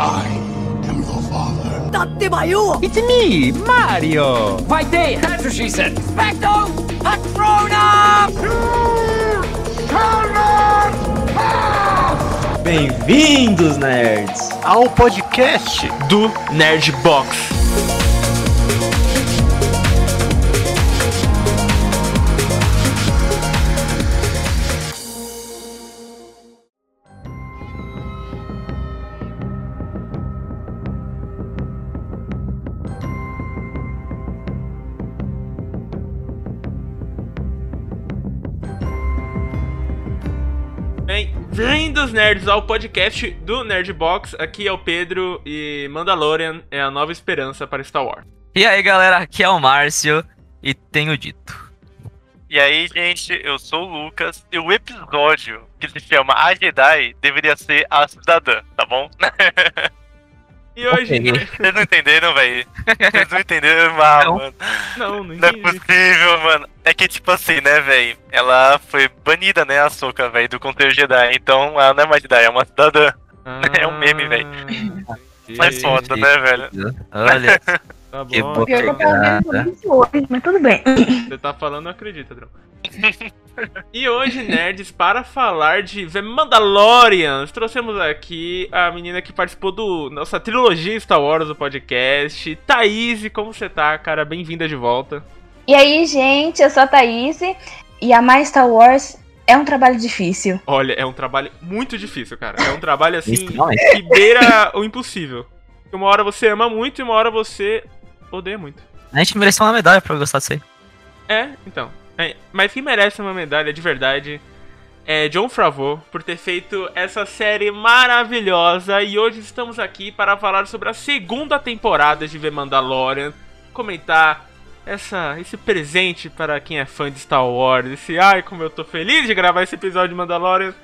I am your father. Tatemayu! It's me, Mario! Vai ter! That's what she said! Specto! Patrona! Bem-vindos, nerds, ao podcast do Nerd Box. Bem-vindos, nerds, ao podcast do Nerd Box. Aqui é o Pedro e Mandalorian é a nova esperança para Star Wars. E aí galera, aqui é o Márcio e tenho dito. E aí, gente, eu sou o Lucas e o episódio que se chama A Jedi deveria ser A Cidadã, tá bom? E hoje. Vocês não entenderam, velho? Vocês não entenderam, ah, Não. mano. Não, não Não é entendi. possível, mano. É que, tipo assim, né, velho? Ela foi banida, né, a Soca, velho, do conteúdo Jedi. Então, ela não é mais Jedi, é uma cidadã. É um meme, velho. Ah, Mas entendi. foda, né, velho? Olha, Tá bom. que eu Obrigada. tudo isso hoje, mas tudo bem. Você tá falando, eu acredito, Adrão. E hoje, nerds, para falar de The Mandalorian, trouxemos aqui a menina que participou do nossa trilogia Star Wars do podcast, Thaís. Como você tá, cara? Bem-vinda de volta. E aí, gente, eu sou a Thaís e amar Star Wars é um trabalho difícil. Olha, é um trabalho muito difícil, cara. É um trabalho assim Extremamente. que beira o impossível. Uma hora você ama muito e uma hora você odeia muito. a gente mereceu uma medalha pra gostar disso aí. É, então. É, mas quem merece uma medalha de verdade é John Favreau por ter feito essa série maravilhosa. E hoje estamos aqui para falar sobre a segunda temporada de The Mandalorian. Comentar essa, esse presente para quem é fã de Star Wars. Esse ai, como eu tô feliz de gravar esse episódio de Mandalorian.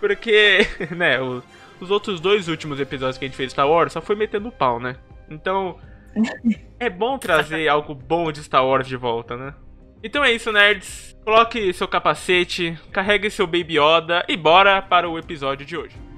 Porque, né, os, os outros dois últimos episódios que a gente fez de Star Wars só foi metendo pau, né? Então, é bom trazer algo bom de Star Wars de volta, né? Então é isso, nerds. Coloque seu capacete, carregue seu Baby Yoda e bora para o episódio de hoje.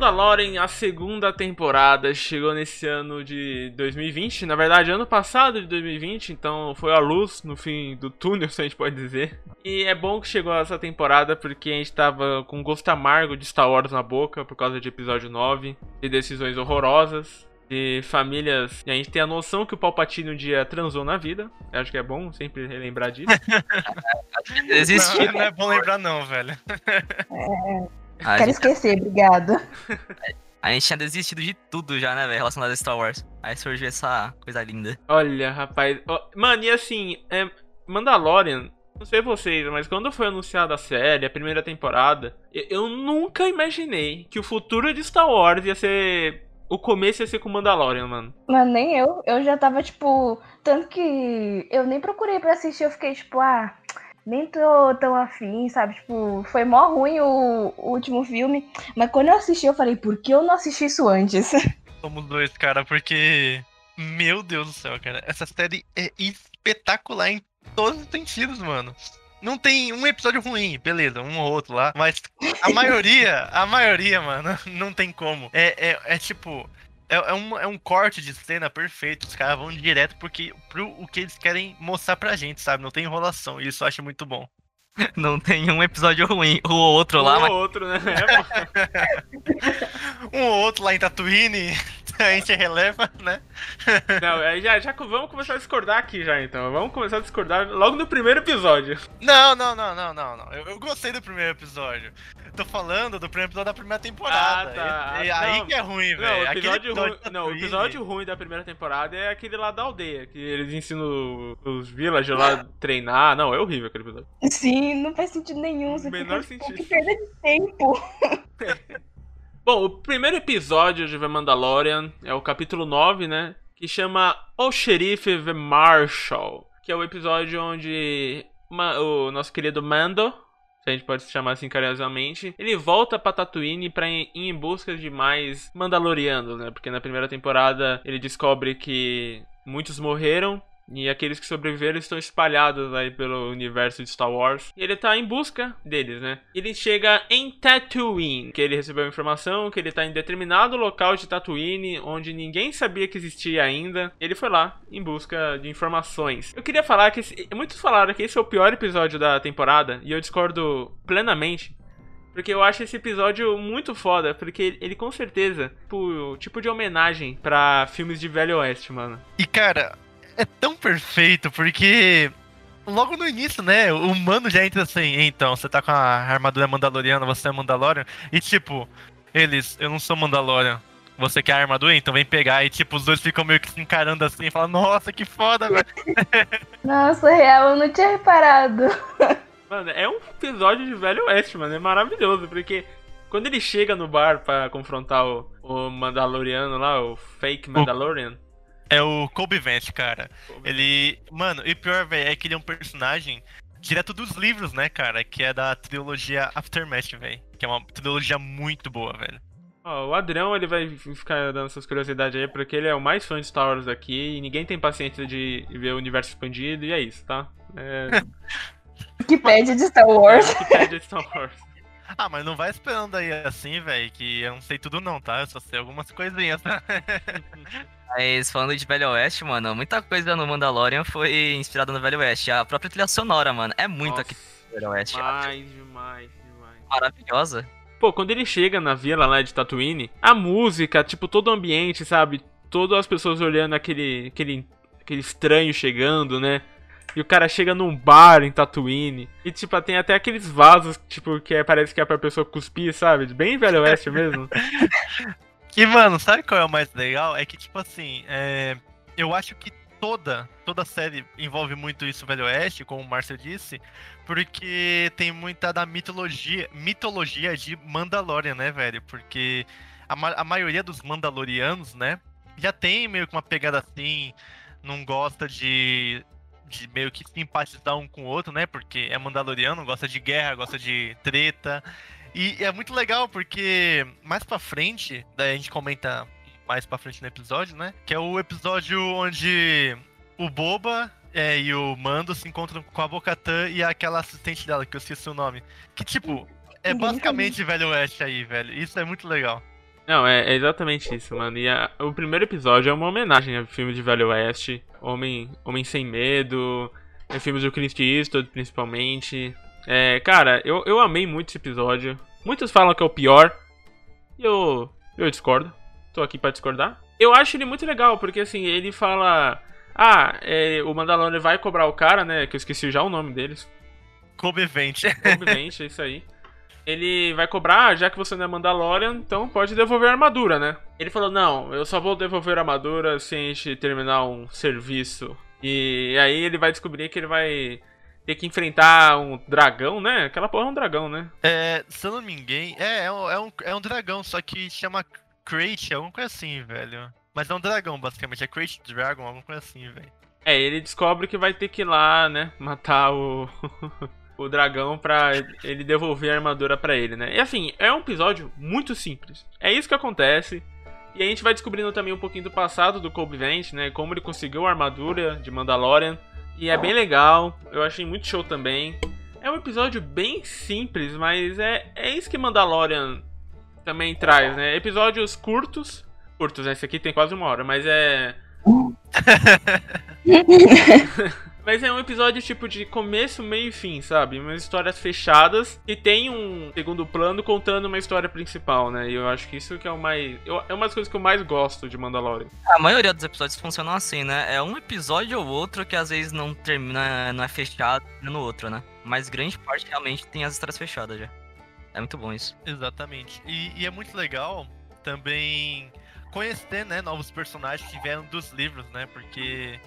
Mandalorian, a segunda temporada, chegou nesse ano de 2020. Na verdade, ano passado de 2020, então foi a luz no fim do túnel, se a gente pode dizer. E é bom que chegou essa temporada porque a gente tava com gosto amargo de Star Wars na boca por causa de episódio 9, de decisões horrorosas. De famílias. E a gente tem a noção que o Palpatine um dia transou na vida. Eu acho que é bom sempre relembrar disso. Existe. Não, não é bom lembrar, não, velho. A Quero gente, esquecer, obrigado. a gente tinha desistido de tudo já, né, velho, relacionado a Star Wars. Aí surgiu essa coisa linda. Olha, rapaz. mano, e assim, é, Mandalorian, não sei vocês, mas quando foi anunciada a série, a primeira temporada, eu, eu nunca imaginei que o futuro de Star Wars ia ser. O começo ia ser com Mandalorian, mano. Mano, nem eu. Eu já tava, tipo. Tanto que eu nem procurei pra assistir, eu fiquei, tipo, ah, nem tô tão afim, sabe? Tipo, foi mó ruim o, o último filme. Mas quando eu assisti, eu falei, por que eu não assisti isso antes? Somos dois, cara, porque. Meu Deus do céu, cara. Essa série é espetacular em todos os sentidos, mano. Não tem um episódio ruim, beleza, um ou outro lá, mas a maioria, a maioria, mano, não tem como. É, é, é tipo. É, é, um, é um corte de cena perfeito. Os caras vão direto porque, pro o que eles querem mostrar pra gente, sabe? Não tem enrolação. E isso eu acho muito bom. Não tem um episódio ruim, o outro lá, um mas ou outro, né? É. Um ou outro lá em Tatooine. a gente releva, né? Não, aí já, já vamos começar a discordar aqui já, então. Vamos começar a discordar logo no primeiro episódio. Não, não, não, não, não, não. Eu, eu gostei do primeiro episódio. Tô falando do primeiro episódio da primeira temporada. Ah, tá. E- e aí Não, que é ruim, Não, velho. o Aquele episódio, ruim, da não, o episódio ruim da primeira temporada é aquele lá da aldeia, que eles ensinam os villagers lá a treinar. Não, é horrível aquele episódio. Sim, não faz sentido nenhum. Você Menor fica, sentido. que perda de tempo. Bom, o primeiro episódio de The Mandalorian é o capítulo 9, né? Que chama O Xerife The Marshal. Que é o episódio onde o nosso querido Mando, se a gente pode se chamar assim carinhosamente, ele volta pra Tatooine pra ir em busca de mais Mandalorianos, né? Porque na primeira temporada ele descobre que muitos morreram. E aqueles que sobreviveram estão espalhados aí pelo universo de Star Wars. E ele tá em busca deles, né? Ele chega em Tatooine, que ele recebeu a informação que ele tá em determinado local de Tatooine, onde ninguém sabia que existia ainda. Ele foi lá em busca de informações. Eu queria falar que esse- muitos falaram que esse é o pior episódio da temporada, e eu discordo plenamente. Porque eu acho esse episódio muito foda, porque ele, com certeza, tipo, tipo de homenagem pra filmes de Velho Oeste, mano. E cara, é tão perfeito porque logo no início, né, o mano já entra assim, então, você tá com a armadura mandaloriana, você é Mandalorian, e tipo, eles, eu não sou Mandalorian. Você quer a armadura? Então vem pegar. E tipo, os dois ficam meio que se encarando assim e falam, nossa, que foda, velho. Nossa, real, eu não tinha reparado. Mano, é um episódio de Velho Oeste, mano. É maravilhoso, porque quando ele chega no bar pra confrontar o, o Mandaloriano lá, o fake Mandalorian. É o Kobe Vance, cara. Ele. Mano, e pior, velho, é que ele é um personagem direto dos livros, né, cara? Que é da trilogia Aftermath, velho. Que é uma trilogia muito boa, velho. Ó, o Adrião, ele vai ficar dando essas curiosidades aí, porque ele é o mais fã de Star Wars aqui e ninguém tem paciência de ver o universo expandido, e é isso, tá? É, Que pede de Star Wars. é que pede Star Wars. Ah, mas não vai esperando aí assim, velho, que eu não sei tudo não, tá? Eu só sei algumas coisinhas. tá? Mas falando de Velho Oeste, mano, muita coisa no Mandalorian foi inspirada no Velho Oeste. A própria trilha sonora, mano, é muito Nossa, aqui no Velho Oeste. é demais, demais, demais. Maravilhosa. Pô, quando ele chega na vila lá de Tatooine, a música, tipo, todo o ambiente, sabe? Todas as pessoas olhando aquele, aquele, aquele estranho chegando, né? E o cara chega num bar em Tatooine. E, tipo, tem até aqueles vasos, tipo, que é- parece que é pra pessoa cuspir, sabe? Bem velho oeste mesmo. E, mano, sabe qual é o mais legal? É que, tipo assim, é, eu acho que toda, toda série envolve muito isso, Velho Oeste, como o Márcio disse, porque tem muita da mitologia, mitologia de Mandalorian, né, velho? Porque a, ma- a maioria dos Mandalorianos, né, já tem meio que uma pegada assim, não gosta de, de meio que simpatizar um com o outro, né? Porque é Mandaloriano, gosta de guerra, gosta de treta. E é muito legal porque mais pra frente, daí a gente comenta mais pra frente no episódio, né? Que é o episódio onde o Boba é, e o Mando se encontram com a Bocatã e aquela assistente dela, que eu esqueci o nome. Que tipo, é basicamente Velho Oeste aí, velho. Isso é muito legal. Não, é, é exatamente isso, mano. E a- o primeiro episódio é uma homenagem ao filme de Velho Oeste. Homem, Homem Sem Medo. É filmes do Clint Eastwood, principalmente. É, cara, eu, eu amei muito esse episódio. Muitos falam que é o pior. E eu, eu discordo. Tô aqui pra discordar. Eu acho ele muito legal, porque assim, ele fala... Ah, é, o Mandalorian vai cobrar o cara, né? Que eu esqueci já o nome deles. Kobe Vente. Obviamente, é isso aí. Ele vai cobrar, "Ah, já que você não é Mandalorian, então pode devolver a armadura, né? Ele falou: Não, eu só vou devolver a armadura se a gente terminar um serviço. E aí ele vai descobrir que ele vai ter que enfrentar um dragão, né? Aquela porra é um dragão, né? É, se eu não me engano, é, é, um, é, um, é um dragão, só que chama Crate, alguma coisa assim, velho. Mas é um dragão, basicamente. É Crate Dragon, alguma coisa assim, velho. É, ele descobre que vai ter que ir lá, né? Matar o. o dragão pra ele devolver a armadura pra ele, né? E assim, é um episódio muito simples. É isso que acontece. E a gente vai descobrindo também um pouquinho do passado do Kobe Vance, né? Como ele conseguiu a armadura de Mandalorian. E é bem legal. Eu achei muito show também. É um episódio bem simples, mas é, é isso que Mandalorian também traz, né? Episódios curtos. Curtos, né? Esse aqui tem quase uma hora, mas é. Mas é um episódio tipo de começo, meio e fim, sabe? Umas histórias fechadas que tem um segundo plano contando uma história principal, né? E eu acho que isso que é o mais. eu- é uma das coisas que eu mais gosto de Mandalorian. A maioria dos episódios funcionam assim, né? É um episódio ou outro que às vezes não termina, não é fechado no outro, né? Mas grande parte realmente tem as histórias fechadas já. É muito bom isso. Exatamente. E, e é muito legal também conhecer, né, novos personagens que vieram dos livros, né? Porque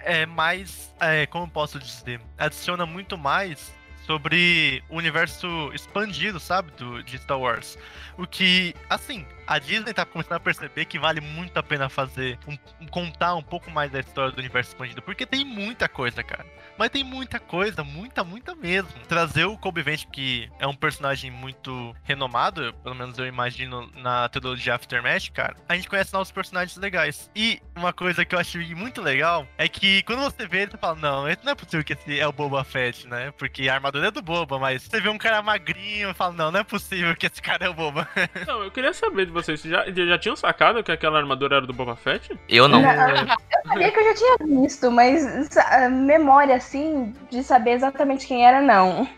é mais, é, como posso dizer, adiciona muito mais sobre o universo expandido, sabe, do de Star Wars. O que, assim, a Disney tá começando a perceber que vale muito a pena fazer, um- contar um pouco mais da história do universo expandido, porque tem muita coisa, cara. Mas tem muita coisa, muita, muita mesmo. Trazer o Kobe Vance, que é um personagem muito renomado, pelo menos eu imagino na trilogia Aftermath, cara, a gente conhece novos personagens legais. E uma coisa que eu achei muito legal é que quando você vê ele, você fala, não, não é possível que esse é o Boba Fett, né? Porque a armadura é do Boba, mas você vê um cara magrinho e fala, não, não é possível que esse cara é o Boba. Então, eu queria saber de vocês, já, já tinham sacado que aquela armadura era do Boba Fett? Eu não. Eu sabia que eu já tinha visto, mas sa- memória assim de saber exatamente quem era, não.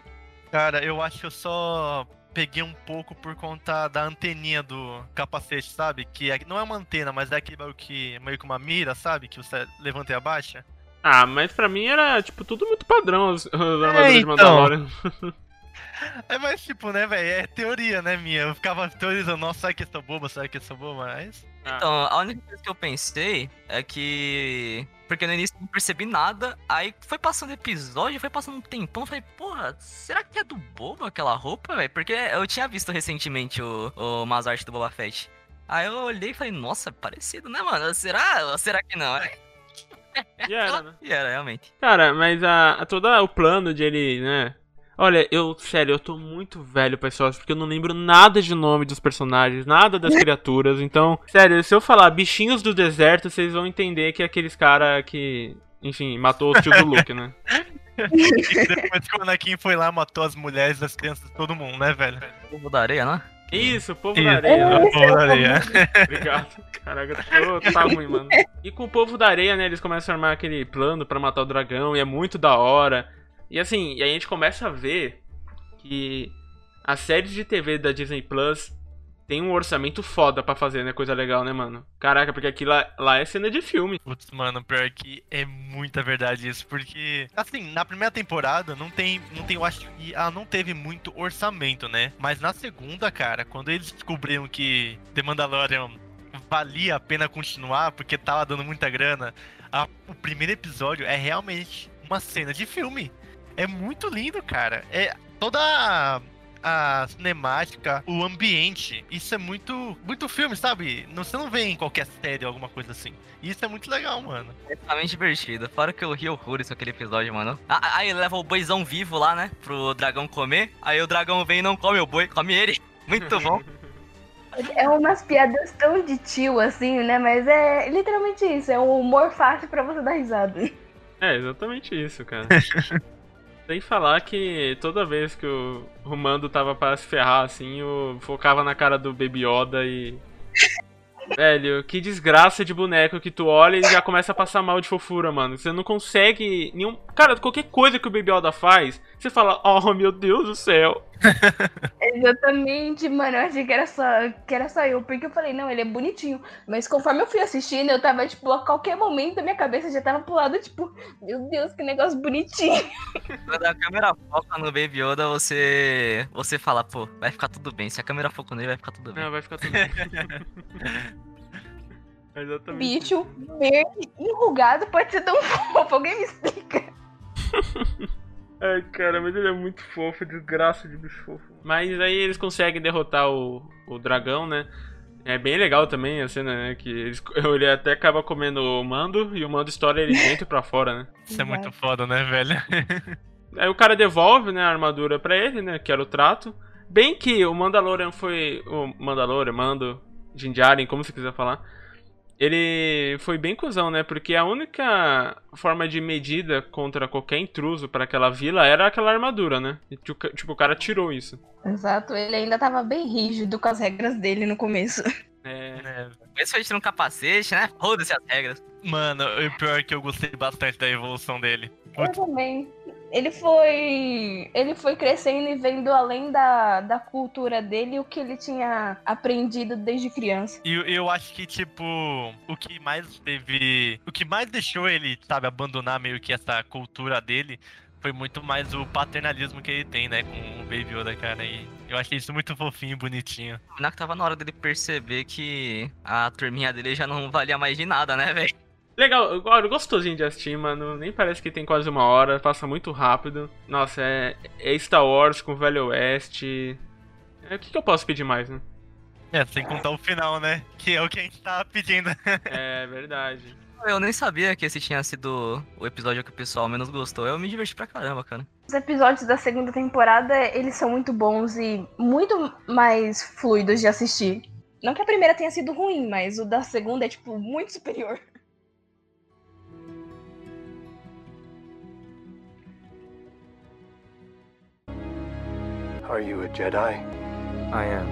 Cara, eu acho que eu só peguei um pouco por conta da anteninha do capacete, sabe? Que é- não é uma antena, mas é aquele que meio que uma mira, sabe? Que você levanta e abaixa. Ah, mas pra mim era, tipo, tudo muito padrão as, as armaduras de então. Mandalorian. É mais tipo, né, velho? É teoria, né, minha? Eu ficava teorizando, nossa, será que eu sou boba? Será que eu sou boba? Mas. Ah, Então, a única coisa que eu pensei é que. Porque no início eu não percebi nada, aí foi passando episódio, foi passando um tempão, falei, porra, será que é do Boba aquela roupa, velho? Porque eu tinha visto recentemente o, o umas artes do Boba Fett. Aí eu olhei e falei, nossa, parecido, né, mano? Será? Ou será que não? É. e era, né? E era, realmente. Cara, mas a, a- todo o plano de ele, né? Olha, eu, sério, eu tô muito velho pra isso, porque eu não lembro nada de nome dos personagens, nada das criaturas. Então, sério, se eu falar bichinhos do deserto, vocês vão entender que é aqueles cara que, enfim, matou o tio do Luke, né? Depois que o Anakin foi lá, matou as mulheres, as crianças, todo mundo, né, velho? Povo da areia, né? Isso, povo Isso. da areia. É o povo da areia. Obrigado. Caraca, tô, tá ruim, mano. E com o povo da areia, né, eles começam a armar aquele plano pra matar o dragão, e é muito da hora. E assim, e a gente começa a ver que as séries de TV da Disney Plus tem um orçamento foda pra fazer, né? Coisa legal, né, mano? Caraca, porque aqui lá, lá é cena de filme. Putz, mano, pior que é muita verdade isso, porque, assim, na primeira temporada não tem, não tem, eu acho que ela não teve muito orçamento, né? Mas na segunda, cara, quando eles descobriram que The Mandalorian valia a pena continuar, porque tava dando muita grana, a- o primeiro episódio é realmente uma cena de filme. É muito lindo, cara. É toda a, cinemática, o ambiente, isso é muito, muito filme, sabe? Não, você não vê em qualquer série ou alguma coisa assim. E isso é muito legal, mano. Extremamente divertido. Fora que eu ri horrores com aquele episódio, mano. Ah, Aí leva o boizão vivo lá, né? Pro dragão comer. Aí o dragão vem e não come o boi, come ele. Muito bom. É umas piadas tão de tio assim, né? Mas é literalmente isso, é um humor fácil pra você dar risada. É, exatamente isso, cara. Sem falar que toda vez que o, o Mando tava pra se ferrar, assim, eu focava na cara do Baby Yoda e. Velho, que desgraça de boneco que tu olha e já começa a passar mal de fofura, mano. Você não consegue nenhum. Cara, qualquer coisa que o Baby Yoda faz, você fala, oh meu Deus do céu. Exatamente, mano. Eu achei que era, só, que era só eu, porque eu falei, não, ele é bonitinho. Mas conforme eu fui assistindo, eu tava, tipo, a qualquer momento a minha cabeça já tava pro lado, tipo, meu Deus, que negócio bonitinho. Quando a câmera foca no Baby Yoda, você. Você fala, pô, vai ficar tudo bem. Se a câmera foca nele, vai ficar tudo bem. Não, vai ficar tudo bem. Exatamente. Bicho verde, enrugado, pode ser tão fofo. Alguém me explica. Ai, cara, mas ele é muito fofo, desgraça de bicho fofo. Mas aí eles conseguem derrotar o, o dragão, né? É bem legal também a cena, né? Que eles, ele até acaba comendo o mando e o mando estoura ele dentro pra fora, né? Isso é muito foda, né, velho? Aí o cara devolve, né, a armadura pra ele, né? Que era o trato. Bem que o Mandalorian foi. O Mandalorian, Mando, Jinjarin, como você quiser falar. Ele foi bem cuzão, né? Porque a única forma de medida contra qualquer intruso pra aquela vila era aquela armadura, né? E, tipo, o cara tirou isso. Exato, ele ainda tava bem rígido com as regras dele no começo. É. É, Esse foi um capacete, né? Foda-se as regras. Mano, o pior é que eu gostei bastante da evolução dele. Eu também. Ele foi. Ele foi crescendo e vendo além da, da cultura dele o que ele tinha aprendido desde criança. E eu, eu acho que, tipo, o que mais teve. O que mais deixou ele, sabe, abandonar meio que essa cultura dele foi muito mais o paternalismo que ele tem, né, com o Baby Yoda, cara. E eu achei isso muito fofinho e bonitinho. Na que tava na hora dele perceber que a turminha dele já não valia mais de nada, né, velho? Legal, agora gostosinho de assistir, mano. Nem parece que tem quase uma hora, passa muito rápido. Nossa, é, é Star Wars com Velho Oeste. É, o que, que eu posso pedir mais, né? É, sem contar o final, né? Que é o que a gente tava pedindo. É verdade. Eu nem sabia que esse tinha sido o episódio que o pessoal menos gostou. Eu me diverti pra caramba, cara. Os episódios da segunda temporada, eles são muito bons e muito mais fluidos de assistir. Não que a primeira tenha sido ruim, mas o da segunda é, tipo, muito superior. Are you a Jedi? I am.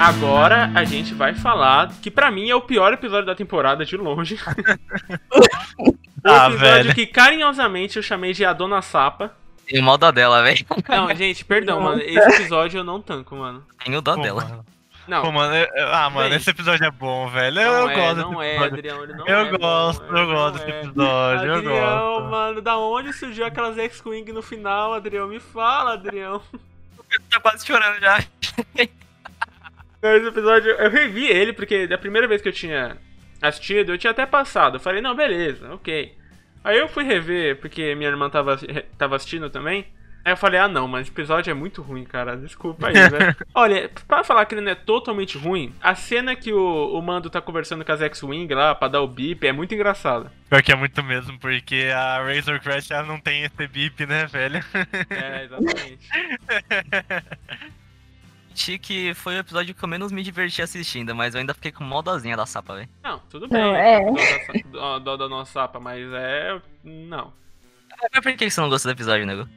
Agora a gente vai falar que pra mim é o pior episódio da temporada de longe. o Ah, episódio velho. que carinhosamente eu chamei de A Dona Sapa. Tem o mal dó dela, velho. Não, gente, perdão, mano. Esse episódio eu não tanco, mano. Tem o dó Pô, dela. mano. Não, Pô, mano, eu- eu- ah, mano, Bem, esse episódio é bom, velho. Eu, não eu é, gosto não é, não Eu é gosto, ele eu não gosto desse é. episódio, eu Adrião, gosto. mano, da onde surgiu aquelas X-Wing no final, Adrião? Me fala, Adrião. Tá quase chorando já. Esse episódio, eu revi ele, porque da primeira vez que eu tinha assistido, eu tinha até passado. Eu falei, não, beleza, ok. Aí eu fui rever, porque minha irmã tava, tava assistindo também. Aí eu falei, ah não, mas esse episódio é muito ruim, cara. Desculpa aí, velho. Olha, pra falar que ele não é totalmente ruim, a cena que o, o Mando tá conversando com as X-Wing lá pra dar o bip é muito engraçada. Pior que é muito mesmo, porque a Razor Crash ela não tem esse bip, né, velho? É, exatamente. Que foi o episódio que eu menos me diverti assistindo, mas eu ainda fiquei com modazinha da sapa, velho. Não, tudo bem. Não, é. Dó da, dó- dó da nossa sapa, mas é. Não. Mas por que você não gostou do episódio, nego?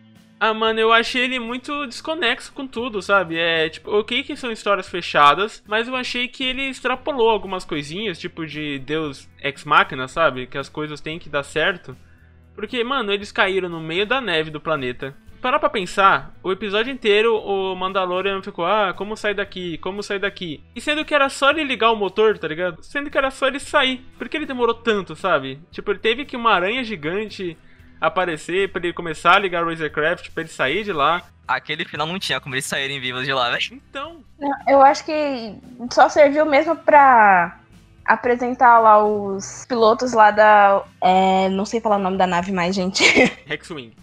Ah, mano, eu achei ele muito desconexo com tudo, sabe? É, tipo, ok que são histórias fechadas, mas eu achei que ele extrapolou algumas coisinhas, tipo de Deus Ex Machina, sabe? Que as coisas têm que dar certo. Porque, mano, eles caíram no meio da neve do planeta. Parar pra pensar, o episódio inteiro o Mandalorian ficou, ah, como sair daqui, como sair daqui. E sendo que era só ele ligar o motor, tá ligado? Sendo que era só ele sair. Por que ele demorou tanto, sabe? Tipo, ele teve que uma aranha gigante aparecer pra ele começar a ligar o Razorcraft, pra ele sair de lá. Aquele final não tinha como eles saírem vivos de lá, velho. Então, Não, Eu acho que só serviu mesmo pra apresentar lá os pilotos lá da. é, não sei falar o nome da nave mais, gente. Hexwing.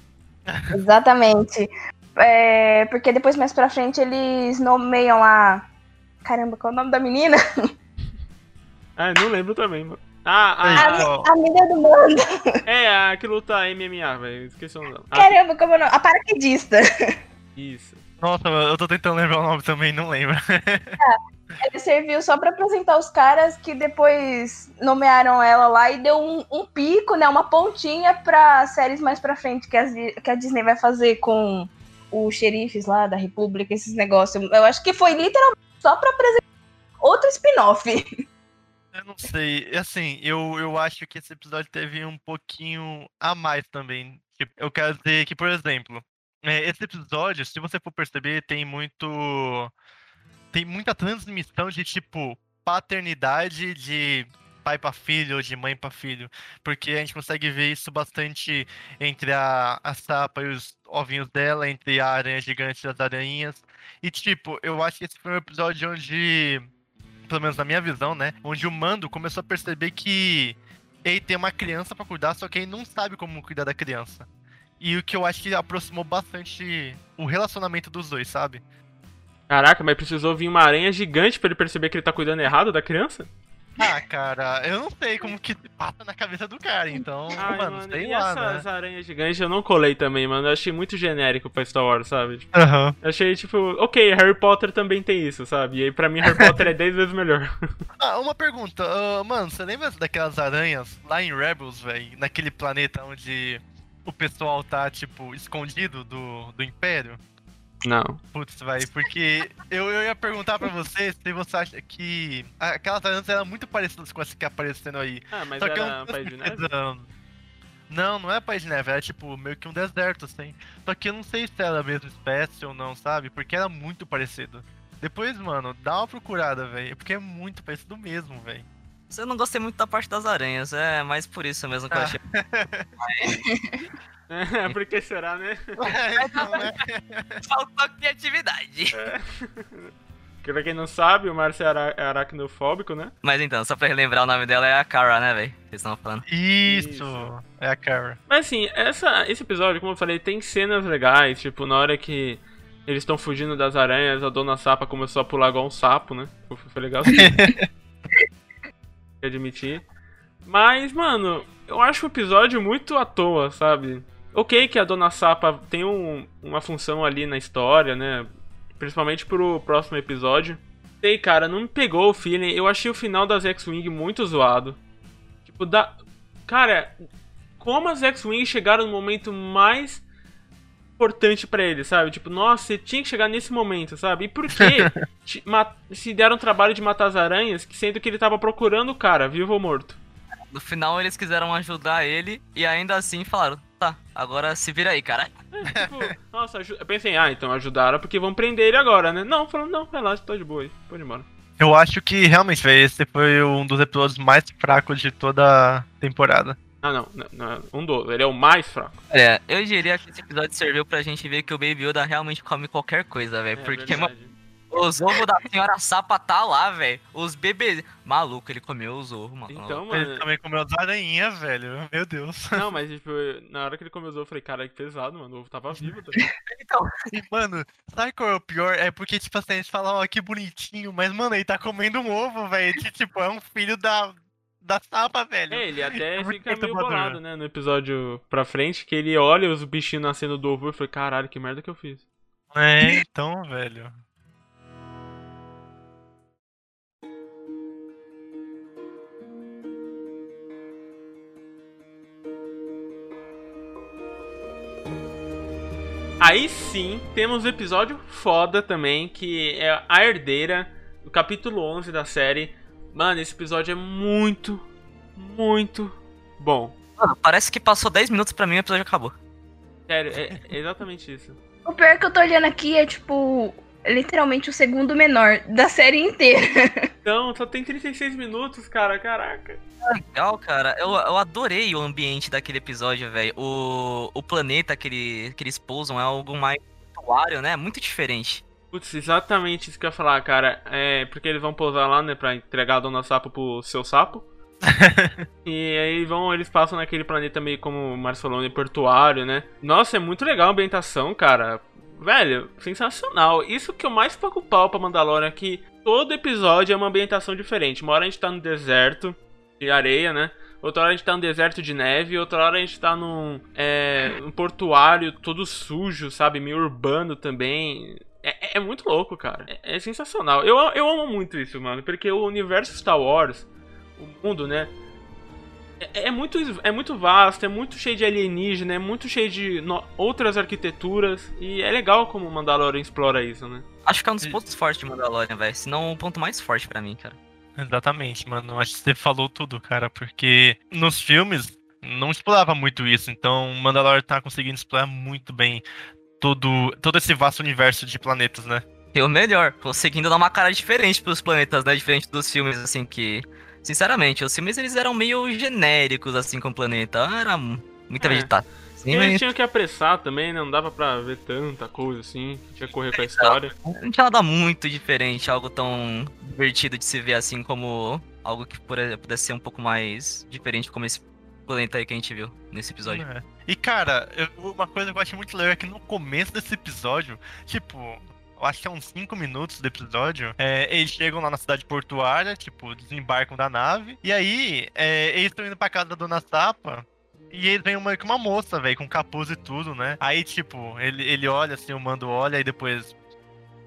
Exatamente. É, porque depois mais pra frente eles nomeiam lá. Caramba, qual é o nome da menina? Ah, não lembro também, mano. Ah, A, ah, Ei, ó. a menina do mando. é a que luta MMA, velho. Esqueci o nome dela. Ah, Caramba, como é o nome? A paraquedista. isso. Nossa, eu tô tentando lembrar o nome também, não lembro. Ele serviu só pra apresentar os caras que depois nomearam ela lá e deu um, um pico, né? Uma pontinha pra séries mais pra frente que, as- que a Disney vai fazer com os xerifes lá da República, esses negócios. Eu acho que foi literalmente só pra apresentar outro spin-off. Eu não sei, assim, eu, eu acho que esse episódio teve um pouquinho a mais também. Tipo, eu quero dizer que, por exemplo, é, esse episódio, se você for perceber, tem muito. Tem muita transmissão de, tipo, paternidade de pai pra filho ou de mãe pra filho. Porque a gente consegue ver isso bastante entre a, a sapa e os ovinhos dela, entre a aranha gigante e as aranhas. E, tipo, eu acho que esse foi um episódio onde pelo menos na minha visão, né? Onde o Mando começou a perceber que ele tem uma criança pra cuidar, só que ele não sabe como cuidar da criança. E o que eu acho que aproximou bastante o relacionamento dos dois, sabe? Caraca, mas precisou vir uma aranha gigante pra ele perceber que ele tá cuidando errado da criança? Ah, cara, eu não sei como que passa na cabeça do cara, então, Ai, mano, mano, sei e lá, essas né? aranhas gigantes eu não colei também, mano. Eu achei muito genérico pra Star Wars, sabe? Tipo, Aham. eu achei, tipo, ok, Harry Potter também tem isso, sabe? E aí pra mim Harry Potter é 10 vezes melhor. Ah, uma pergunta, ah, mano, você lembra daquelas aranhas lá em Rebels, velho? Naquele planeta onde o pessoal tá, tipo, escondido do, do Império? Não. Putz, vai, porque eu, eu ia perguntar pra você se você acha que aquelas aranhas eram muito parecidas com essa que aparecendo aí. Ah, mas Só que eu era não de Neve? Não, não é país de neve, era tipo meio que um deserto, assim. Só que eu não sei se era a mesma espécie ou não, sabe? Porque era muito parecido. Depois, mano, dá uma procurada, velho. Porque é muito parecido mesmo, velho. Eu não gostei muito da parte das aranhas, é mais por isso mesmo que eu Ah. achei. É, por que será, né? Então, né? Faltou criatividade. Que pra quem não sabe, o Márcio é ara- é aracnofóbico, né? Mas então, só pra relembrar, o nome dela é a Kara, né, velho? Vocês estão falando. Isso, Isso. é a Kara. Mas assim, essa, esse episódio, como eu falei, tem cenas legais. Tipo, na hora que eles estão fugindo das aranhas, a dona Sapa começou a pular igual um sapo, né? Foi, legal. admitir. Mas, mano, eu acho o episódio muito à toa, sabe? Ok que a Dona Sapa tem um- uma função ali na história, né? Principalmente pro próximo episódio. Sei, cara, não me pegou o feeling. Eu achei o final das X-Wing muito zoado. Tipo, da... Cara, como as X-Wing chegaram no momento mais importante pra eles, sabe? Tipo, nossa, você tinha que chegar nesse momento, sabe? E por que se deram o trabalho de matar as aranhas, sendo que ele tava procurando o cara, vivo ou morto? No final eles quiseram ajudar ele e ainda assim falaram, tá, agora se vira aí, cara. É, tipo, nossa, eu pensei, ah, então ajudaram porque vão prender ele agora, né? Não, falando, não, relaxa, tô de boa aí, pode ir embora. Eu acho que realmente, velho, esse foi um dos episódios mais fracos de toda a temporada. Ah, não, não, não, um do, ele é o mais fraco. É, eu diria que esse episódio serviu pra gente ver que o Baby Yoda realmente come qualquer coisa, velho. É porque, mano, verdade. Os ovos da senhora Sapa tá lá, velho. Os bebês. Maluco, ele comeu os ovos, mano. Então, Ele mano. também comeu as aranhas, velho. Meu Deus. Não, mas tipo, na hora que ele começou, eu falei, cara, que pesado, mano. O ovo tava vivo. Tá? E, mano, sabe qual é o pior? É porque, tipo assim, a gente fala, ó, que bonitinho, mas, mano, ele tá comendo um ovo, velho. que, Tipo, é um filho da, da sapa, velho. É, ele até É fica meio bolado, né? No episódio pra frente, que ele olha os bichinhos nascendo do ovo e fala, caralho, que merda que eu fiz. É, então, velho. Aí sim, temos o episódio foda também, que é a herdeira, o capítulo 11 da série. Mano, esse episódio é muito, muito bom. Mano, parece que passou 10 minutos pra mim e o episódio acabou. Sério, é, é exatamente isso. O pior que eu tô olhando aqui é, tipo, literalmente o segundo menor da série inteira. Então, só tem 36 minutos, cara, caraca. Legal, cara. Eu, eu adorei o ambiente daquele episódio, velho. O, o planeta que, ele, que eles pousam é algo mais atuário, né? Muito diferente. Putz, exatamente isso que eu ia falar, cara. É porque eles vão pousar lá, né, pra entregar a Dona Sapo pro seu sapo. e aí vão, eles passam naquele planeta meio como meio portuário, né? Nossa, é muito legal a ambientação, cara. Velho, sensacional. Isso que eu mais pago pau pra Mandalorian é que todo episódio é uma ambientação diferente. Uma hora a gente tá no deserto de areia, né? Outra hora a gente tá no deserto de neve, outra hora a gente tá num, é, um portuário todo sujo, sabe? Meio urbano também. É, é muito louco, cara. É, é sensacional. Eu, eu amo muito isso, mano. Porque o universo Star Wars, o mundo, né? É, é muito, é muito vasto, é muito cheio de alienígena, é muito cheio de no- outras arquiteturas. E é legal como o Mandalorian explora isso, né? Acho que é um dos Isso. pontos fortes de Mandalorian, velho. Se não o ponto mais forte pra mim, cara. Exatamente, mano. Acho que você falou tudo, cara, porque nos filmes não explorava muito isso, então o Mandalorian tá conseguindo explorar muito bem todo, todo esse vasto universo de planetas, né? E o melhor, conseguindo dar uma cara diferente pros planetas, né? Diferente dos filmes, assim, que. Sinceramente, os filmes eles eram meio genéricos, assim, com o planeta. Era muita É. vegetação. E eles tinham que apressar também, né? Não dava pra ver tanta coisa assim. Tinha que correr com a história. Não tinha nada muito diferente, algo tão divertido de se ver assim como algo que pudesse ser um pouco mais diferente como esse planeta aí que a gente viu nesse episódio. É. E cara, eu- uma coisa que eu acho muito legal é que no começo desse episódio, tipo, acho que é uns 5 minutos do episódio, é, eles chegam lá na cidade portuária, tipo, desembarcam da nave, e aí é, eles estão indo pra casa da Dona Sapa. E eles vêm uma, com uma moça, velho, com capuz e tudo, né? Aí, tipo, ele, ele olha assim, o mando olha, e depois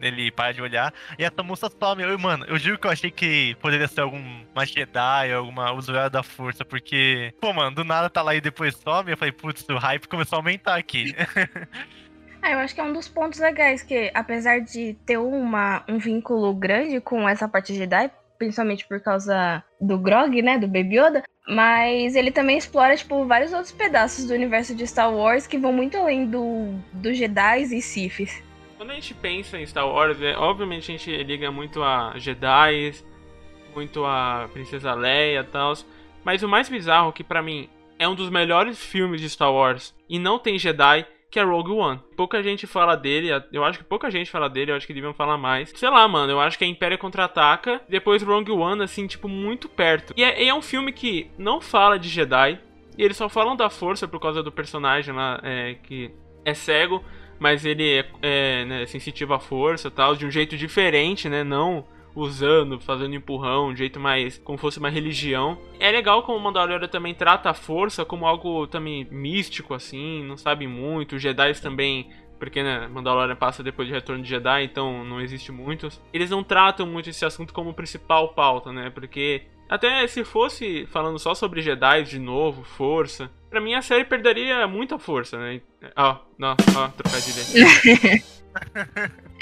ele para de olhar. E essa moça some. Eu, mano, eu juro que eu achei que poderia ser alguma Jedi, alguma usuária da força, porque, pô, mano, do nada tá lá e depois some. Eu falei, putz, o hype começou a aumentar aqui. Ah, eu acho que é um dos pontos legais, que apesar de ter uma, um vínculo grande com essa parte de Jedi, principalmente por causa do Grog, né, do Baby Yoda, mas ele também explora, tipo, vários outros pedaços do universo de Star Wars que vão muito além do, do Jedi e Siths. Quando a gente pensa em Star Wars, é, obviamente a gente liga muito a Jedi, muito a Princesa Leia e tal, mas o mais bizarro que para mim é um dos melhores filmes de Star Wars e não tem Jedi que é Rogue One. Pouca gente fala dele, eu acho que pouca gente fala dele, eu acho que deviam falar mais. Sei lá, mano, eu acho que é Império Contra-Ataca, depois Rogue One, assim, tipo, muito perto. E é, é, um filme que não fala de Jedi, e eles só falam da força por causa do personagem lá, é, que é cego, mas ele é, é né, sensitivo à força e tal, de um jeito diferente, né, não usando, fazendo empurrão, de jeito mais como fosse uma religião. É legal como o Mandalorian também trata a força como algo também místico, assim, não sabe muito. Os Jedi também porque né, Mandalorian passa depois de Retorno de Jedi, então não existe muitos. Eles não tratam muito esse assunto como principal pauta, né? Porque até se fosse falando só sobre Jedi de novo, força, para mim a série perderia muita força, né? Ó, não, ó, trocadilho.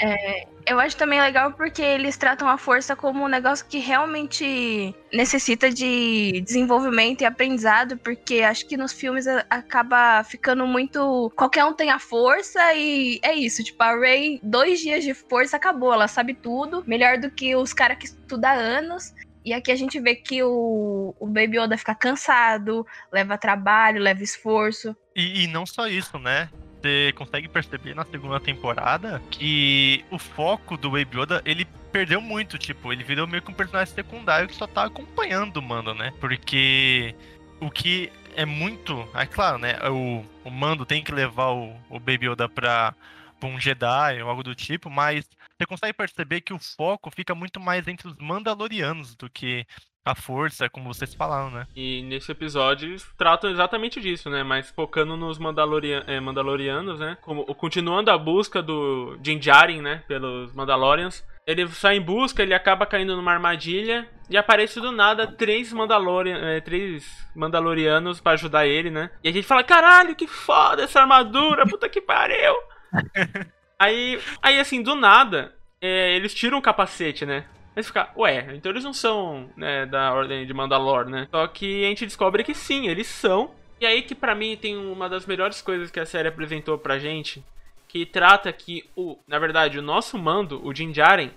É, eu acho também legal porque eles tratam a força como um negócio que realmente necessita de desenvolvimento e aprendizado, porque acho que nos filmes acaba ficando muito. Qualquer um tem a força e é isso. Tipo, a Ray, dois dias de força, acabou. Ela sabe tudo, melhor do que os caras que estudam anos. E aqui a gente vê que o, o Baby Yoda fica cansado, leva trabalho, leva esforço. E, e não só isso, né? Você consegue perceber na segunda temporada que o foco do Baby Yoda, ele perdeu muito, tipo, ele virou meio que um personagem secundário que só tá acompanhando o Mando, né? Porque o que é muito. É claro, né? O, o Mando tem que levar o, o Baby Yoda pra, pra um Jedi ou algo do tipo, mas você consegue perceber que o foco fica muito mais entre os Mandalorianos do que a força, como vocês falaram, né? E nesse episódio eles tratam exatamente disso, né? Mas focando nos Mandalorian é, Mandalorianos, né? Como, continuando a busca do Din Djarin, né? Pelos Mandalorians. Ele sai em busca, ele acaba caindo numa armadilha e aparece do nada três, Mandalorian, é, três Mandalorianos para ajudar ele, né? E a gente fala, caralho, que foda essa armadura, puta que pariu! aí, aí, assim, do nada, é, eles tiram o capacete, né? Aí você fica, ué, então eles não são né, da ordem de Mandalor, né? Só que a gente descobre que sim, eles são. E aí que para mim tem uma das melhores coisas que a série apresentou pra gente, que trata que o, na verdade, o nosso mando, o Din Djarin,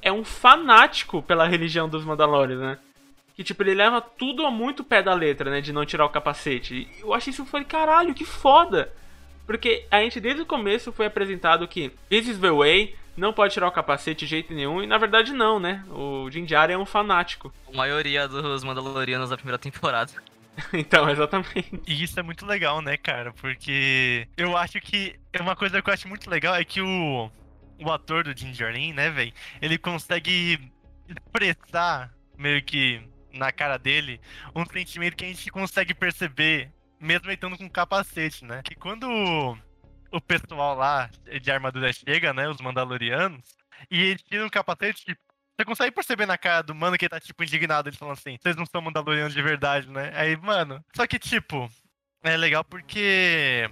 é um fanático pela religião dos Mandalores, né? Que tipo, ele leva tudo a muito pé da letra, né, de não tirar o capacete. E eu achei isso foi caralho, que foda. Porque a gente desde o começo foi apresentado que this is the way, não pode tirar o capacete de jeito nenhum, e na verdade não, né? O Din Djarin é um fanático. A maioria dos Mandalorianos da primeira temporada. então, exatamente. E isso é muito legal, né, cara? Porque eu acho que é uma coisa que eu acho muito legal é que o, o ator do Din Djarin, né, velho, ele consegue expressar meio que na cara dele um sentimento que a gente consegue perceber mesmo ele estando com capacete, né? Que quando o pessoal lá de armadura chega, né? Os Mandalorianos, e eles tiram o capacete, tipo, você consegue perceber na cara do mano que ele tá, tipo, indignado, ele falando assim, vocês não são Mandalorianos de verdade, né? Aí, mano. Só que, tipo, é legal porque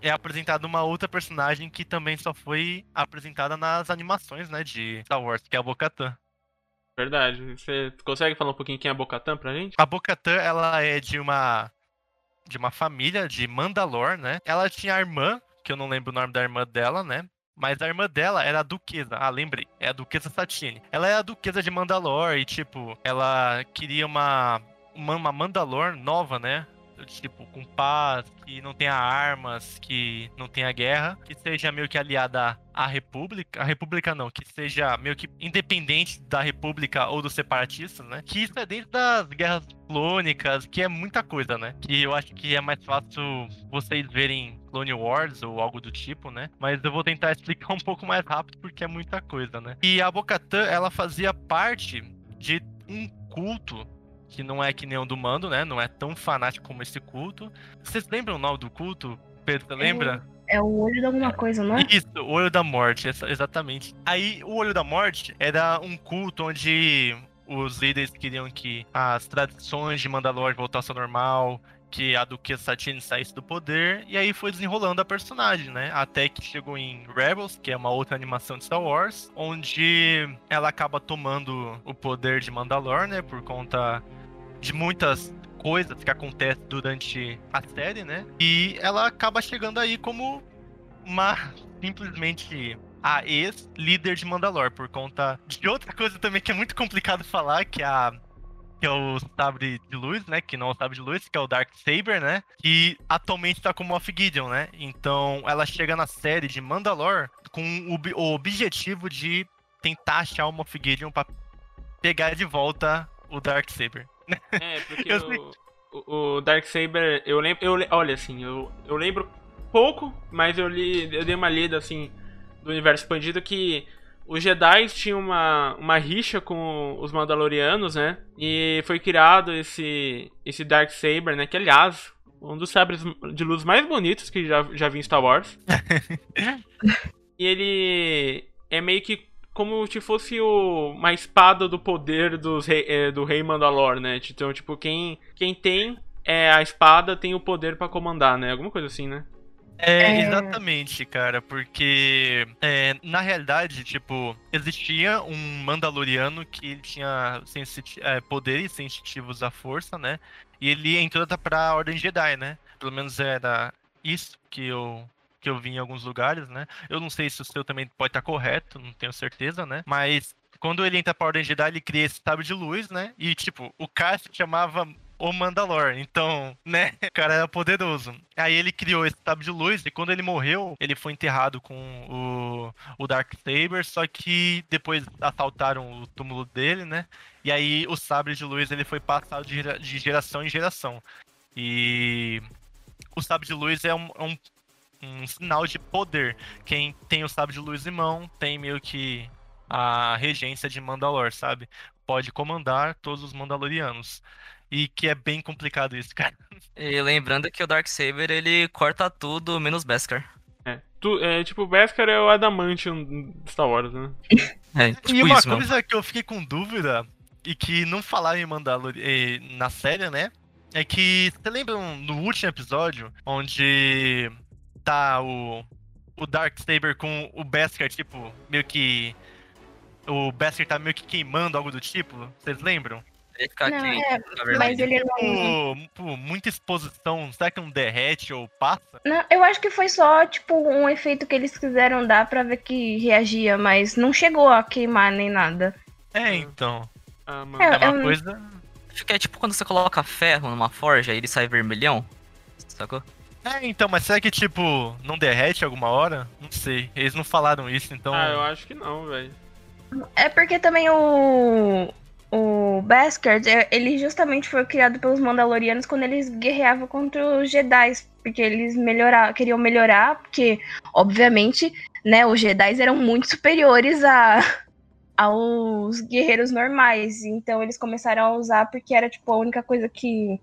é apresentada uma outra personagem que também só foi apresentada nas animações, né, de Star Wars, que é a Bo-Katan. Verdade. Você consegue falar um pouquinho quem é a Bo-Katan pra gente? A Bo-Katan, ela é de uma de uma família de Mandalor, né? Ela tinha a irmã que eu não lembro o nome da irmã dela, né? Mas a irmã dela era a duquesa. Ah, lembrei. É a duquesa Satine. Ela é a duquesa de Mandalor e, tipo, ela queria uma, uma, uma Mandalor nova, né? Tipo, com paz, que não tenha armas, que não tenha guerra, que seja meio que aliada à República, a República não, que seja meio que independente da República ou dos separatistas, né? Que isso é dentro das guerras clônicas, que é muita coisa, né? Que eu acho que é mais fácil vocês verem Clone Wars ou algo do tipo, né? Mas eu vou tentar explicar um pouco mais rápido porque é muita coisa, né? E a Bocatã, ela fazia parte de um culto que não é que nem o do Mando, né? Não é tão fanático como esse culto. Vocês lembram o nome do culto? Pedro, você lembra? É o olho de alguma coisa, não é? Isso, o olho da morte, exatamente. Aí, o olho da morte era um culto onde os líderes queriam que as tradições de Mandalore voltassem ao normal, que a Duquesa Satine saísse do poder, e aí foi desenrolando a personagem, né? Até que chegou em Rebels, que é uma outra animação de Star Wars, onde ela acaba tomando o poder de Mandalore, né? Por conta de muitas coisas que acontecem durante a série, né? E ela acaba chegando aí como uma simplesmente a ex-líder de Mandalore, por conta de outra coisa também que é muito complicado falar, que é a que é o sabre de luz, né? Que não é o sabre de luz, que é o Dark Saber, né? Que atualmente tá como Moff Gideon, né? Então ela chega na série de Mandalore com o, o objetivo de tentar achar o Moff Gideon pra pegar de volta o Dark Saber. É, porque Eu o, o, o Dark Saber, eu lembro, eu, olha assim, eu, eu lembro pouco, mas eu li, eu dei uma lida assim do universo expandido que os Jedi tinham uma, uma rixa com os Mandalorianos, né? E foi criado esse esse Dark Saber, né? Que aliás, um dos sabres de luz mais bonitos que já já vi em Star Wars. e ele é meio que como se fosse o, uma espada do poder dos rei- eh, do rei Mandalor, né? Então, tipo, quem, quem tem é, a espada tem o poder pra comandar, né? Alguma coisa assim, né? É, É. exatamente, cara, porque é, na realidade, tipo, existia um Mandaloriano que ele tinha é, poderes sensitivos à força, né? E ele entrou pra Ordem Jedi, né? Pelo menos era isso que eu, que eu vi em alguns lugares, né? Eu não sei se o seu também pode estar correto, não tenho certeza, né? Mas quando ele entra pra Ordem Jedi, ele cria esse sábio de luz, né? E, tipo, o se chamava o Mandalor. Então, né? O cara era poderoso. Aí ele criou esse sábio de luz e quando ele morreu, ele foi enterrado com o, o Dark Saber, só que depois assaltaram o túmulo dele, né? E aí o sabre de luz ele foi passado de, de geração em geração. E o sabre de luz é um, é um, um sinal de poder. Quem tem o sabre de luz em mão tem meio que a regência de Mandalor, sabe? Pode comandar todos os Mandalorianos. E que é bem complicado isso, cara. E lembrando que o Darksaber, ele corta tudo, menos Beskar. É, tu, é tipo, Beskar é o Adamantium Star Wars, né? É, tipo e uma isso, mano. coisa que eu fiquei com dúvida, e que não falaram em Mandalor na série, né? É que, você lembram no último episódio, onde tá o, o Dark Saber com o Beskar, tipo, meio que. O Beskar tá meio que queimando algo do tipo? Vocês lembram? Ele fica Não, aqui, é, na verdade. mas ele não. Pô, pô, muita exposição, será que não derrete ou passa? Não, eu acho que foi só, tipo, um efeito que eles quiseram dar pra ver que reagia, mas não chegou a queimar nem nada. É, então. Ah, mano. É, É uma eu- coisa. Fica é tipo quando você coloca ferro numa forja e ele sai vermelhão. Sacou? É, então, mas será que, tipo, não derrete alguma hora? Não sei. Eles não falaram isso, então. Ah, eu acho que não, velho. É porque também o. O Beskar, é- ele justamente foi criado pelos Mandalorianos quando eles guerreavam contra os Jedi. Porque eles melhorar, queriam melhorar, porque, obviamente, né, os Jedi eram muito superiores a, aos guerreiros normais. Então eles começaram a usar porque era tipo a única coisa que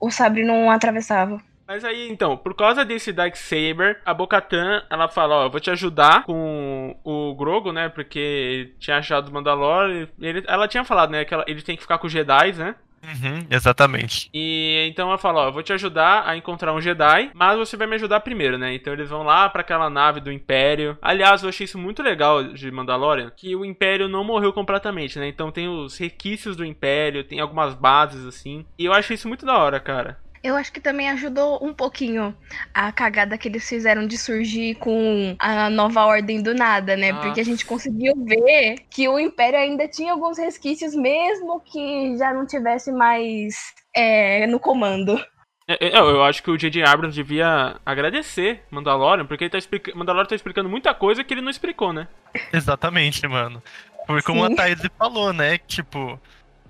o sabre não atravessava. Mas aí, então, por causa desse Dark Saber, a Bo-Katan, ela fala, ó, eu vou te ajudar com o Grogo, né? Porque ele tinha achado o Mandalore. Ele, ela tinha falado, né? Que ela- ele tem que ficar com os Jedi, né? Uhum, exatamente. E então ela fala, ó, eu vou te ajudar a encontrar um Jedi, mas você vai me ajudar primeiro, né? Então eles vão lá pra aquela nave do Império. Aliás, eu achei isso muito legal de Mandalorian, que o Império não morreu completamente, né? Então tem os requisitos do Império, tem algumas bases assim. E eu achei isso muito da hora, cara. Eu acho que também ajudou um pouquinho a cagada que eles fizeram de surgir com a nova ordem do nada, né? Nossa. Porque a gente conseguiu ver que o Império ainda tinha alguns resquícios, mesmo que já não tivesse mais é, no comando. É, é, Eu, eu acho que o J.J. Abrams devia agradecer Mandalorian, porque ele tá explicando, Mandalorian tá explicando muita coisa que ele não explicou, né? Exatamente, mano. Porque como Sim. a Thaís falou, né? Tipo,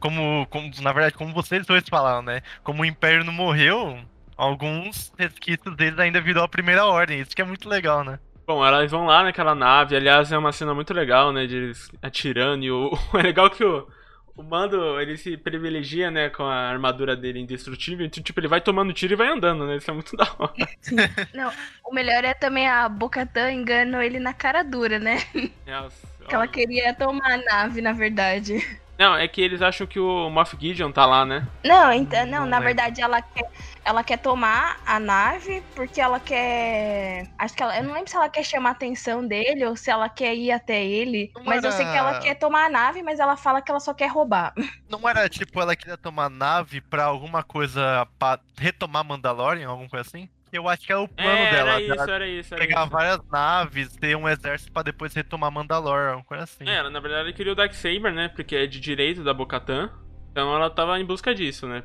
como, como. Na verdade, como vocês dois falaram, né? Como o Império não morreu, alguns resquícios deles ainda virou a primeira ordem. Isso que é muito legal, né? Bom, elas vão lá naquela nave, aliás, é uma cena muito legal, né, de eles atirando, e o, é legal que o, o Mando, ele se privilegia, né, com a armadura dele indestrutível, então, tipo, ele vai tomando tiro e vai andando, né, isso é muito da hora. Não, o melhor é também a Bocatã engano ele na cara dura, né? Nossa, Que ela queria tomar a nave, na verdade. Não, é que eles acham que o Moff Gideon tá lá, né? Não, então, não, Não na lembro. verdade ela quer, ela quer tomar a nave porque ela quer. Acho que ela. Eu não lembro se ela quer chamar a atenção dele ou se ela quer ir até ele. Não mas eu sei que era- ela quer tomar a nave, mas ela fala que ela só quer roubar. Não era tipo ela queria tomar nave pra alguma coisa pra retomar Mandalorian, alguma coisa assim? Eu acho que é o plano É, dela. era isso, dela era isso, era pegar isso. várias naves, ter um exército pra depois retomar Mandalorian, alguma coisa assim. É, ela na verdade queria o Darksaber, né? Porque é de direito da Bocatan. Então ela tava em busca disso, né?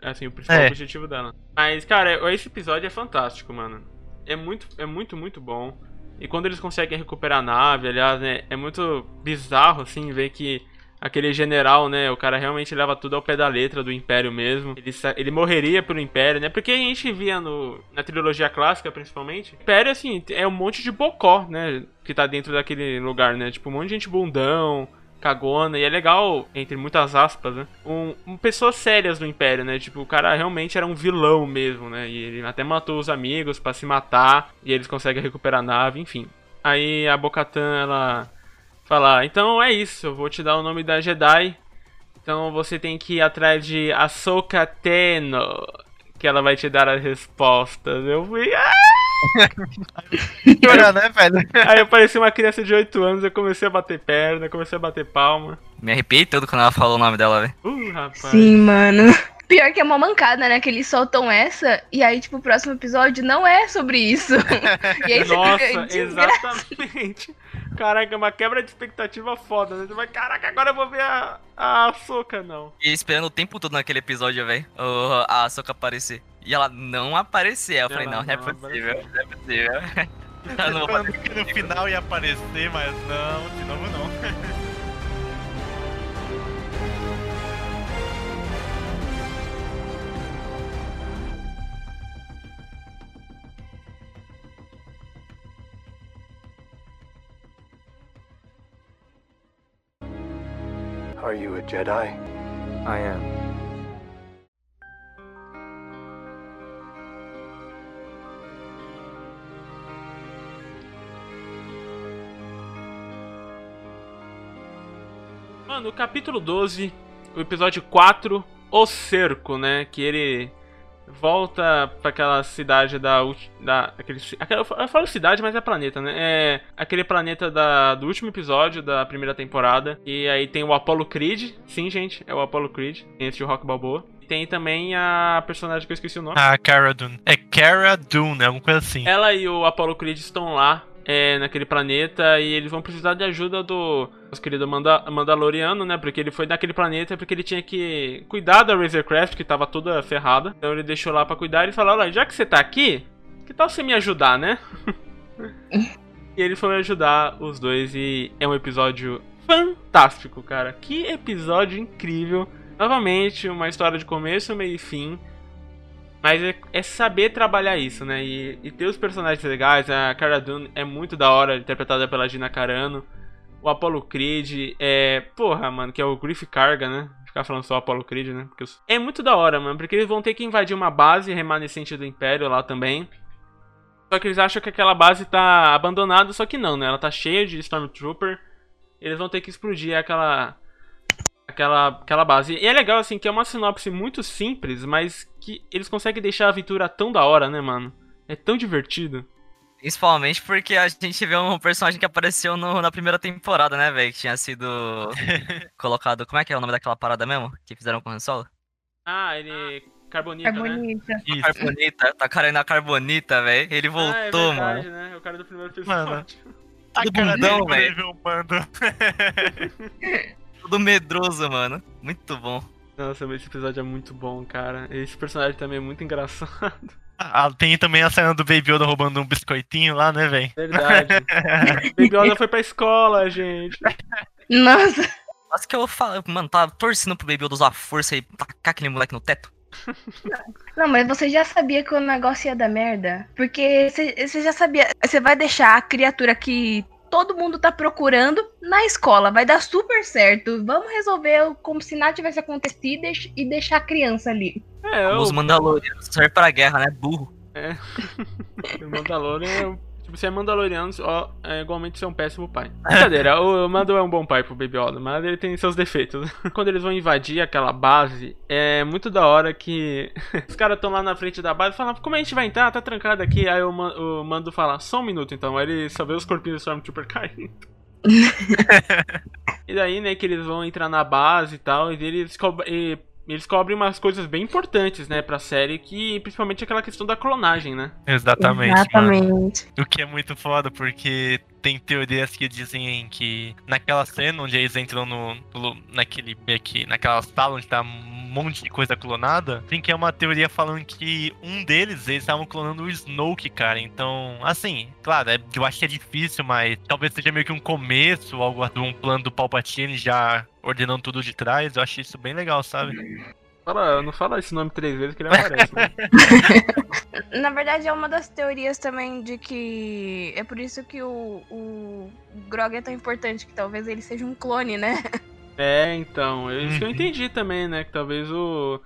Assim, o principal É. objetivo dela. Mas, cara, esse episódio é fantástico, mano. É muito, é muito, muito bom. E quando eles conseguem recuperar a nave, aliás, né? É muito bizarro, assim, ver que aquele general, né? O cara realmente leva tudo ao pé da letra do Império mesmo. Ele, ele morreria pelo Império, né? Porque a gente via no, na trilogia clássica, principalmente. Império, assim, é um monte de bocó, né? Que tá dentro daquele lugar, né? Tipo, um monte de gente bundão, cagona. E é legal, entre muitas aspas, né? Um, um- pessoas sérias do Império, né? Tipo, o cara realmente era um vilão mesmo, né? E ele até matou os amigos pra se matar. E eles conseguem recuperar a nave, enfim. Aí a Bocatan, ela fala: Então é isso, eu vou te dar o nome da Jedi. Então você tem que ir atrás de Ahsoka Teno. Que ela vai te dar as respostas. Eu fui. "Ah!" Olha, né, velho? Aí eu parecia uma criança de 8 anos, eu comecei a bater perna, comecei a bater palma. Me arrepiei todo quando ela falou o nome dela, velho. Uh, rapaz. Sim, mano. Pior que é uma mancada, né? Que eles soltam essa e aí, tipo, o próximo episódio não é sobre isso. e aí você Nossa, fica desgra- exatamente. Caraca, é uma quebra de expectativa foda, né? Vai, caraca, agora eu vou ver a, a Soca, não. E esperando o tempo todo naquele episódio, velho. A Soca aparecer. E ela não aparecer. Eu falei, Ela não, não é não possível, não é possível. Eu não vou Falando que no final ia aparecer, mas não, de novo não. Are you a Jedi? I am. Mano, o capítulo 12, o episódio 4, O Cerco, né? Que ele volta pra aquela cidade da. da aquele, aquela, eu falo cidade, mas é planeta, né? É aquele planeta da, do último episódio da primeira temporada. E aí tem o Apollo Creed. Sim, gente, é o Apollo Creed. Tem esse Rock Balboa. E tem também a personagem que eu esqueci o nome. Ah, Cara Dune. É Cara Dune, alguma coisa assim. Ela e o Apollo Creed estão lá é, naquele planeta e eles vão precisar de ajuda do nosso querido Manda Mandaloriano, né? Porque ele foi naquele planeta porque ele tinha que cuidar da Razorcraft, que tava toda ferrada. Então ele deixou lá pra cuidar e falou: Olha, já que você tá aqui, que tal você me ajudar, né? e ele foi ajudar os dois e é um episódio fantástico, cara. Que episódio incrível. Novamente, uma história de começo, meio e fim. Mas é, é saber trabalhar isso, né? E, e ter os personagens legais. A Cara Dune é muito da hora, interpretada pela Gina Carano. O Apollo Creed é. Porra, mano, que é o Griff Carga, né? Ficar falando só Apollo Creed, né? Porque É muito da hora, mano. Porque eles vão ter que invadir uma base remanescente do Império lá também. Só que eles acham que aquela base tá abandonada, só que não, né? Ela tá cheia de Stormtrooper. Eles vão ter que explodir aquela aquela, aquela base. E é legal, assim, que é uma sinopse muito simples, mas que eles conseguem deixar a aventura tão da hora, né, mano? É tão divertido. Principalmente porque a gente vê um personagem que apareceu no- na primeira temporada, né, velho? Que tinha sido colocado. Como é que é o nome daquela parada mesmo? Que fizeram com o Han Solo? Ah, ele. Carbonita, É né? bonita. Isso. Carbonita, tá cara aí na Carbonita, velho. Ele Ah, é voltou, verdade, mano. né? O cara do primeiro Mano. episódio. A Tudo cara bundão, velho. vê o bando. Tudo medroso, mano. Muito bom. Nossa, esse episódio é muito bom, cara. Esse personagem também é muito engraçado. Ah, tem também a cena do Baby Yoda roubando um biscoitinho lá, né, velho? Verdade. Baby Yoda foi pra escola, gente. Nossa. Mas que eu falo, mano, tá torcendo pro Baby Yoda usar força e tacar aquele moleque no teto. Não, mas você já sabia que o negócio ia dar merda? Porque você já sabia. Você vai deixar a criatura que todo mundo tá procurando na escola. Vai dar super certo. Vamos resolver como se nada tivesse acontecido e deix- deixar a criança ali. É, Os o, Mandalorianos servem pra guerra, né? Burro. o Mandalorian é Tipo, você é Mandaloriano, ó, é igualmente ser um péssimo pai. Brincadeira, o Mando é um bom pai pro Baby Yoda, mas ele tem seus defeitos. Quando eles vão invadir aquela base, é muito da hora que os caras estão lá na frente da base e falam, como a gente vai entrar? Tá trancado aqui. Aí o, o Mando fala, só um minuto então. Aí ele só vê os corpinhos do Stormtrooper caindo. e daí, né, que eles vão entrar na base e tal, e eles, e eles cobrem umas coisas bem importantes, né, pra série, que principalmente aquela questão da clonagem, né? Exatamente. mano. Exatamente. O que é muito foda, porque tem teorias que dizem que naquela cena onde eles entram no, no- naquele beck, naquela sala onde tá monte de coisa clonada, tem que é uma teoria falando que um deles, eles estavam clonando o Snoke, cara. Então, assim, claro, é- eu acho que é difícil, mas talvez seja meio que um começo, algo de um plano do Palpatine já ordenando tudo de trás. Eu acho isso bem legal, sabe? Fala, não fala esse nome três vezes que ele aparece, né? Na verdade, é uma das teorias também de que é por isso que o, o Grog é tão importante, que talvez ele seja um clone, né? É, então, é isso que eu Uhum. entendi também, né? Que talvez o,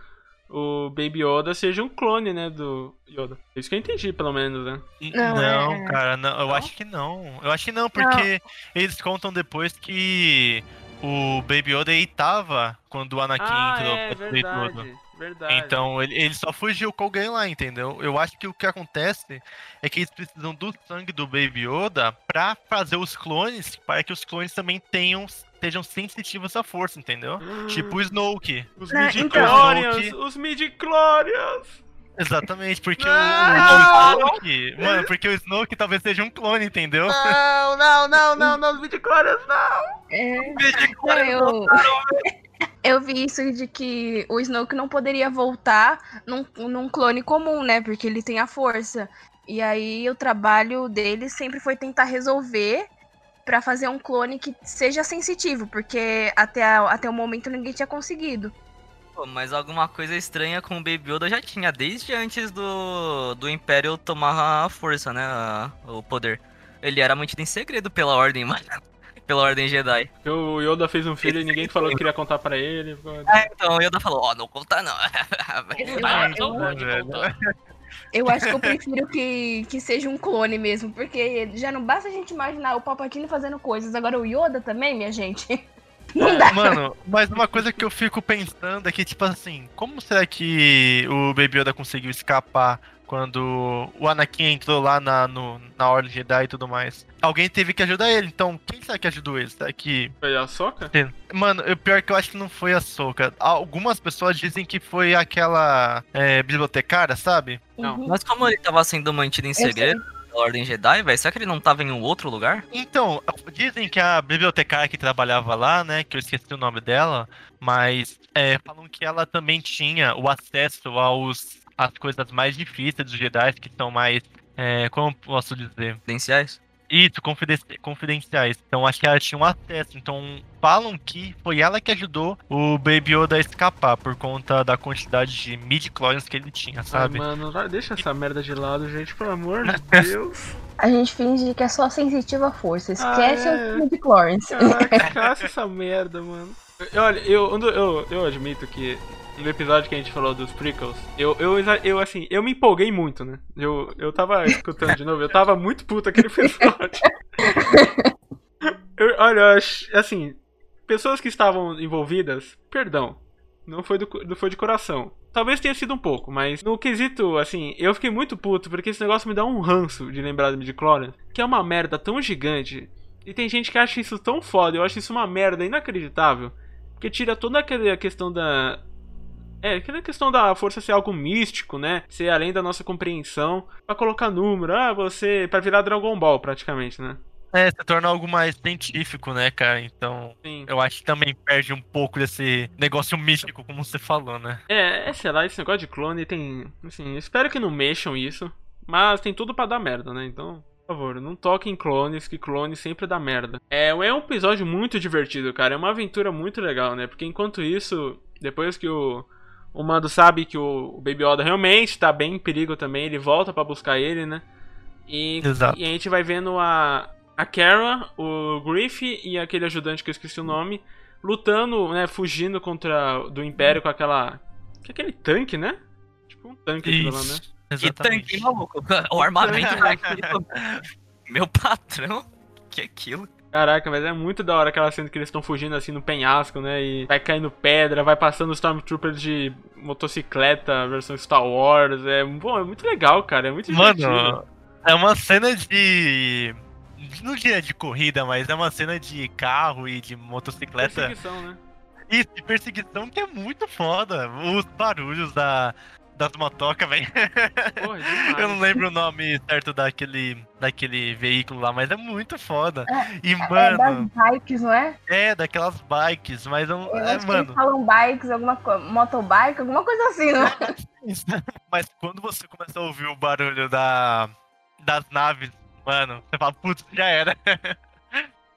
o Baby Yoda seja um clone, né, do Yoda. É isso que eu entendi, pelo menos, né? Não, Não, é- cara, não, eu Não? acho que não. Eu acho que não, porque eles contam depois que o Baby Yoda aí tava quando o Anakin Ah, entrou é, verdade, verdade. Então ele, ele só fugiu com alguém lá, entendeu? Eu acho que o que acontece é que eles precisam do sangue do Baby Yoda pra fazer os clones, para que os clones também tenham estejam sensitivos à força, entendeu? Tipo o Snoke. Os Não, midi-chlorians, então- os midi-chlorians. Exatamente, porque o, Não! o Snoke. Mano, porque o Snoke talvez seja um clone, entendeu? Não, não, não, não, não, os midi-chlorians não. É. Não, eu... eu vi isso de que o Snoke não poderia voltar num, num clone comum, né? Porque ele tem a força. E aí o trabalho dele sempre foi tentar resolver pra fazer um clone que seja sensitivo, porque até, a- até o momento ninguém tinha conseguido. Pô, mas alguma coisa estranha com o Baby Yoda já tinha, desde antes do, do Império tomar a força, né? a- o poder. Ele era mantido em segredo pela Ordem, mano. Pela Ordem Jedi. O Yoda fez um filho e ninguém falou que queria contar pra ele. Ah, então o Yoda falou, ó, não conta não. Ah, eu- velho. contar. Eu acho que eu prefiro que, que seja um clone mesmo, porque já não basta a gente imaginar o Palpatine fazendo coisas, agora o Yoda também, minha gente. Não dá. Mano, mas uma coisa que eu fico pensando é que, tipo assim, como será que o Baby Yoda conseguiu escapar quando o Anakin entrou lá na, no, na Ordem Jedi e tudo mais? Alguém teve que ajudar ele, então quem será que ajudou ele? Será que. Foi a soca? Mano, o pior é que eu acho que não foi a Soca. Algumas pessoas dizem que foi aquela é, bibliotecária, sabe? Não. Uhum. Mas como ele tava sendo mantido em segredo pela Ordem Jedi, velho, será que ele não tava em um outro lugar? Então, dizem que a bibliotecária que trabalhava lá, né, que eu esqueci o nome dela, mas é, falam que ela também tinha o acesso aos às coisas mais difíceis dos Jedi, que são mais, é, como posso dizer, Credenciais? isso, confiden- confidenciais. Então acho que ela tinha um acesso. Então falam que foi ela que ajudou o Baby Yoda a escapar por conta da quantidade de midi-chlorians que ele tinha, sabe? Ai, mano, deixa essa merda de lado, gente, pelo amor de Deus. A gente finge que é só sensitiva à força. Esquece Ah, é. o Clarence. Caraca, caça essa merda, mano. Olha, eu, eu, eu admito que no episódio que a gente falou dos prequels, eu, eu, eu assim, eu me empolguei muito, né? Eu, eu tava escutando de novo, eu tava muito puto aquele episódio. Eu- olha, assim, pessoas que estavam envolvidas, perdão, não foi, do, não foi de coração. Talvez tenha sido um pouco, mas no quesito, assim, eu fiquei muito puto porque esse negócio me dá um ranço de lembrar do Midichlorian, que é uma merda tão gigante. E tem gente que acha isso tão foda, eu acho isso uma merda inacreditável. Porque tira toda aquela questão da. É, aquela questão da força ser algo místico, né? Ser além da nossa compreensão. Pra colocar número, ah, você. Pra virar Dragon Ball, praticamente, né? É, se torna algo mais científico, né, cara? Então, Sim. eu acho que também perde um pouco desse negócio místico, como você falou, né? É, é, sei lá, esse negócio de clone tem. Assim, espero que não mexam isso. Mas tem tudo pra dar merda, né? Então, por favor, não toquem em clones, que clone sempre dá merda. É, é um episódio muito divertido, cara. É uma aventura muito legal, né? Porque enquanto isso, depois que o. O Mando sabe que o, Baby Yoda realmente tá bem em perigo também, ele volta pra buscar ele, né? E, Exato. e a gente vai vendo a, a Kara, o Griff e aquele ajudante que eu esqueci o nome, lutando, né? Fugindo contra do Império com aquela. com aquele tanque, né? Tipo um tanque aquilo lá, né? Isso. Que Exatamente. tanque, maluco. O armamento daquele. Meu patrão? Que é aquilo? Caraca, mas é muito da hora aquela cena que eles estão fugindo assim no penhasco, né? E vai caindo pedra, vai passando os Stormtroopers de motocicleta, versão Star Wars. É, bom, é muito legal, cara. É muito divertido. Mano, é uma cena de. Não diria de corrida, mas é uma cena de carro e de motocicleta. Perseguição, né? Isso, de perseguição que é muito foda. Os barulhos da, das motocas, velho. Eu não lembro o nome certo daquele, daquele veículo lá, mas é muito foda. E, É das mano, bikes, não é? é daquelas bikes, mas eu, Eu é, acho que eles mano. falam bikes, alguma coisa. Motobike, alguma coisa assim, não é? Mas quando você começa a ouvir o barulho da, das naves, mano, você fala, putz, já era.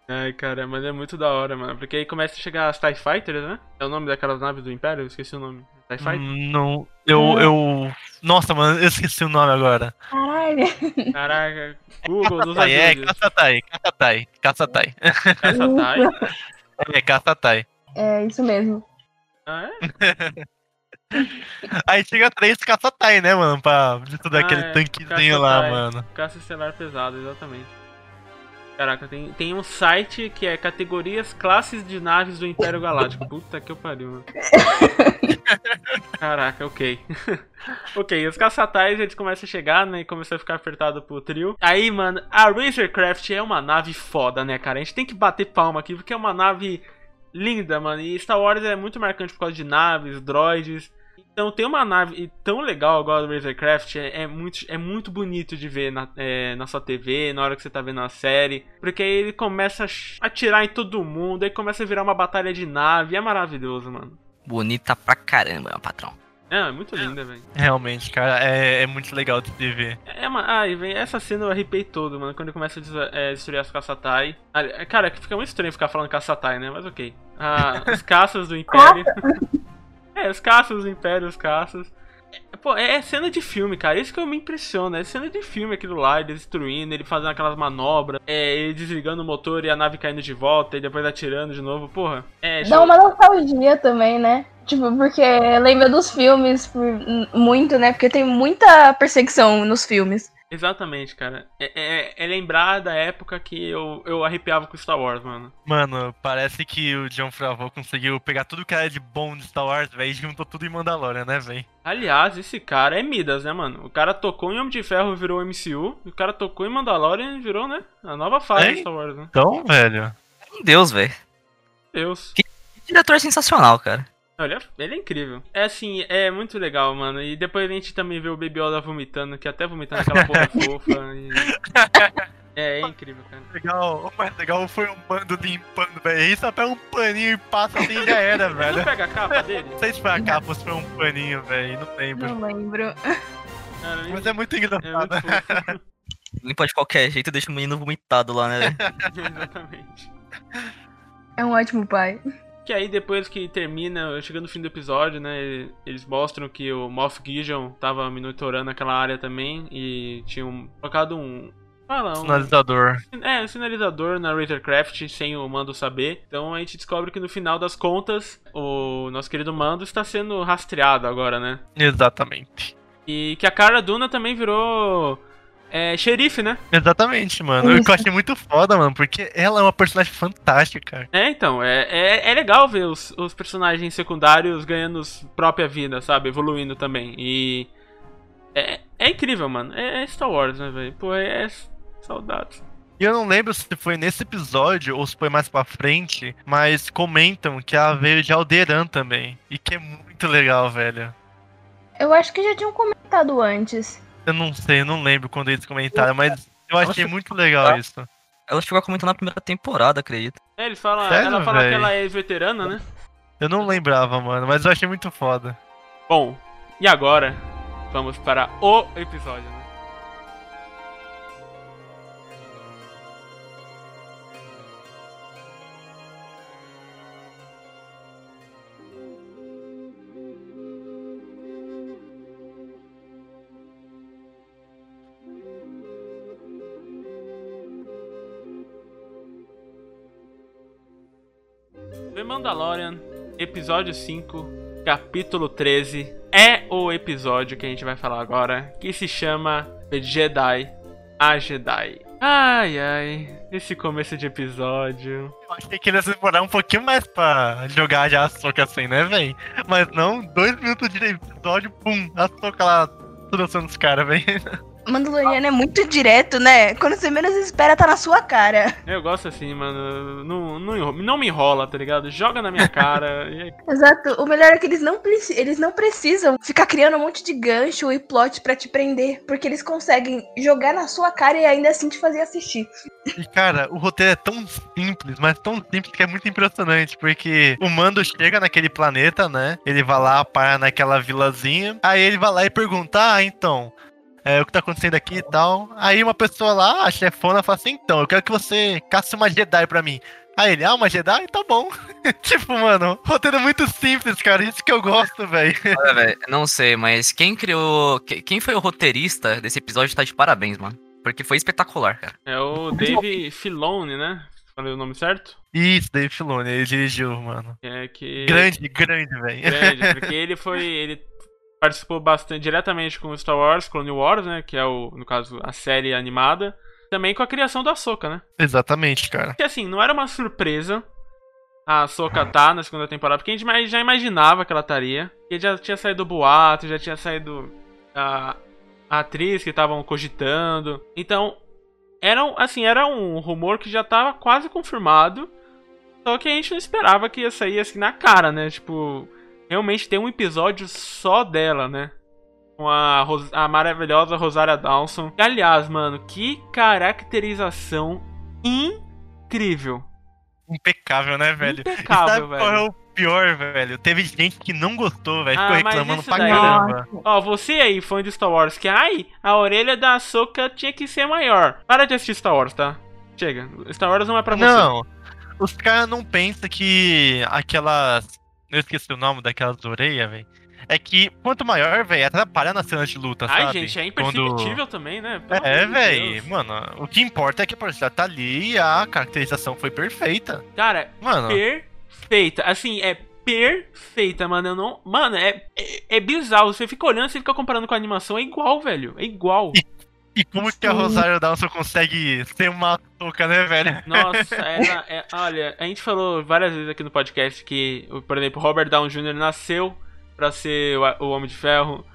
Ai, cara, mas é muito da hora, mano. Porque aí começa a chegar as TIE Fighters, né? É o nome daquelas naves do Império? Eu esqueci o nome. Hum, Não, eu, eu. Nossa, mano, eu esqueci o nome agora. Caralho. Caraca, Google, nos Caçatai, é. Caçatai, Caçatai, Caçatai. TIE? É, Caçatai. É isso mesmo. Ah, é? Aí chega três Caçatai, né, mano? Pra estudar Ah, aquele é, tanquezinho lá, Caçatai. mano. Caça Estelar Pesado, exatamente. Caraca, tem, tem um site que é categorias classes de naves do Império Galáctico. Puta que eu pariu, mano. Caraca, ok. ok, os caçatais eles começam a chegar, né? E começam a ficar apertado pro trio. Aí, mano, a Razorcraft é uma nave foda, né, cara? A gente tem que bater palma aqui, porque é uma nave linda, mano. E Star Wars é muito marcante por causa de naves, droids. Então tem uma nave tão legal igual a do Razorcraft, é, é muito, é muito bonito de ver na, é, na sua TV, na hora que você tá vendo a série. Porque aí ele começa a atirar em todo mundo, aí começa a virar uma batalha de nave, é maravilhoso, mano. Bonita pra caramba, meu patrão. É, é muito linda, velho. Realmente, cara, é, é muito legal de se ver. É uma. Ai, vem, essa cena eu arrepiei todo, mano. Quando ele começa a des- é, destruir as caçatai. Ah, é, Cara, que fica muito estranho ficar falando caçatai, né? Mas ok. Ah, os caças do Império. é, os caças do Império, os caças. É, Pô, é, é cena de filme, cara. Isso que eu me impressiona. É cena de filme aquilo lá, ele destruindo, ele fazendo aquelas manobras, é, ele desligando o motor e a nave caindo de volta, e depois atirando de novo. Porra. É, Dá uma nostalgia também, né? Tipo, porque lembra dos filmes muito, né? Porque tem muita perseguição nos filmes. Exatamente, cara. É, é, é lembrar da época que eu, eu arrepiava com Star Wars, mano. Mano, parece que o John Favreau conseguiu pegar tudo que era de bom de Star Wars, velho, e juntou tudo em Mandalorian, né, velho? Aliás, esse cara é Midas, né, mano? O cara tocou em Homem de Ferro e virou MCU. E o cara tocou em Mandalorian e virou, né? A nova fase É? de Star Wars, né? Então, velho. Deus, velho. Deus. Que diretor sensacional, cara. Não, Ele é, ele incrível. É assim, é muito legal, mano. E depois a gente também vê o Baby Yoda vomitando, que até vomitando aquela porra fofa. E... É, é incrível, cara. Legal, o mais legal foi um bando limpando, velho. Aí só pega um paninho e passa assim e já era, velho. pega a capa dele? Não sei se foi a capa ou se foi um paninho, velho. Não lembro. Não lembro. Cara, Mas é muito é muito engraçado. fofo. Limpa de qualquer jeito e deixa o menino vomitado lá, né? Exatamente. É um ótimo pai. Que aí depois que termina, chegando no fim do episódio, né, eles mostram que o Moff Gideon tava monitorando aquela área também e tinham colocado um fala, um, Sinalizador. é, um sinalizador na Razorcraft sem o Mando saber. Então a gente descobre que no final das contas, o nosso querido Mando está sendo rastreado agora, né? Exatamente. E que a Cara Duna também virou é, xerife, né? Exatamente, mano. O que Isso. eu achei muito foda, mano, porque ela é uma personagem fantástica, cara. É, então, é, é, é legal ver os, os personagens secundários ganhando própria vida, sabe? Evoluindo também. E. É, é incrível, mano. É, é Star Wars, né, velho? Pô, é, é saudades. E eu não lembro se foi nesse episódio ou se foi mais pra frente, mas comentam que ela veio de Alderan também. E que é muito legal, velho. Eu acho que já tinham comentado antes. Eu não sei, eu não lembro quando eles comentaram, mas eu achei muito legal isso. Ela chegou a comentar na primeira temporada, acredito. É, ele fala, Sério, ela fala que véi? ela é veterana, né? Eu não lembrava, mano, mas eu achei muito foda. Bom, e agora vamos para o episódio, Mandalorian, episódio 5, capítulo 13, é o episódio que a gente vai falar agora, que se chama The Jedi, a Jedi. Ai, ai. Esse começo de episódio. Eu achei que ele ia demorar um pouquinho mais pra jogar já a soca assim, né, véi? Mas não, dois minutos de episódio, pum, a soca lá trouxendo os caras, véi. Mandaloriano é muito direto, né? Quando você menos espera, tá na sua cara. Eu gosto assim, mano. Não, não, não me enrola, tá ligado? Joga na minha cara. e é- Exato. O melhor é que eles não, eles não precisam ficar criando um monte de gancho e plot pra te prender. Porque eles conseguem jogar na sua cara e ainda assim te fazer assistir. E cara, o roteiro é tão simples, mas tão simples que é muito impressionante, porque o Mando chega naquele planeta, né? Ele vai lá, para naquela vilazinha, aí ele vai lá e pergunta: Ah, então. É, o que tá acontecendo aqui e tal. Aí uma pessoa lá, a chefona, fala assim: Então, eu quero que você caça uma Jedi pra mim. Aí ele, ah, uma Jedi? Tá bom. tipo, mano, roteiro muito simples, cara. Isso que eu gosto, velho. Olha, velho, não sei, mas quem criou. que- Quem foi o roteirista desse episódio tá de parabéns, mano. Porque foi espetacular, cara. É o Dave Filoni, né? Falei o nome certo? Isso, Dave Filoni, ele dirigiu, mano. É que. Grande, grande, velho. grande, porque ele foi. Ele participou bastante diretamente com o Star Wars, Clone Wars, né? Que é o, no caso, a série animada. Também com a criação da Ahsoka, né? Exatamente, cara. Porque assim, não era uma surpresa a Ahsoka tá na segunda temporada, porque a gente já imaginava que ela estaria. Porque já tinha saído o boato, já tinha saído a, a atriz que estavam cogitando. Então, era, assim, era um rumor que já tava quase confirmado. Só que a gente não esperava que ia sair assim na cara, né? Tipo, realmente tem um episódio só dela, né? Com a, Ros- a maravilhosa Rosária Dawson. E, aliás, mano, que caracterização incrível. Impecável, né, velho? Impecável, sabe qual é velho. o pior, velho? Teve gente que não gostou, velho. Ah, Ficou reclamando pra daí- caramba. Ó, você aí, fã de Star Wars, que ai, a orelha da Ahsoka tinha que ser maior. Para de assistir Star Wars, tá? Chega. Star Wars não é pra você. Não, os caras não pensam que aquelas. Eu esqueci o nome daquelas orelhas, velho. É que quanto maior, velho, atrapalha nas cenas de luta, Ai, sabe? gente, é Quando- imperceptível também, né? Pelo É, velho, mano, o que importa é que a personagem tá ali e a caracterização foi perfeita. Cara, Mano, perfeita. Assim, é perfeita, mano. Eu não. Mano, é, é, é bizarro. Você fica olhando, você fica comparando com a animação. É igual, velho. É igual. e como que a Rosário Dawson consegue ser uma touca, né, velho? Nossa, ela é, olha, a gente falou várias vezes aqui no podcast que, por exemplo, Robert Downey Jr. nasceu pra ser o, o Homem de Ferro.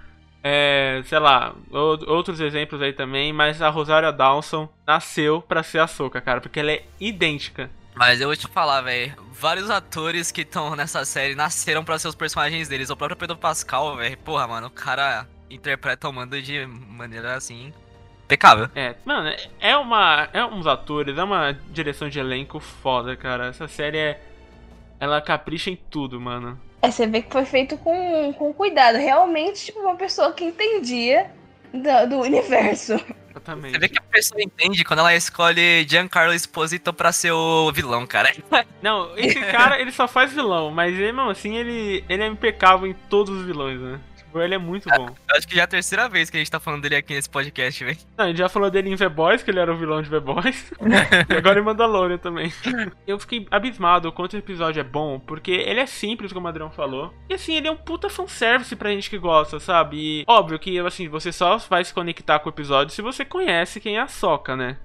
É, sei lá, ou- outros exemplos aí também, mas a Rosário Dawson nasceu pra ser a Soca, cara, porque ela é idêntica. Mas eu vou te falar, velho. Vários atores que estão nessa série nasceram pra ser os personagens deles. O próprio Pedro Pascal, velho. Porra, mano, o cara interpreta o mando de maneira assim. Impecável. É, mano, é- uma. É uns atores, é uma direção de elenco foda, cara. Essa série é. Ela capricha em tudo, mano. É, você vê que foi feito com, com cuidado. Realmente, tipo, uma pessoa que entendia do, do universo. Exatamente. Você vê que a pessoa entende quando ela escolhe Giancarlo Esposito pra ser o vilão, cara. Não, esse cara, ele só faz vilão, mas ele, mesmo assim, ele, ele é impecável em todos os vilões, né? Ele é muito bom. Eu acho que já é a terceira vez que a gente tá falando dele aqui nesse podcast, velho. Não, a gente já falou dele em The Boys, que ele era o vilão de The Boys. e agora em Mandalorian também. Eu fiquei abismado o quanto o episódio é bom, porque ele é simples, como o Adrião falou. E assim, ele é um puta fanservice pra gente que gosta, sabe? E óbvio que, assim, você só vai se conectar com o episódio se você conhece quem é a Soca, né?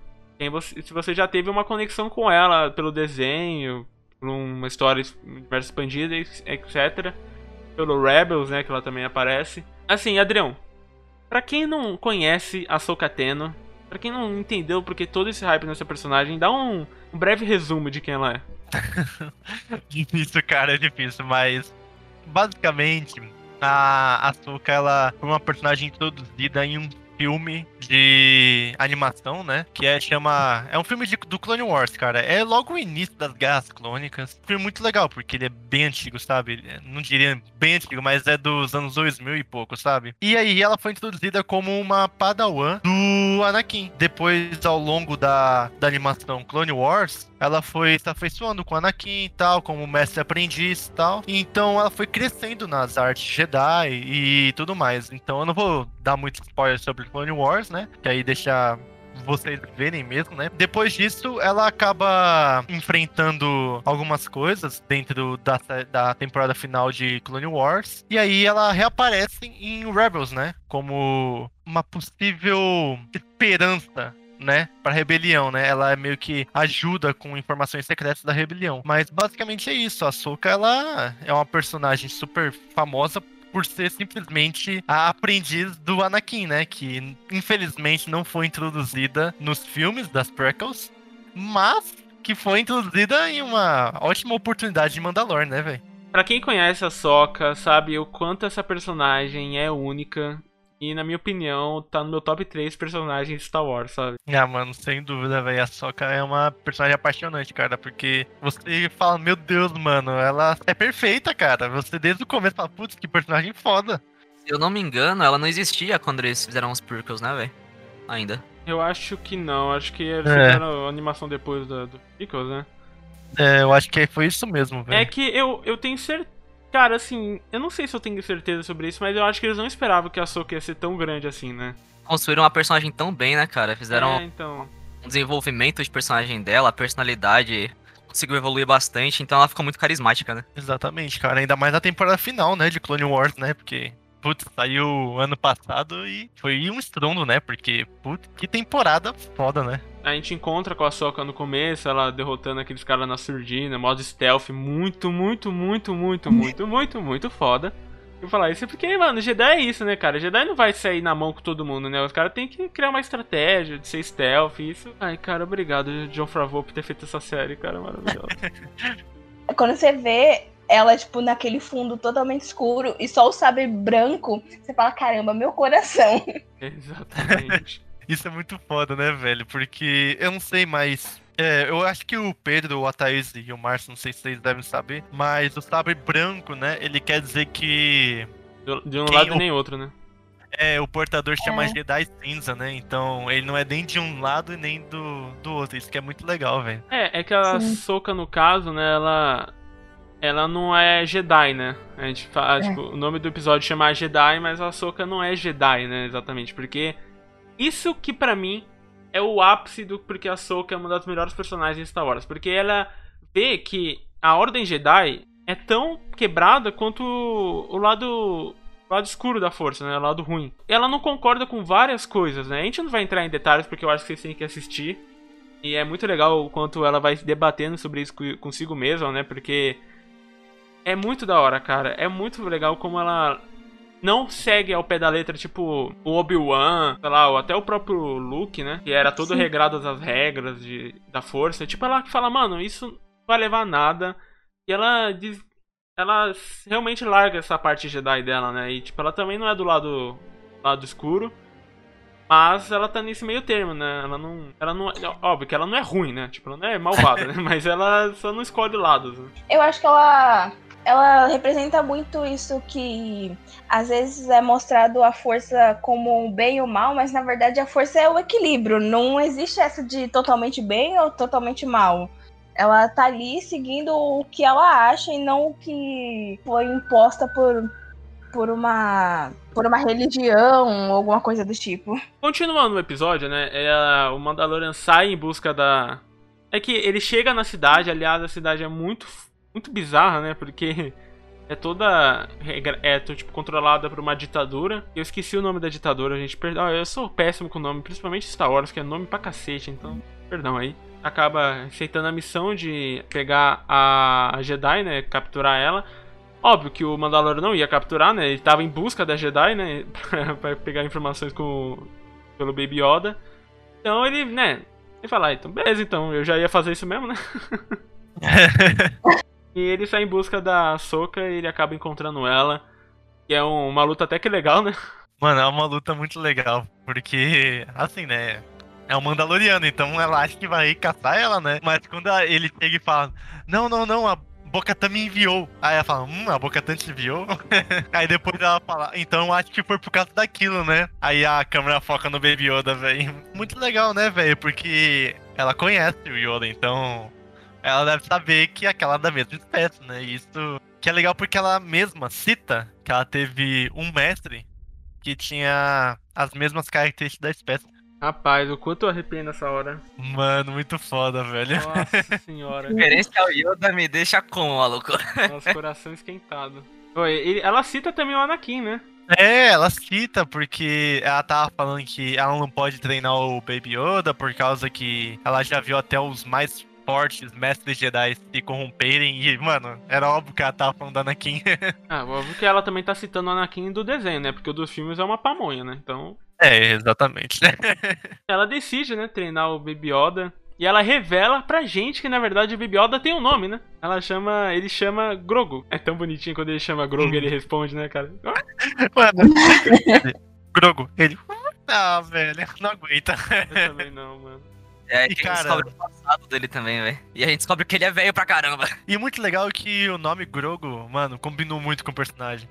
Você, se você já teve uma conexão com ela pelo desenho, por uma história universo expandida, etc. Pelo Rebels, né? Que ela também aparece. Assim, Adrião, Pra quem não conhece a Ahsoka Tano, pra quem não entendeu porque todo esse hype nessa personagem, dá um, um breve resumo de quem ela é. Difícil, cara, é difícil, mas basicamente a Asuka ela foi uma personagem introduzida em um filme de animação, né? Que é chama é um filme de- do Clone Wars, cara. É logo o início das Guerras Clônicas. Um filme muito legal porque ele é bem antigo, sabe? É- Não diria bem antigo, mas é dos anos 2000 e pouco, sabe? E aí ela foi introduzida como uma Padawan do Anakin. Depois, ao longo da, da animação Clone Wars, ela foi se afeiçoando com Anakin e tal, como mestre aprendiz e tal. Então ela foi crescendo nas artes Jedi e tudo mais. Então eu não vou dar muito spoiler sobre Clone Wars, né? Que aí deixa vocês verem mesmo, né? Depois disso, ela acaba enfrentando algumas coisas dentro da, da temporada final de Clone Wars. E aí ela reaparece em Rebels, né? Como uma possível esperança né, pra rebelião, né? Ela é meio que ajuda com informações secretas da rebelião. Mas basicamente é isso. A Soka, ela é uma personagem super famosa por ser simplesmente a aprendiz do Anakin, né? Que infelizmente não foi introduzida nos filmes das prequels, mas que foi introduzida em uma ótima oportunidade de Mandalor, né, velho? Pra quem conhece a Soca, sabe o quanto essa personagem é única. E, na minha opinião, tá no meu top 3 personagens de Star Wars, sabe? Ah, mano, sem dúvida, velho. A Soca é uma personagem apaixonante, cara. Porque você fala, meu Deus, mano, ela é perfeita, cara. Você desde o começo fala, putz, que personagem foda. Se eu não me engano, ela não existia quando eles fizeram os prequels, né, velho? Ainda. Eu acho que não. Acho que eles É. fizeram a animação depois do, do Pickles, né? É, eu acho que foi isso mesmo, velho. É que eu, eu tenho certeza. Cara, assim, eu não sei se eu tenho certeza sobre isso, mas eu acho que eles não esperavam que a Soca ia ser tão grande assim, né? Construíram uma personagem tão bem, né, cara? Fizeram É, então. um desenvolvimento de personagem dela, a personalidade conseguiu evoluir bastante, então ela ficou muito carismática, né? Exatamente, cara. Ainda mais na temporada final, né, de Clone Wars, né? Porque, putz, saiu ano passado e foi um estrondo, né? Porque, putz, que temporada foda, né? A gente encontra com a Soca no começo, ela derrotando aqueles caras na surdina, modo stealth, muito, muito, muito, muito, muito, muito, muito foda. Eu falar isso porque, mano, Jedi é isso, né, cara? Jedi não vai sair na mão com todo mundo, né? Os caras têm que criar uma estratégia de ser stealth, isso. Ai, cara, obrigado, John Favreau, por ter feito essa série, cara, maravilhosa. Quando você vê ela, tipo, naquele fundo totalmente escuro e só o sabre branco, você fala, caramba, meu coração. Exatamente. Isso é muito foda, né, velho? Porque eu não sei mais. É, eu acho que o Pedro, a Thaís e o Márcio, não sei se vocês devem saber, mas o sabre branco, né? Ele quer dizer que De- um lado o- e nem outro, né? é, o portador chama É. Jedi cinza, né? Então ele não é nem de um lado e nem do, do outro. Isso que é muito legal, velho. É, é que a Sim. Soca, no caso, né, ela. Ela não é Jedi, né? A gente fala, É. tipo, o nome do episódio chama Jedi, mas a Soca não é Jedi, né? Exatamente. Porque isso que pra mim é o ápice do porque a Soca é uma das melhores personagens de Star Wars. Porque ela vê que a Ordem Jedi é tão quebrada quanto o lado. O lado escuro da força, né? O lado ruim. Ela não concorda com várias coisas, né? A gente não vai entrar em detalhes porque eu acho que vocês têm que assistir. E é muito legal o quanto ela vai debatendo sobre isso co- consigo mesma, né? Porque é muito da hora, cara. É muito legal como ela não segue ao pé da letra, tipo o Obi-Wan, sei lá, ou até o próprio Luke, né? Que era todo Sim. regrado às regras de, da força. Tipo, ela que fala, mano, isso não vai levar a nada. E ela diz. Ela realmente larga essa parte Jedi dela, né? E tipo, ela também não é do lado, lado escuro. Mas ela tá nesse meio termo, né? Ela não. Ela não. Óbvio que ela não é ruim, né? Tipo, ela não é malvada, né? Mas ela só não escolhe lados. Né? Eu acho que ela, ela representa muito isso que às vezes é mostrado a força como um bem ou mal, mas na verdade a força é o equilíbrio. Não existe essa de totalmente bem ou totalmente mal. Ela tá ali seguindo o que ela acha e não o que foi imposta por, por uma por uma religião ou alguma coisa do tipo. Continuando o episódio, né? é, o Mandalorian sai em busca da. É que ele chega na cidade, aliás, a cidade é muito, muito bizarra, né? Porque é toda. É, tô, tipo, controlada por uma ditadura. Eu esqueci o nome da ditadura, gente. Perdão, eu sou péssimo com o nome, principalmente Star Wars, que é nome pra cacete, então. Perdão aí. Acaba aceitando a missão de pegar a Jedi, né? Capturar ela. Óbvio que o Mandalorian não ia capturar, né? Ele tava em busca da Jedi, né? pra pegar informações com, pelo Baby Yoda. Então ele, né? Ele fala, ah, então beleza, então eu já ia fazer isso mesmo, né? e ele sai em busca da Soca e ele acaba encontrando ela. Que é um- uma luta até que legal, né? Mano, é uma luta muito legal. Porque, assim, né? É um Mandaloriano, então ela acha que vai caçar ela, né? Mas quando ele chega e fala: Não, não, não, a Bocatan me enviou. Aí ela fala: Hum, a Bocatan te enviou? Aí depois ela fala: Então acho que foi por causa daquilo, né? Aí a câmera foca no Baby Yoda, velho. Muito legal, né, velho? Porque ela conhece o Yoda, então ela deve saber que é aquela da mesma espécie, né? E isso que é legal porque ela mesma cita que ela teve um mestre que tinha as mesmas características da espécie. Rapaz, o quanto eu arrepiei nessa hora. Mano, muito foda, velho. Nossa senhora. Referência ao Yoda me deixa como, maluco? Nosso coração esquentado. Oi, ela cita também o Anakin, né? É, ela cita porque ela tava falando que ela não pode treinar o Baby Yoda por causa que ela já viu até os mais fortes mestres Jedi se corromperem e, mano, era óbvio que ela tava falando da Anakin. Ah, óbvio que ela também tá citando o Anakin do desenho, né? Porque o dos filmes é uma pamonha, né? Então, é, exatamente. ela decide, né, treinar o Baby Yoda. E ela revela pra gente que, na verdade, o Baby Yoda tem um nome, né? Ela chama. Ele chama Grogu. É tão bonitinho quando ele chama Grogu ele responde, né, cara? Mano, Grogu, ele. Ah, velho, não aguenta. Eu também não, mano. É, E, que a cara- gente descobre o passado dele também, velho. E a gente descobre que ele é velho pra caramba. E muito legal que o nome Grogu, mano, combinou muito com o personagem.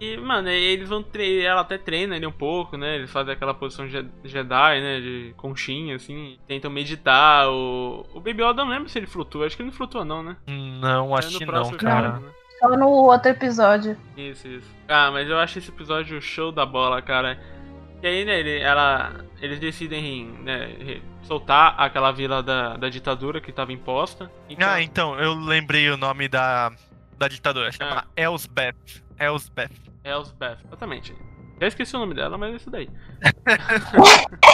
E, mano, eles vão tre ela até treina ele um pouco, né? Eles fazem aquela posição Je- Jedi, né? De conchinha, assim. Tentam meditar. O, o Baby Yoda, eu não lembro se ele flutua. Acho que ele não flutua, não, né? Não, É acho que não, cara. episódio, né? Só no outro episódio. Isso, isso. Ah, mas eu acho esse episódio show da bola, cara. E aí, né, ele, ela, eles decidem né, soltar aquela vila da, da ditadura que tava imposta. Então, Ah, então, eu lembrei o nome da, da ditadora. Chama Ah. Elsbeth. Elsbeth. Elsbeth, exatamente. Já esqueci o nome dela, mas é isso daí.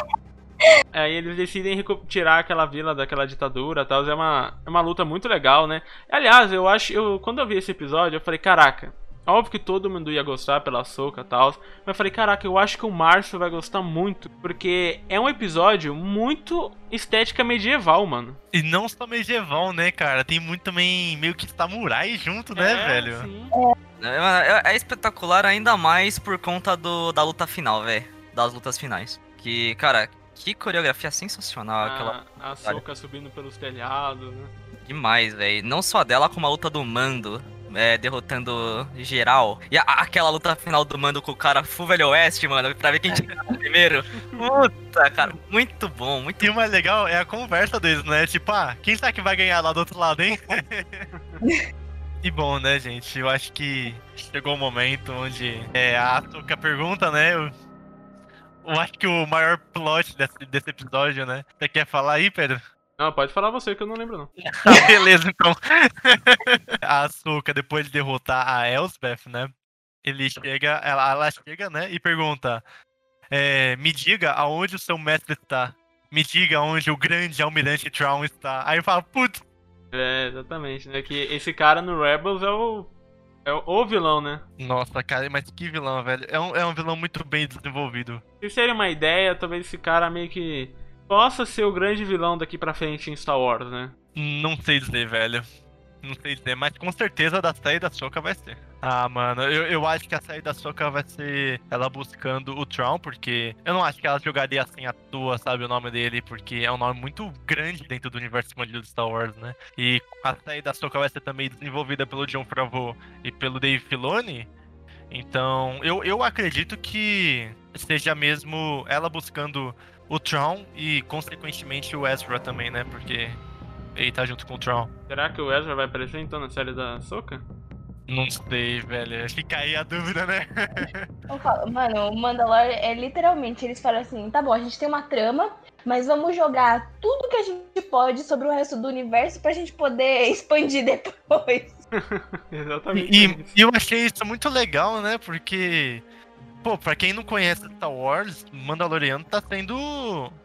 Aí eles decidem tirar aquela vila daquela ditadura e tal. É uma, é uma luta muito legal, né? Aliás, eu acho. Eu, quando eu vi esse episódio, eu falei, caraca. Óbvio que todo mundo ia gostar pela soca e tal. Mas eu falei, caraca, eu acho que o Márcio vai gostar muito. Porque é um episódio muito estética medieval, mano. E não só medieval, né, cara? Tem muito também meio que samurai junto, né, É, velho? sim. É, é- é espetacular ainda mais por conta do, da luta final, velho. Das lutas finais. Que, cara, que coreografia sensacional aquela. A, a soca subindo pelos telhados, né? Demais, velho. Não só dela, como a luta do Mando. É, derrotando geral. E a- aquela luta final do Mando com o cara Full Velho Oeste, mano, pra ver quem tinha primeiro. Puta, cara, muito bom, muito E o mais legal é a conversa deles, né? Tipo, ah, quem será que vai ganhar lá do outro lado, hein? e bom, né, gente? Eu acho que chegou o momento onde é, a Asuka pergunta, né? Eu, eu acho que o maior plot desse, desse episódio, né? Você quer falar aí, Pedro? Não, pode falar você que eu não lembro, não. Ah, beleza, então. a Asuka, depois de derrotar a Elsbeth, né? Ele chega, ela, ela chega, né? E pergunta: é, Me diga aonde o seu mestre está. Me diga onde o grande almirante Traum está. Aí fala, putz, É, exatamente, né? Que esse cara no Rebels é o. É o, o vilão, né? nossa, cara, mas que vilão, velho. É um, é um vilão muito bem desenvolvido. Se seria uma ideia, talvez esse cara meio que possa ser o grande vilão daqui pra frente em Star Wars, né? Não sei dizer, velho. Não sei dizer, mas com certeza da série da Soca vai ser. Ah, mano, eu, eu acho que a série da Soca vai ser ela buscando o Tron, porque eu não acho que ela jogaria assim à toa, sabe, o nome dele, porque é um nome muito grande dentro do universo expandido de Star Wars, né? E a série da Soca vai ser também desenvolvida pelo John Favreau e pelo Dave Filoni. Então, eu, eu acredito que seja mesmo ela buscando o Tron e, consequentemente, o Ezra também, né? Porque ele tá junto com o Tron. Será que o Ezra vai aparecer então na série da Soca? Não sei, velho. Fica aí a dúvida, né? Eu falo, mano, o Mandalorian é literalmente, eles falam assim, tá bom, a gente tem uma trama, mas vamos jogar tudo que a gente pode sobre o resto do universo pra gente poder expandir depois. Exatamente. E, e eu achei isso muito legal, né? Porque, pô, pra quem não conhece Star Wars, Mandaloriano tá sendo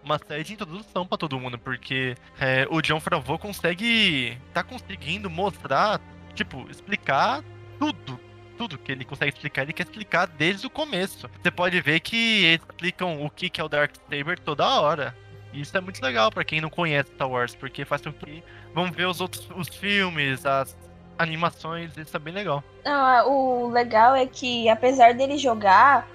uma série de introdução pra todo mundo, porque é, o John Favreau consegue. tá conseguindo mostrar, tipo, explicar tudo. Tudo que ele consegue explicar, ele quer explicar desde o começo. Você pode ver que eles explicam o que é o Dark Saber toda hora. Isso é muito legal pra quem não conhece Star Wars, porque faz com que vamos ver os outros os filmes, as animações, isso é bem legal. Não, o legal é que, apesar dele jogar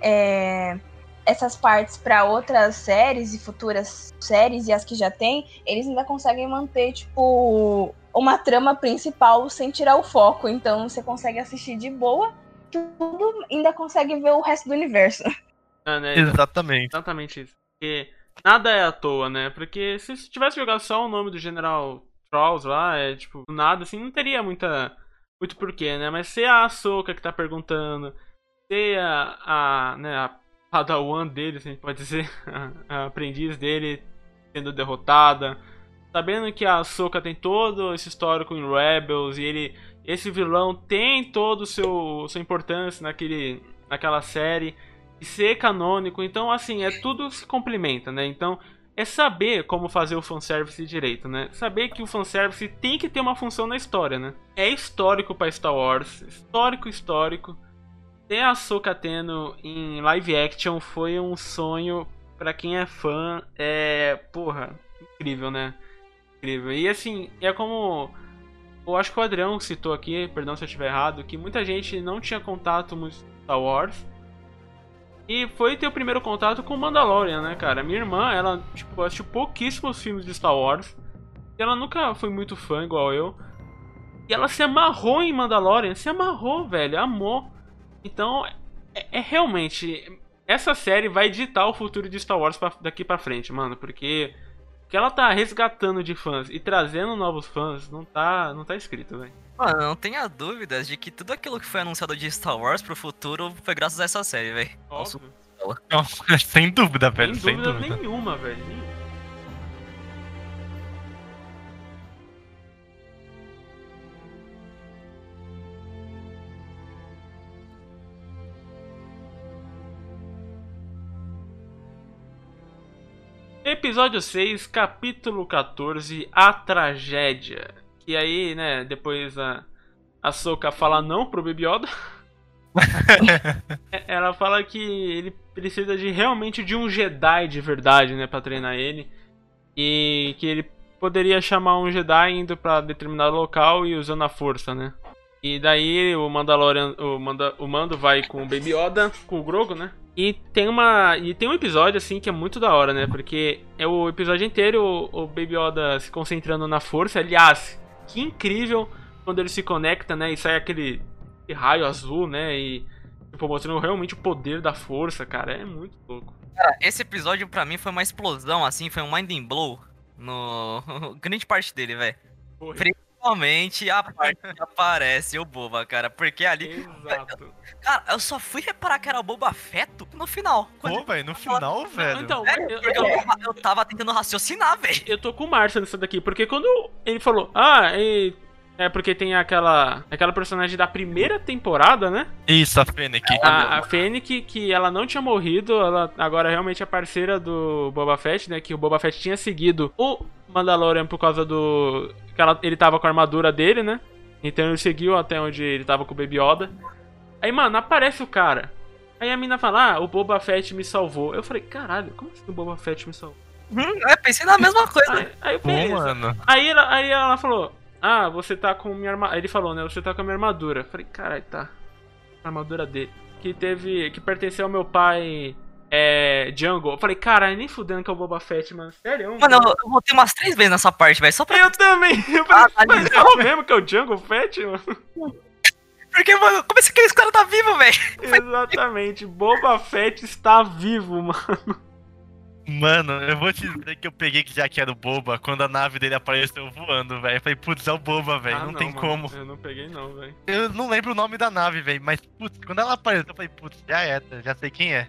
é, essas partes pra outras séries e futuras séries e as que já tem, eles ainda conseguem manter, tipo, uma trama principal sem tirar o foco. Então você consegue assistir de boa, tudo ainda consegue ver o resto do universo. Ah, né? Exatamente. Exatamente isso. Porque nada é à toa, né? Porque se se tivesse jogado só o nome do General Trolls lá, é tipo, nada, assim, não teria muita. Muito porquê, né? Mas ser a Ahsoka que tá perguntando, ser a. a né, a Padawan dele, se a gente pode dizer, a, a aprendiz dele sendo derrotada, sabendo que a Ahsoka tem todo esse histórico em Rebels e ele. Esse vilão tem todo o seu sua importância naquele naquela série e ser canônico. Então, assim, é tudo se complementa, né? Então, é saber como fazer o fanservice direito, né? Saber que o fanservice tem que ter uma função na história, né? É histórico para Star Wars, histórico, histórico. Ter a Ahsoka tendo em live action foi um sonho para quem é fã. É, porra, incrível, né? Incrível. E assim, é como eu acho que o Adrião citou aqui, perdão se eu estiver errado, que muita gente não tinha contato com Star Wars. E foi ter o primeiro contato com Mandalorian, né, cara? Minha irmã, ela tipo, assistiu pouquíssimos filmes de Star Wars. Ela nunca foi muito fã igual eu. E ela se amarrou em Mandalorian, se amarrou, velho, amou. Então, é, é realmente. Essa série vai ditar o futuro de Star Wars pra, daqui pra frente, mano. Porque que ela tá resgatando de fãs e trazendo novos fãs, não tá, não tá escrito, velho. Mano, não tenha dúvidas de que tudo aquilo que foi anunciado de Star Wars pro futuro foi graças a essa série, velho. Não, sem dúvida, velho. Sem Sem dúvida dúvida. nenhuma, velho. Episódio 6, capítulo 14, A Tragédia. Que aí, né, depois a, a Soka fala não pro Baby Yoda. É, Ela fala que ele precisa de realmente de um Jedi de verdade, né, para treinar ele. E que ele poderia chamar um Jedi indo para determinado local e usando a força, né? E daí o Mandalorian, o, Manda, o Mando vai com o Baby Yoda, com o Grogu, né? E tem uma e tem um episódio assim que é muito da hora, né? Porque é o episódio inteiro o, o Baby Yoda se concentrando na força. Aliás, que incrível quando ele se conecta, né? E sai aquele, raio azul, né? E tipo, mostrando realmente o poder da força, cara. É muito louco. Cara, esse episódio pra mim foi uma explosão, assim, foi um minding blow no grande parte dele, velho. Principalmente a parte que aparece o Boba, cara, porque ali, Exato. cara, eu só fui reparar que era o Boba Feto no final. Pô, velho, no final, velho. Então, É, eu, eu- eu, tava, eu tava tentando raciocinar, velho. eu tô com o Márcio nessa daqui, porque quando ele falou, ah, e- é porque tem aquela aquela personagem da primeira temporada, né? Isso, a Fennec. A, a Fennec, que ela não tinha morrido, ela agora realmente é parceira do Boba Fett, né? Que o Boba Fett tinha seguido o Mandalorian por causa do. que ela- ele tava com a armadura dele, né? Então ele seguiu até onde ele tava com o Baby Yoda. Aí, mano, aparece o cara. Aí a mina fala, ah, o Boba Fett me salvou. Eu falei, caralho, como assim o Boba Fett me salvou? Hum, eu pensei na mesma coisa. Aí, aí beleza. mano. Aí ela, aí ela falou: Ah, você tá com minha armadura. Ele falou, né? Você tá com a minha armadura. Falei, caralho, tá. A armadura dele. Que teve. Que pertenceu ao meu pai. É. Jungle. Eu falei, caralho, nem fudendo que é o Boba Fett, mano. Sério? Mano, eu, eu voltei umas três vezes nessa parte, velho, só pra... Eu também. Eu falei, Ah, mas é o mesmo que é o Jungle Fett, mano? Porque, mano, como esse, aqueles caras tá vivo, velho? Exatamente. Boba Fett está vivo, mano. Mano, eu vou te dizer que eu peguei que já que era o Boba quando a nave dele apareceu voando, velho. Eu falei, putz, é o Boba, velho. Ah, não, tem mano. como. Eu não peguei, não, velho. Eu não lembro o nome da nave, velho. Mas, putz, quando ela apareceu, eu falei, putz, já é, já sei quem é.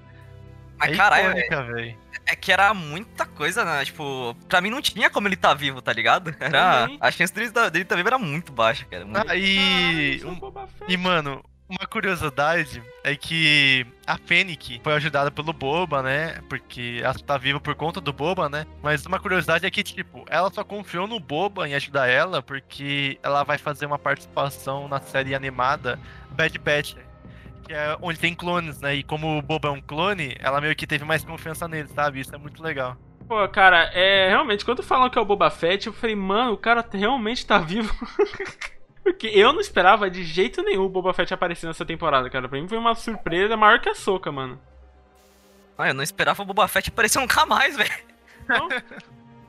Mas, é caralho, velho, velho. é que era muita coisa, né? Tipo, pra mim não tinha como ele tá vivo, tá ligado? Era... Também. A chance dele, tá- dele tá vivo era muito baixa, cara. Muito... Ah, e. Sou um-. E, mano, uma curiosidade é que a Fennec foi ajudada pelo Boba, né? Porque ela tá viva por conta do Boba, né? Mas uma curiosidade é que, tipo, ela só confiou no Boba em ajudar ela porque ela vai fazer uma participação na série animada Bad Batch. Que é onde tem clones, né? E como o Boba é um clone, ela meio que teve mais confiança nele, sabe? Isso é muito legal. Pô, cara, é. Realmente, quando falam que é o Boba Fett, eu falei, mano, o cara realmente tá vivo. Porque eu não esperava de jeito nenhum o Boba Fett aparecer nessa temporada, cara. Pra mim foi uma surpresa maior que a soca, mano. Ah, eu não esperava o Boba Fett aparecer nunca mais, velho. Então,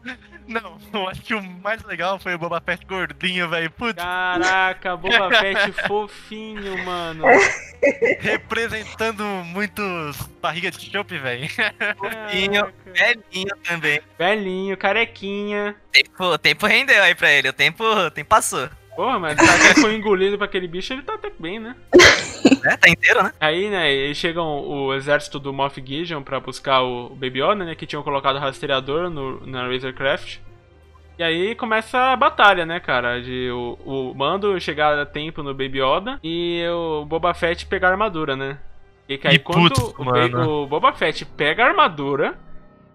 Não, eu acho que o mais legal foi o Boba Fett gordinho, velho. Putz, caraca, Boba Fett fofinho, mano. representando muitos barriga de chope, velho. Fofinho, velhinho também. Velhinho, carequinha. Tempo, tempo rendeu aí pra ele, o tempo, o tempo passou. Porra, mas tá até foi engolido pra aquele bicho, ele tá até bem, né? É, tá inteiro, né? Aí, né, eles chegam o exército do Moff Gideon pra buscar o Baby Yoda, né, que tinham colocado rastreador no, na Razorcraft. E aí começa a batalha, né, cara, de o, o Mando chegar a tempo no Baby Yoda e o Boba Fett pegar a armadura, né. E que aí E quando putz, o, o Boba Fett pega a armadura,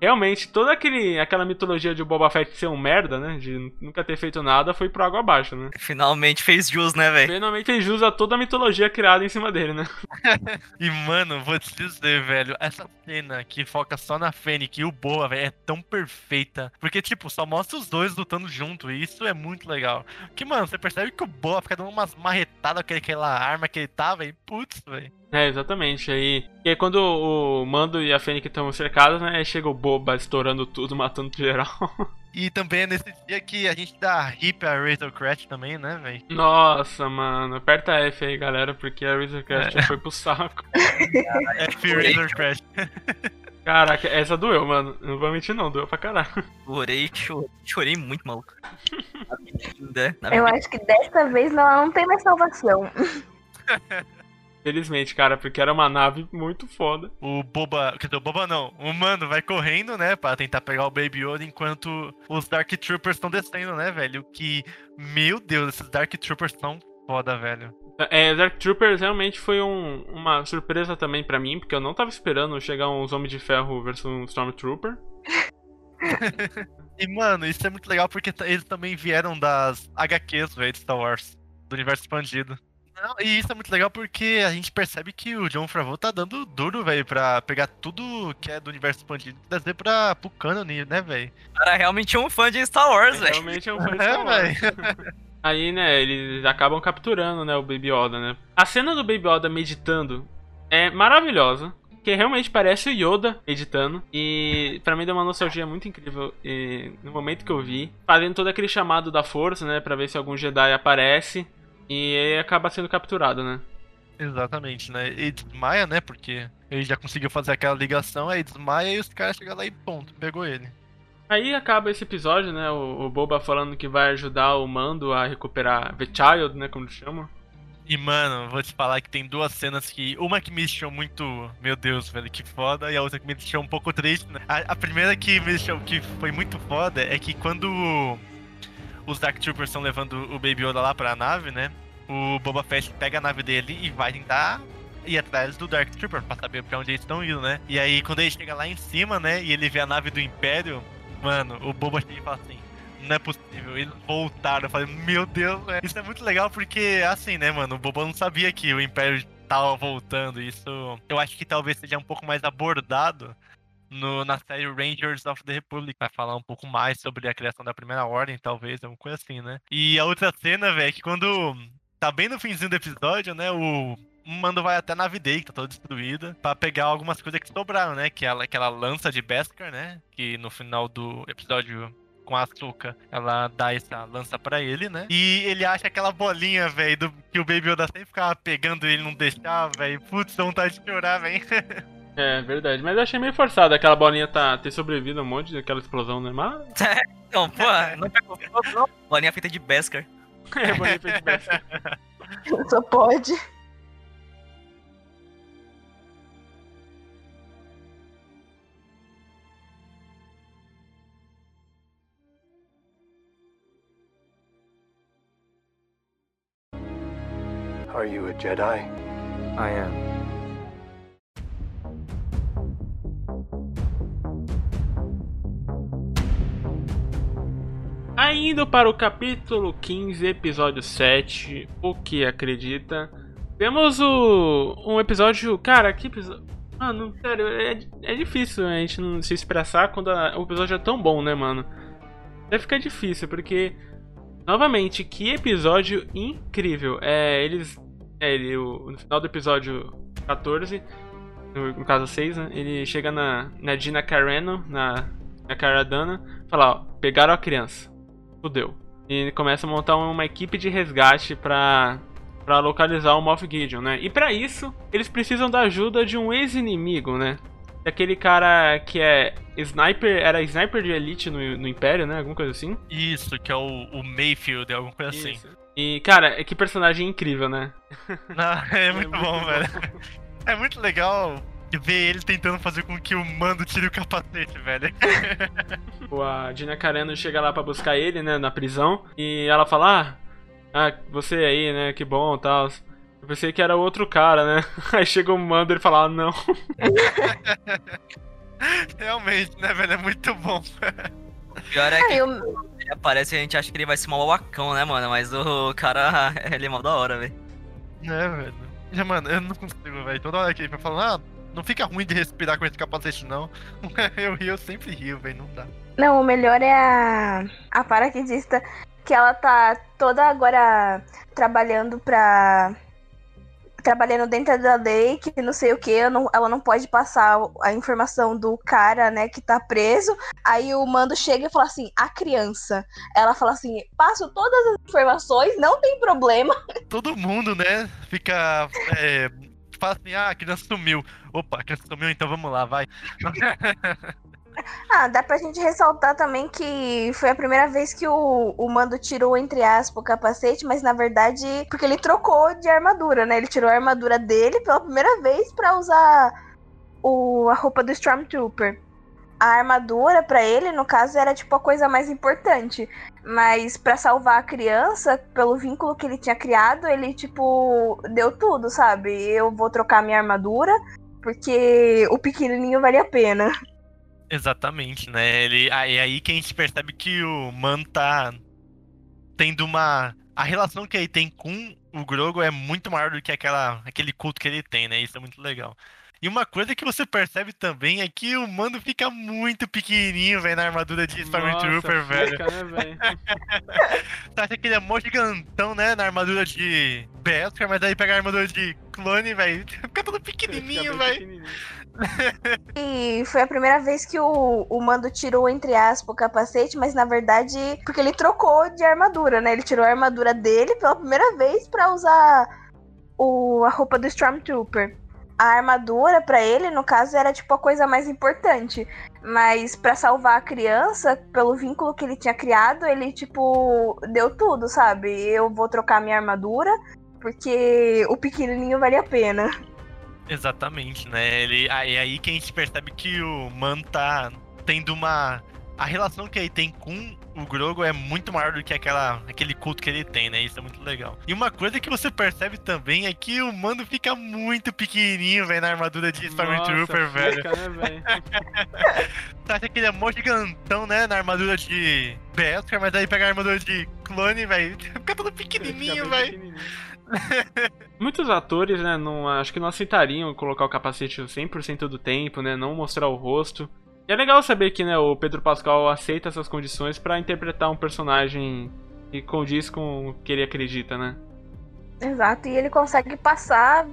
realmente toda aquele, aquela mitologia de o Boba Fett ser um merda, né? De nunca ter feito nada, foi pro água abaixo, né? Finalmente fez jus, né, velho? Finalmente fez jus a toda a mitologia criada em cima dele, né? E, mano, vou te dizer, velho, essa cena que foca só na Fennec e o Boa, velho, é tão perfeita. Porque, tipo, só mostra os dois lutando junto, e isso é muito legal. Que, mano, você percebe que o Boa fica dando umas marretadas com aquela arma que ele tá, velho. Putz, velho. É, exatamente. Aí, e aí quando o Mando e a Fennec estão cercados, né? Aí chega o Boba estourando tudo, matando geral. E também é nesse dia que a gente dá hip a Razor Crest também, né, velho? Nossa, mano. Aperta F aí, galera, porque a Razor Crest É. já foi pro saco. F Razor Crest. Caraca, essa doeu, mano. Não vou mentir, não. Doeu pra caralho. Chorei, chorei, chorei muito, maluco. Na Eu acho que desta vez ela não tem mais salvação. Felizmente, cara, porque era uma nave muito foda. O Boba, quer dizer, o Boba não, o Mando vai correndo, né, pra tentar pegar o Baby Yoda enquanto os Dark Troopers estão descendo, né, velho? Que, meu Deus, esses Dark Troopers são foda, velho. É, Dark Troopers realmente foi um- uma surpresa também pra mim, porque eu não tava esperando chegar uns Homens de Ferro versus um Stormtrooper. E, mano, isso é muito legal porque eles também vieram das HQs, velho, de Star Wars, do universo expandido. Não, e isso é muito legal porque a gente percebe que o John Favreau tá dando duro, velho, pra pegar tudo que é do universo expandido e trazer pra, pro canon, né, velho? O cara realmente é um fã de Star Wars, velho. Realmente é um fã de É, Star Wars. velho. Aí, né, eles acabam capturando, né, o Baby Yoda, né? A cena do Baby Yoda meditando é maravilhosa. Que realmente parece o Yoda meditando. E pra mim deu uma nostalgia muito incrível e, no momento que eu vi. Fazendo todo aquele chamado da força, né? Pra ver se algum Jedi aparece. E aí acaba sendo capturado, né? Exatamente, né? E desmaia, né? Porque ele já conseguiu fazer aquela ligação, aí desmaia e os caras chegam lá e ponto, pegou ele. Aí acaba esse episódio, né? O, o Boba falando que vai ajudar o Mando a recuperar The Child, né? Como eles chamam. E, mano, vou te falar que tem duas cenas que. Uma que me deixou muito. Meu Deus, velho, que foda. E a outra que me deixou um pouco triste, né? A, a primeira que me deixou. que foi muito foda é que quando os Dark Troopers estão levando o Baby Yoda lá pra nave, né? O Boba Fett pega a nave dele e vai tentar ir atrás do Dark Trooper pra saber pra onde eles estão indo, né? E aí, quando ele chega lá em cima, né? E ele vê a nave do Império, mano, o Boba chega e fala assim. Não é possível, eles voltaram. Eu falei, meu Deus, velho. Isso é muito legal porque, assim, né, mano, o Boba não sabia que o Império tava voltando. Isso eu acho que talvez seja um pouco mais abordado no, na série Rangers of the Republic. Vai falar um pouco mais sobre a criação da Primeira Ordem, talvez, alguma coisa assim, né? E a outra cena, velho, é que quando tá bem no finzinho do episódio, né, o. Mando vai até a nave que tá toda destruída, pra pegar algumas coisas que sobraram, né? Que ela- aquela lança de Beskar, né? Que no final do episódio com a açúcar, ela dá essa lança pra ele, né? E ele acha aquela bolinha, velho, que o Baby Yoda sempre ficava pegando ele e não deixava, velho. Putz, vontade de chorar, velho. É, verdade. Mas eu achei meio forçado aquela bolinha tá, ter sobrevivido a um monte daquela explosão, né? Mas Não, pô, não pegou fogo, não. Bolinha feita de Beskar. é bolinha feita de besta. Só pode. Are you a Jedi? I am. Ainda para o capítulo 15, episódio 7, o que acredita? Temos o, um episódio. Cara, que episódio. Mano, sério, é, é difícil a gente não se expressar quando a- o episódio é tão bom, né, mano? Deve ficar difícil, porque. Novamente, que episódio incrível. É, eles. É, ele, o- no final do episódio 14, no, no caso 6, né? Ele chega na, na Gina Carano, na, na Caradana, fala: Ó, pegaram a criança. Fudeu. E ele começa a montar uma equipe de resgate pra, pra localizar o Moff Gideon, né? E pra isso, eles precisam da ajuda de um ex-inimigo, né? Aquele cara que é sniper, era sniper de elite no, no Império, né? Alguma coisa assim. Isso, que é o, o Mayfield, alguma coisa assim. Isso. E, cara, que personagem incrível, né? Não, é muito muito bom, bom. velho. É muito legal ver ele tentando fazer com que o mando tire o capacete, velho. O- A Gina Carano chega lá pra buscar ele, né, na prisão. E ela fala: Ah, ah, você aí, né, que bom tal. Eu pensei que era outro cara, né? Aí chega o Mando e ele fala, ah, não. Realmente, né, velho? É muito bom. O pior é que Aí eu, ele aparece e a gente acha que ele vai ser mal babacão, né, mano? Mas o cara, ele é mal da hora, velho. É, velho. Já, mano, eu não consigo, velho. Toda hora que ele vai falar, ah, não fica ruim de respirar com esse capacete, não. Eu rio, eu sempre rio, velho. Não dá. não, o melhor é a, a paraquedista, que ela tá toda agora trabalhando pra. Trabalhando dentro da lei, que não sei o que, ela não pode passar a informação do cara, né, que tá preso. Aí o mando chega e fala assim: a criança. Ela fala assim: passo todas as informações, não tem problema. Todo mundo, né, fica. É, fala assim, ah, a criança sumiu. Opa, a criança sumiu, então vamos lá, vai. Ah, dá pra gente ressaltar também que foi a primeira vez que o, o Mando tirou, entre aspas, o capacete, mas na verdade, porque ele trocou de armadura, né? Ele tirou a armadura dele pela primeira vez pra usar o, a roupa do Stormtrooper. A armadura pra ele, no caso, era tipo a coisa mais importante. Mas pra salvar a criança, pelo vínculo que ele tinha criado, ele tipo deu tudo, sabe? Eu vou trocar minha armadura porque o pequenininho vale a pena. Exatamente, né? Ele, aí, aí que a gente percebe que o Man tá tendo uma. A relação que ele tem com o Grogo é muito maior do que aquela, aquele culto que ele tem, né? Isso é muito legal. E uma coisa que você percebe também é que o Mando fica muito pequenininho, velho, na armadura de Stormtrooper, velho. fica, né? Você acha que ele é mó gigantão, né, na armadura de Beskar, mas aí pega a armadura de clone, velho, fica todo pequenininho, velho. E foi a primeira vez que o, o Mando tirou, entre aspas, o capacete, mas na verdade, porque ele trocou de armadura, né? Ele tirou a armadura dele pela primeira vez pra usar o, a roupa do Stormtrooper. A armadura pra ele, no caso, era tipo a coisa mais importante. Mas pra salvar a criança, pelo vínculo que ele tinha criado, ele tipo deu tudo, sabe? Eu vou trocar minha armadura porque o pequenininho vale a pena. Exatamente, né? Ele, aí, aí que a gente percebe que o Man tá tendo uma. A relação que ele tem com o Grogo é muito maior do que aquela, aquele culto que ele tem, né? Isso é muito legal. E uma coisa que você percebe também é que o Mando fica muito pequenininho, velho, na armadura de Stormtrooper, velho. Fica, né? Você acha que ele é mó gigantão, né? Na armadura de Beskar, mas aí pega a armadura de clone, velho. Fica todo pequenininho, velho. Muitos atores, né, não, acho que não aceitariam colocar o capacete 100% do tempo, né, não mostrar o rosto. E é legal saber que, né, o Pedro Pascal aceita essas condições pra interpretar um personagem que condiz com o que ele acredita, né? Exato, e ele consegue passar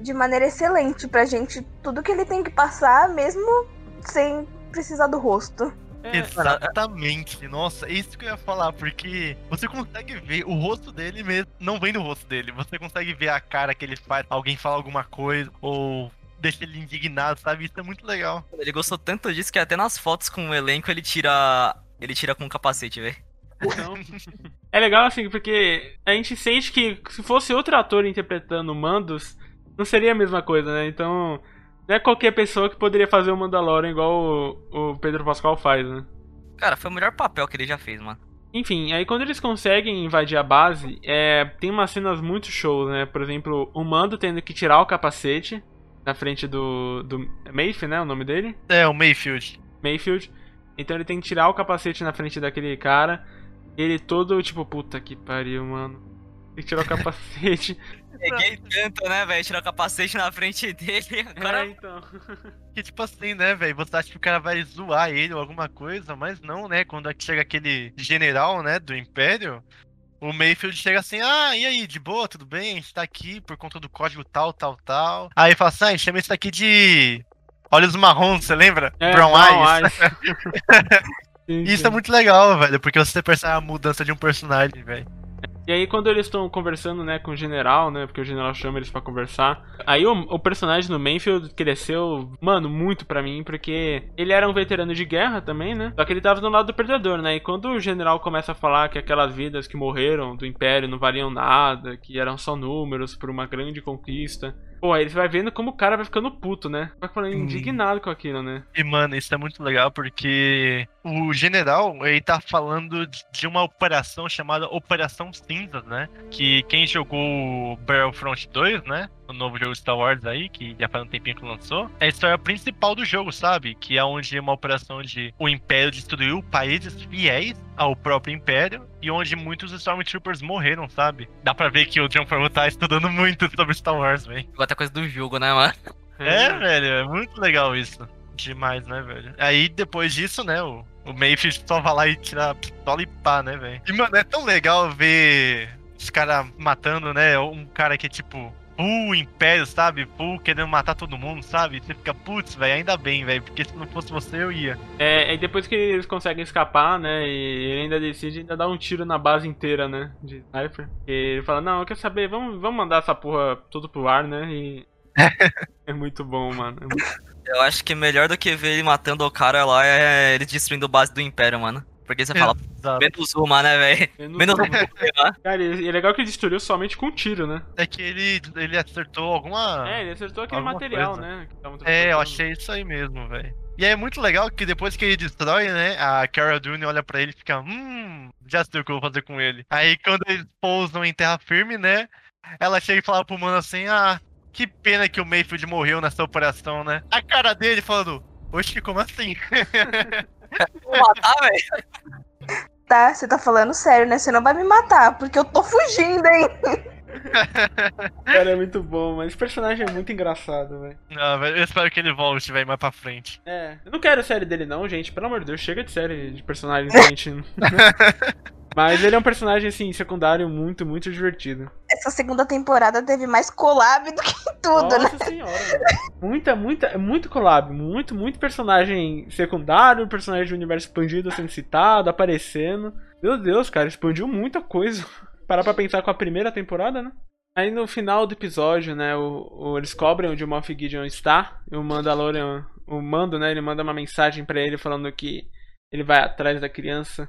de maneira excelente pra gente tudo que ele tem que passar, mesmo sem precisar do rosto. É, Exatamente, nossa, é isso que eu ia falar, porque você consegue ver o rosto dele mesmo, não vem do rosto dele, você consegue ver a cara que ele faz, alguém fala alguma coisa, ou deixa ele indignado, sabe? Isso é muito legal. Ele gostou tanto disso que até nas fotos com o elenco ele tira. Ele tira com o capacete, velho. Então, é legal assim, porque a gente sente que se fosse outro ator interpretando Mandos, não seria a mesma coisa, né? Então, não é qualquer pessoa que poderia fazer o Mandalorian igual o, o Pedro Pascal faz, né? Cara, foi o melhor papel que ele já fez, mano. Enfim, aí quando eles conseguem invadir a base, é, tem umas cenas muito shows, né? Por exemplo, o Mando tendo que tirar o capacete na frente do, do Mayfield, né? O nome dele? É, o Mayfield. Mayfield. Então ele tem que tirar o capacete na frente daquele cara. Ele todo tipo, puta que pariu, mano. Tem que tirar o capacete. Peguei tanto, né, velho? Tirar o capacete na frente dele. Agora É, então. Que tipo assim, né, velho? Você acha que o cara vai zoar ele ou alguma coisa, mas não, né? Quando chega aquele general, né, do Império, o Mayfield chega assim, ah, e aí, de boa, tudo bem? A gente tá aqui por conta do código tal, tal, tal. Aí fala assim, ah, chama isso aqui de olhos marrons, você lembra? É, Brown, Eyes. Sim, Isso é muito legal, velho, porque você percebe a mudança de um personagem, velho. E aí quando eles estão conversando, né, com o general, né, porque o general chama eles pra conversar. Aí o, o personagem do Manfield cresceu, mano, muito pra mim, porque ele era um veterano de guerra também, né? Só que ele tava do lado do perdedor, né? E quando o general começa a falar que aquelas vidas que morreram do império não valiam nada, que eram só números por uma grande conquista. Pô, aí você vai vendo como o cara vai ficando puto, né? Vai ficando indignado com aquilo, né? E, mano, isso é muito legal porque o general, ele tá falando de uma operação chamada Operação Cinzas, né? Que quem jogou Battlefront 2, né? O novo jogo Star Wars aí, que já faz um tempinho que lançou, é a história principal do jogo, sabe? Que é onde uma operação de o Império destruiu países fiéis ao próprio Império e onde muitos Stormtroopers morreram, sabe? Dá pra ver que o John Favreau tá estudando muito sobre Star Wars, velho. Outra coisa do jogo, né, mano? É, velho, é muito legal isso. Demais, né, velho? Aí depois disso, né, o, o Mayfield só vai lá e tira a pistola e pá, né, velho? E, mano, é tão legal ver os caras matando, né? Um cara que é tipo. Full Império, sabe? Full querendo matar todo mundo, sabe? Você fica, putz, velho, ainda bem, velho, porque se não fosse você eu ia. É, e depois que eles conseguem escapar, né? E ele ainda decide ainda dar um tiro na base inteira, né? De sniper. E ele fala, não, eu quero saber, vamos, vamos mandar essa porra tudo pro ar, né? E. é muito bom, mano. É muito... Eu acho que melhor do que ver ele matando o cara lá é ele destruindo a base do Império, mano. Porque você fala, Exato. menos uma, né, velho? Menos Menos uma. né? Cara, e é legal que ele destruiu somente com um tiro, né? É que ele, ele acertou alguma. É, ele acertou aquele material, coisa. né? É, eu achei isso aí mesmo, velho. E aí é muito legal que depois que ele destrói, né, a Cara Dune olha pra ele e fica, hum, já sei o que eu vou fazer com ele. Aí quando eles pousam em terra firme, né, ela chega e fala pro mano assim, ah, que pena que o Mayfield morreu nessa operação, né. A cara dele falando, oxe, como assim? Vou matar, velho. Tá, você tá falando sério, né? Você não vai me matar, porque eu tô fugindo, hein? Cara, é muito bom, mas esse personagem é muito engraçado, velho. ah, velho, eu espero que ele volte, velho, mais pra frente. É, eu não quero série dele não, gente. Pelo amor de Deus, chega de série de a gente... Mas ele é um personagem, assim, secundário muito, muito divertido. Essa segunda temporada teve mais collab do que tudo, né? Nossa senhora, mano. Muita, muita, muito collab, muito, muito personagem secundário, personagem de universo expandido sendo citado, aparecendo. Meu Deus, cara, expandiu muita coisa. Parar pra pensar com a primeira temporada, né? Aí no final do episódio, né, o, o- eles cobrem onde o Moff Gideon está, e o Mandalorian, o Mando, né, ele manda uma mensagem pra ele falando que ele vai atrás da criança.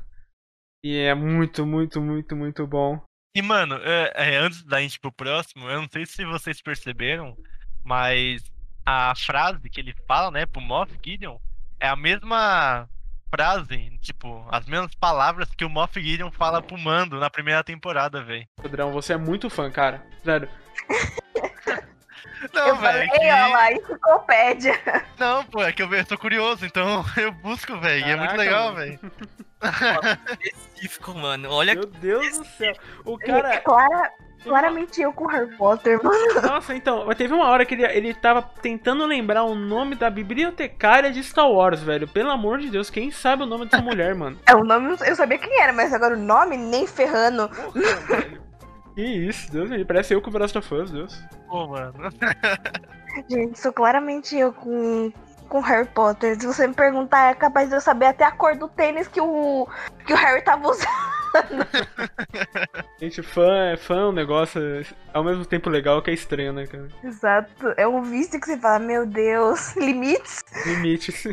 E é muito, muito, muito, muito bom. E, mano, é, é, antes da gente ir pro próximo, eu não sei se vocês perceberam, mas a frase que ele fala, né, pro Moff Gideon, é a mesma frase, tipo, as mesmas palavras que o Moff Gideon fala pro Mando na primeira temporada, velho. Pedrão, você é muito fã, cara. Sério. Não, eu velho, falei, que- lá, enciclopédia. Não, pô, é que eu, eu tô curioso, então eu busco, velho, e é muito legal, velho. Específico, mano. Olha Meu Deus do céu. O Cara... cara. Clara, claramente eu com Harry Potter, mano. Nossa, então, mas teve uma hora que ele, ele tava tentando lembrar o nome da bibliotecária de Star Wars, velho. Pelo amor de Deus, quem sabe o nome dessa mulher, mano? É, o nome eu sabia quem era, mas agora o nome nem ferrando. Porra, velho. Que isso, Deus me livre. Parece eu com o Last of Us, Deus. Pô, mano. Gente, sou claramente eu com, com Harry Potter. Se você me perguntar, é capaz de eu saber até a cor do tênis que o, que o Harry tava usando. Gente, fã é fã, é um negócio ao mesmo tempo legal que é estranho, né, cara? Exato. É um vício que você fala, meu Deus, limites. Limites.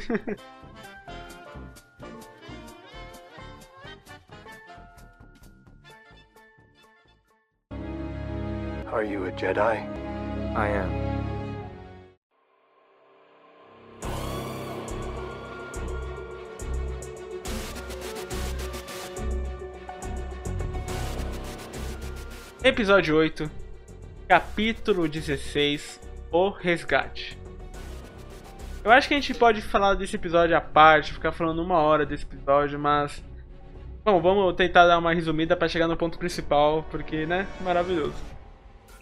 Are you a Jedi? I am. Episódio 8, capítulo 16, O Resgate. Eu acho que a gente pode falar desse episódio à parte, ficar falando uma hora desse episódio, mas. Bom, vamos tentar dar uma resumida pra chegar no ponto principal, porque, né, maravilhoso.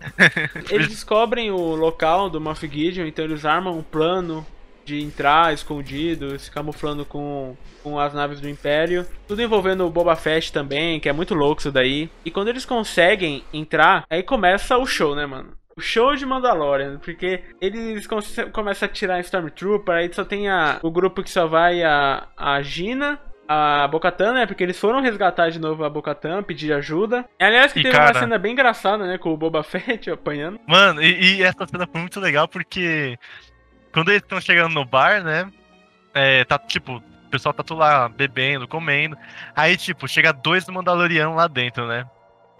Eles descobrem o local do Moff Gideon, então eles armam um plano de entrar escondido, se camuflando com, com as naves do Império. Tudo envolvendo o Boba Fett também, que é muito louco isso daí. E quando eles conseguem entrar, aí começa o show, né, mano? O show de Mandalorian, porque eles come- começam a tirar Stormtrooper, aí só tem a, o grupo que só vai a, a Gina, a Bocatan, né? Porque eles foram resgatar de novo a Bocatan, pedir ajuda. Aliás, que E, teve uma cara- cena bem engraçada, né? Com o Boba Fett apanhando. Mano, e, e essa cena foi muito legal porque quando eles estão chegando no bar, né? É, tá tipo, o pessoal tá tudo lá bebendo, comendo. Aí, tipo, chega dois Mandalorianos lá dentro, né?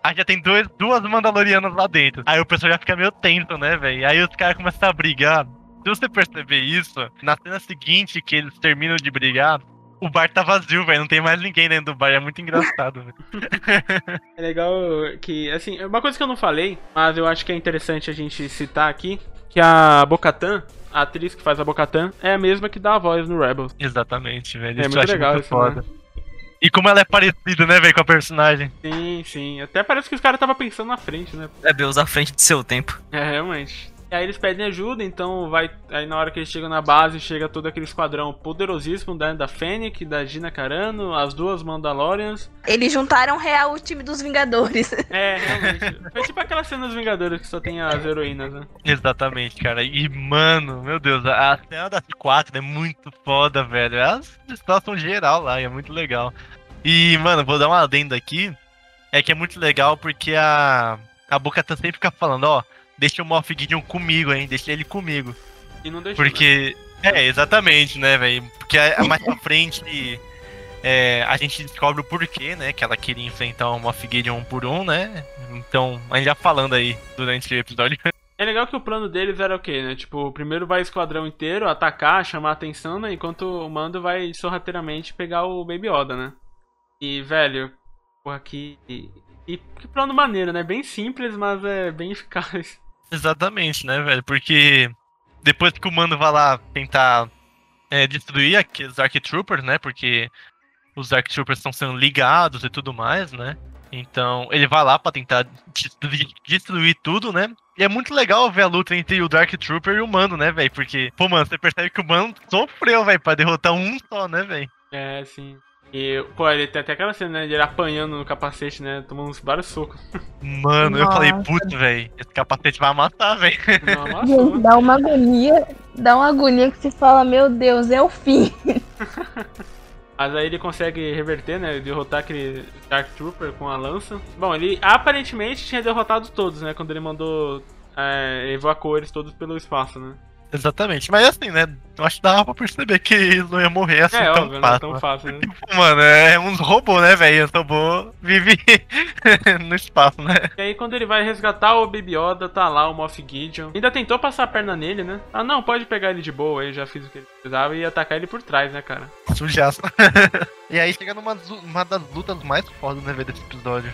Aí já tem dois, duas Mandalorianas lá dentro. Aí o pessoal já fica meio tenso, né, velho? Aí os caras começam a brigar. Se você perceber isso, na cena seguinte que eles terminam de brigar, o bar tá vazio, velho. Não tem mais ninguém dentro do bar. É muito engraçado, velho. É legal que, assim, é uma coisa que eu não falei, mas eu acho que é interessante a gente citar aqui, que a Bocatan, a atriz que faz a Bocatan, é a mesma que dá a voz no Rebels. Exatamente, velho. É Isso muito legal muito isso, foda. né? E como ela é parecida, né, velho, com a personagem. Sim, sim. Até parece que os caras estavam pensando na frente, né? É Deus à frente do seu tempo. É, realmente. E aí eles pedem ajuda, então vai. Aí na hora que eles chegam na base, chega todo aquele esquadrão poderosíssimo da, da Fennec, da Gina Carano, as duas Mandalorians. Eles juntaram real o time dos Vingadores. É, realmente. Foi tipo aquela cena dos Vingadores que só tem as heroínas, né? Exatamente, cara. E, mano, meu Deus, a cena das quatro é muito foda, velho. Elas situação geral lá, e é muito legal. E, mano, vou dar uma adenda aqui. É que é muito legal porque a. A Boca sempre fica falando, ó, deixa o Moff Gideon comigo, hein? Deixa ele comigo. E não deixou. né? Porque. É, exatamente, né, velho? Porque a- mais pra frente é, a gente descobre o porquê, né? Que ela queria enfrentar o Moff Gideon um por um, né? Então, a gente já falando aí durante o episódio. É legal que o plano deles era o quê, né? Tipo, primeiro vai o esquadrão inteiro atacar, chamar atenção, né? Enquanto o Mando vai sorrateiramente pegar o Baby Yoda, né? E, velho, porra, que. E, e que plano maneiro, né? Bem simples, mas é bem eficaz. Exatamente, né, velho? Porque depois que o Mando vai lá tentar é, destruir aqueles Dark Troopers, né? Porque os Dark Troopers estão sendo ligados e tudo mais, né? Então ele vai lá pra tentar destruir, destruir tudo, né? E é muito legal ver a luta entre o Dark Trooper e o Mando, né, velho? Porque, pô, mano, você percebe que o Mando sofreu, velho, pra derrotar um só, né, velho? É, sim. E, pô, ele tem até aquela cena, né? De ele apanhando no capacete, né? Tomando uns vários socos. Mano, eu falei, Nossa. putz, velho, esse capacete vai amassar, velho. Dá uma agonia. Dá uma agonia que se fala, meu Deus, é o fim. Mas aí ele consegue reverter, né? Derrotar aquele Dark Trooper com a lança. Bom, ele aparentemente tinha derrotado todos, né? Quando ele mandou. É, evacuou eles todos pelo espaço, né? Exatamente, mas assim, né? Eu acho que dava pra perceber que eles não iam morrer assim É, tão óbvio, não é fácil. tão né? fácil, né? Tipo, mano, é uns robôs, né, velho? Os robôs vivem no espaço, né? E aí quando ele vai resgatar o Baby Yoda, tá lá o Moff Gideon. Ainda tentou passar a perna nele, né? Ah não, pode pegar ele de boa, aí já fiz o que ele precisava e atacar ele por trás, né, cara? Sujaço. e aí chega numa uma das lutas mais fodas, né, velho, desse episódio.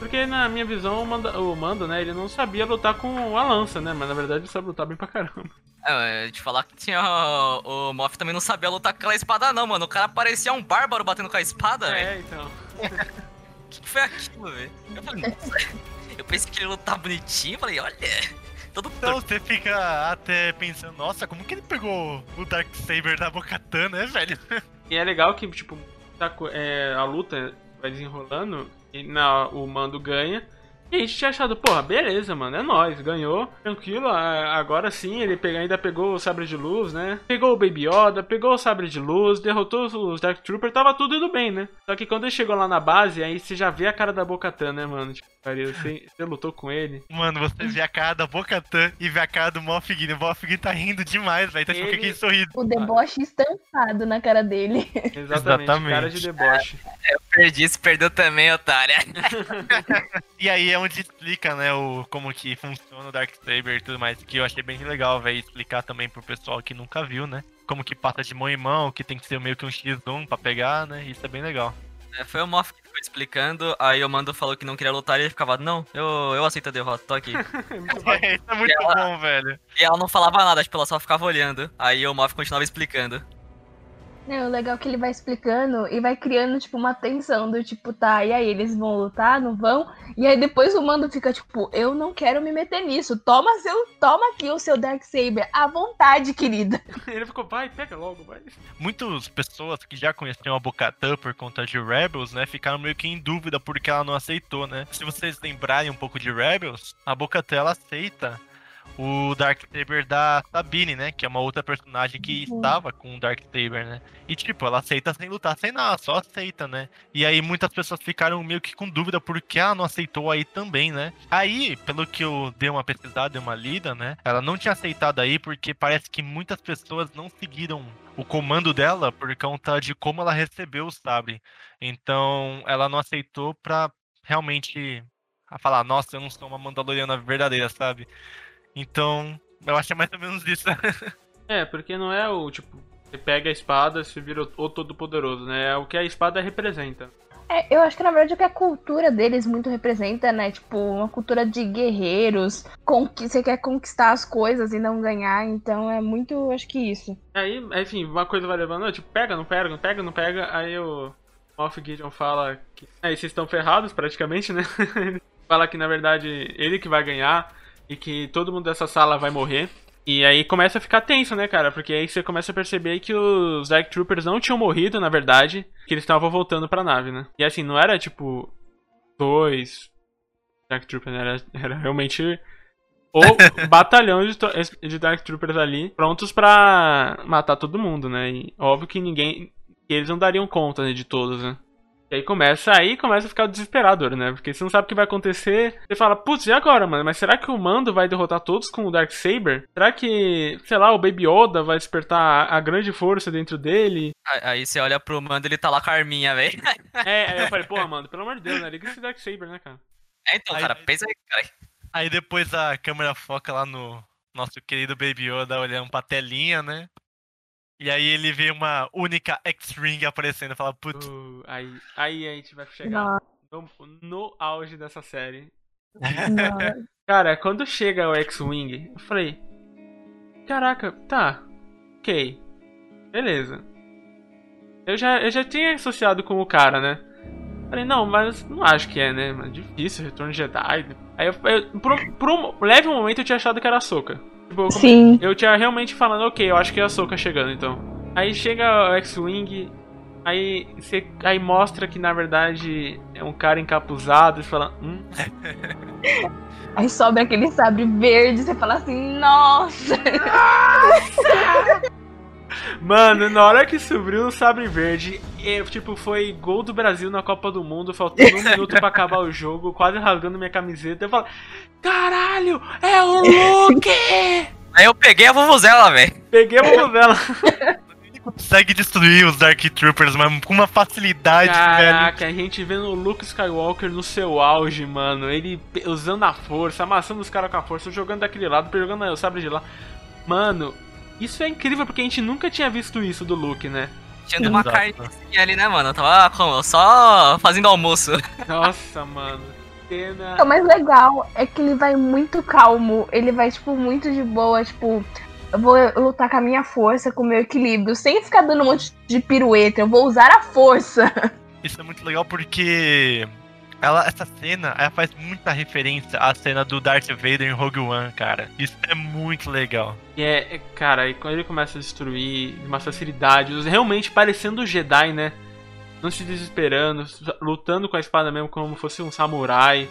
Porque na minha visão o Mando, o Mando, né, ele não sabia lutar com a lança, né? Mas na verdade ele sabe lutar bem pra caramba. É, eu te falar que tinha. O, o Moff também não sabia lutar com aquela espada, não, mano. O cara parecia um bárbaro batendo com a espada, velho. É, então. O que, que foi aquilo, velho? Eu falei, nossa. Eu pensei que ele ia lutar bonitinho, falei, olha. Todo Então torto. você fica até pensando, nossa, como que ele pegou o Dark Saber da Bocatan, né, velho? E é legal que, tipo, tá é, a luta vai desenrolando na, o mando ganha. E a gente tinha achado, porra, beleza, mano, é nóis, ganhou, tranquilo. Agora sim, ele pega- ainda pegou o sabre de luz, né? Pegou o Baby Yoda, pegou o sabre de luz, derrotou os Dark Trooper, tava tudo indo bem, né? Só que quando ele chegou lá na base, aí você já vê a cara da Bocatan, né, mano? Tipo, pariu, você, você lutou com ele. Mano, você vê a cara da Bocatan e vê a cara do Moff Gideon. O Moff Gideon tá rindo demais, velho. Tá tipo Ele- aquele sorriso. O deboche estampado na cara dele. Exatamente, Exatamente. cara de deboche. Eu perdi, se perdeu também, otária. E aí é onde explica, né, o, como que funciona o Dark Saber e tudo mais, que eu achei bem legal, velho, explicar também pro pessoal que nunca viu, né? Como que passa de mão em mão, que tem que ser meio que um X1 pra pegar, né? Isso é bem legal. É, foi o Moff que ficou explicando, aí o Mando falou que não queria lutar e ele ficava, não, eu, eu aceito a derrota, tô aqui. É, isso é muito ela- bom, velho. E ela não falava nada, tipo, ela só ficava olhando. Aí o Moff continuava explicando. Não, o legal é que ele vai explicando e vai criando, tipo, uma tensão do tipo, tá, e aí, eles vão lutar, não vão? E aí depois o mando fica, tipo, eu não quero me meter nisso. Toma seu, toma aqui o seu Dark Saber, à vontade, querida. Ele ficou, vai, pega logo, vai. Muitas pessoas que já conheciam a Bocatan por conta de Rebels, né, ficaram meio que em dúvida porque ela não aceitou, né? Se vocês lembrarem um pouco de Rebels, a Bocatan ela aceita o Dark Saber da Sabine, né, que é uma outra personagem que Uhum. estava com o Dark Saber, né? E tipo, ela aceita sem lutar, sem nada, só aceita, né? E aí muitas pessoas ficaram meio que com dúvida porque ela não aceitou aí também, né? Aí, pelo que eu dei uma pesquisada, dei uma lida, né? Ela não tinha aceitado aí porque parece que muitas pessoas não seguiram o comando dela por conta de como ela recebeu o sabre. Então, ela não aceitou pra realmente a falar, nossa, eu não sou uma Mandaloriana verdadeira, sabe? Então, eu acho que é mais ou menos isso. É, porque não é o tipo, você pega a espada, você vira o, todo-poderoso, né? É o que a espada representa. É, eu acho que na verdade o que a cultura deles muito representa, né? Tipo, uma cultura de guerreiros, com que você quer conquistar as coisas e não ganhar, então é muito, acho que isso. Aí, enfim, uma coisa vai levando, tipo, pega, não pega, não pega, não pega, aí o Moff Gideon fala que aí vocês estão ferrados praticamente, né? fala que na verdade ele que vai ganhar e que todo mundo dessa sala vai morrer. E aí começa a ficar tenso, né, cara? Porque aí você começa a perceber que os Dark Troopers não tinham morrido, na verdade, que eles estavam voltando pra nave, né? E assim, não era tipo dois Dark Troopers, né? Era, era realmente o batalhão de, de, Dark Troopers ali, prontos pra matar todo mundo, né? E óbvio que ninguém. Que eles não dariam conta né, de todos, né? E aí começa, aí começa a ficar desesperador, né? Porque você não sabe o que vai acontecer. Você fala, putz, e agora, mano? Mas será que o Mando vai derrotar todos com o Dark Saber? Será que, sei lá, o Baby Yoda vai despertar a grande força dentro dele? Aí você olha pro Mando, ele tá lá com a arminha, velho. É, aí eu falei, pô, Mando, pelo amor de Deus, né? Liga esse Dark Saber, né, cara? É, então, aí, cara, pensa aí, cara. Aí depois a câmera foca lá no nosso querido Baby Yoda olhando pra telinha, né? E aí ele vê uma única X-Ring aparecendo e fala, putz. Uh, aí, aí a gente vai chegar no, no, auge dessa série. Cara, quando chega o X-Wing, eu falei. Caraca, tá. Ok. Beleza. Eu já, eu já tinha associado com o cara, né? Falei, não, mas não acho que é, né? Mas difícil, Retorno de Jedi. Aí eu, eu por, por um leve momento eu tinha achado que era a Soca. Tipo, Sim. Eu tinha realmente falando, ok, eu acho que é a Soca chegando então. Aí chega o X-Wing, aí, você, aí mostra que na verdade é um cara encapuzado e fala, hum. Aí sobra aquele sabre verde, você fala assim, nossa! Mano, na hora que subiu o sabre verde, eu, tipo, foi gol do Brasil na Copa do Mundo, faltando um minuto pra acabar o jogo, quase rasgando minha camiseta. Eu falo, caralho, é o Luke! Aí eu peguei a vuvuzela, velho. Peguei a vuvuzela. consegue destruir os Dark Troopers, mas com uma facilidade, Caraca, velho. Caraca, a gente vendo o Luke Skywalker no seu auge, mano. Ele usando a força, amassando os caras com a força, jogando daquele lado, jogando o sabre de lá. Mano, isso é incrível porque a gente nunca tinha visto isso do Luke, né? Tinha uma carnezinha ali, né, mano? Eu tava como, só fazendo almoço. Nossa, mano. Cena... O mais legal é que ele vai muito calmo, ele vai, tipo, muito de boa, tipo, eu vou lutar com a minha força, com o meu equilíbrio, sem ficar dando um monte de pirueta, eu vou usar a força. Isso é muito legal porque ela, essa cena ela faz muita referência à cena do Darth Vader em Rogue One, cara. Isso é muito legal. E é, é cara, e quando ele começa a destruir de uma facilidade, realmente parecendo o Jedi, né? Não se desesperando, lutando com a espada mesmo como fosse um samurai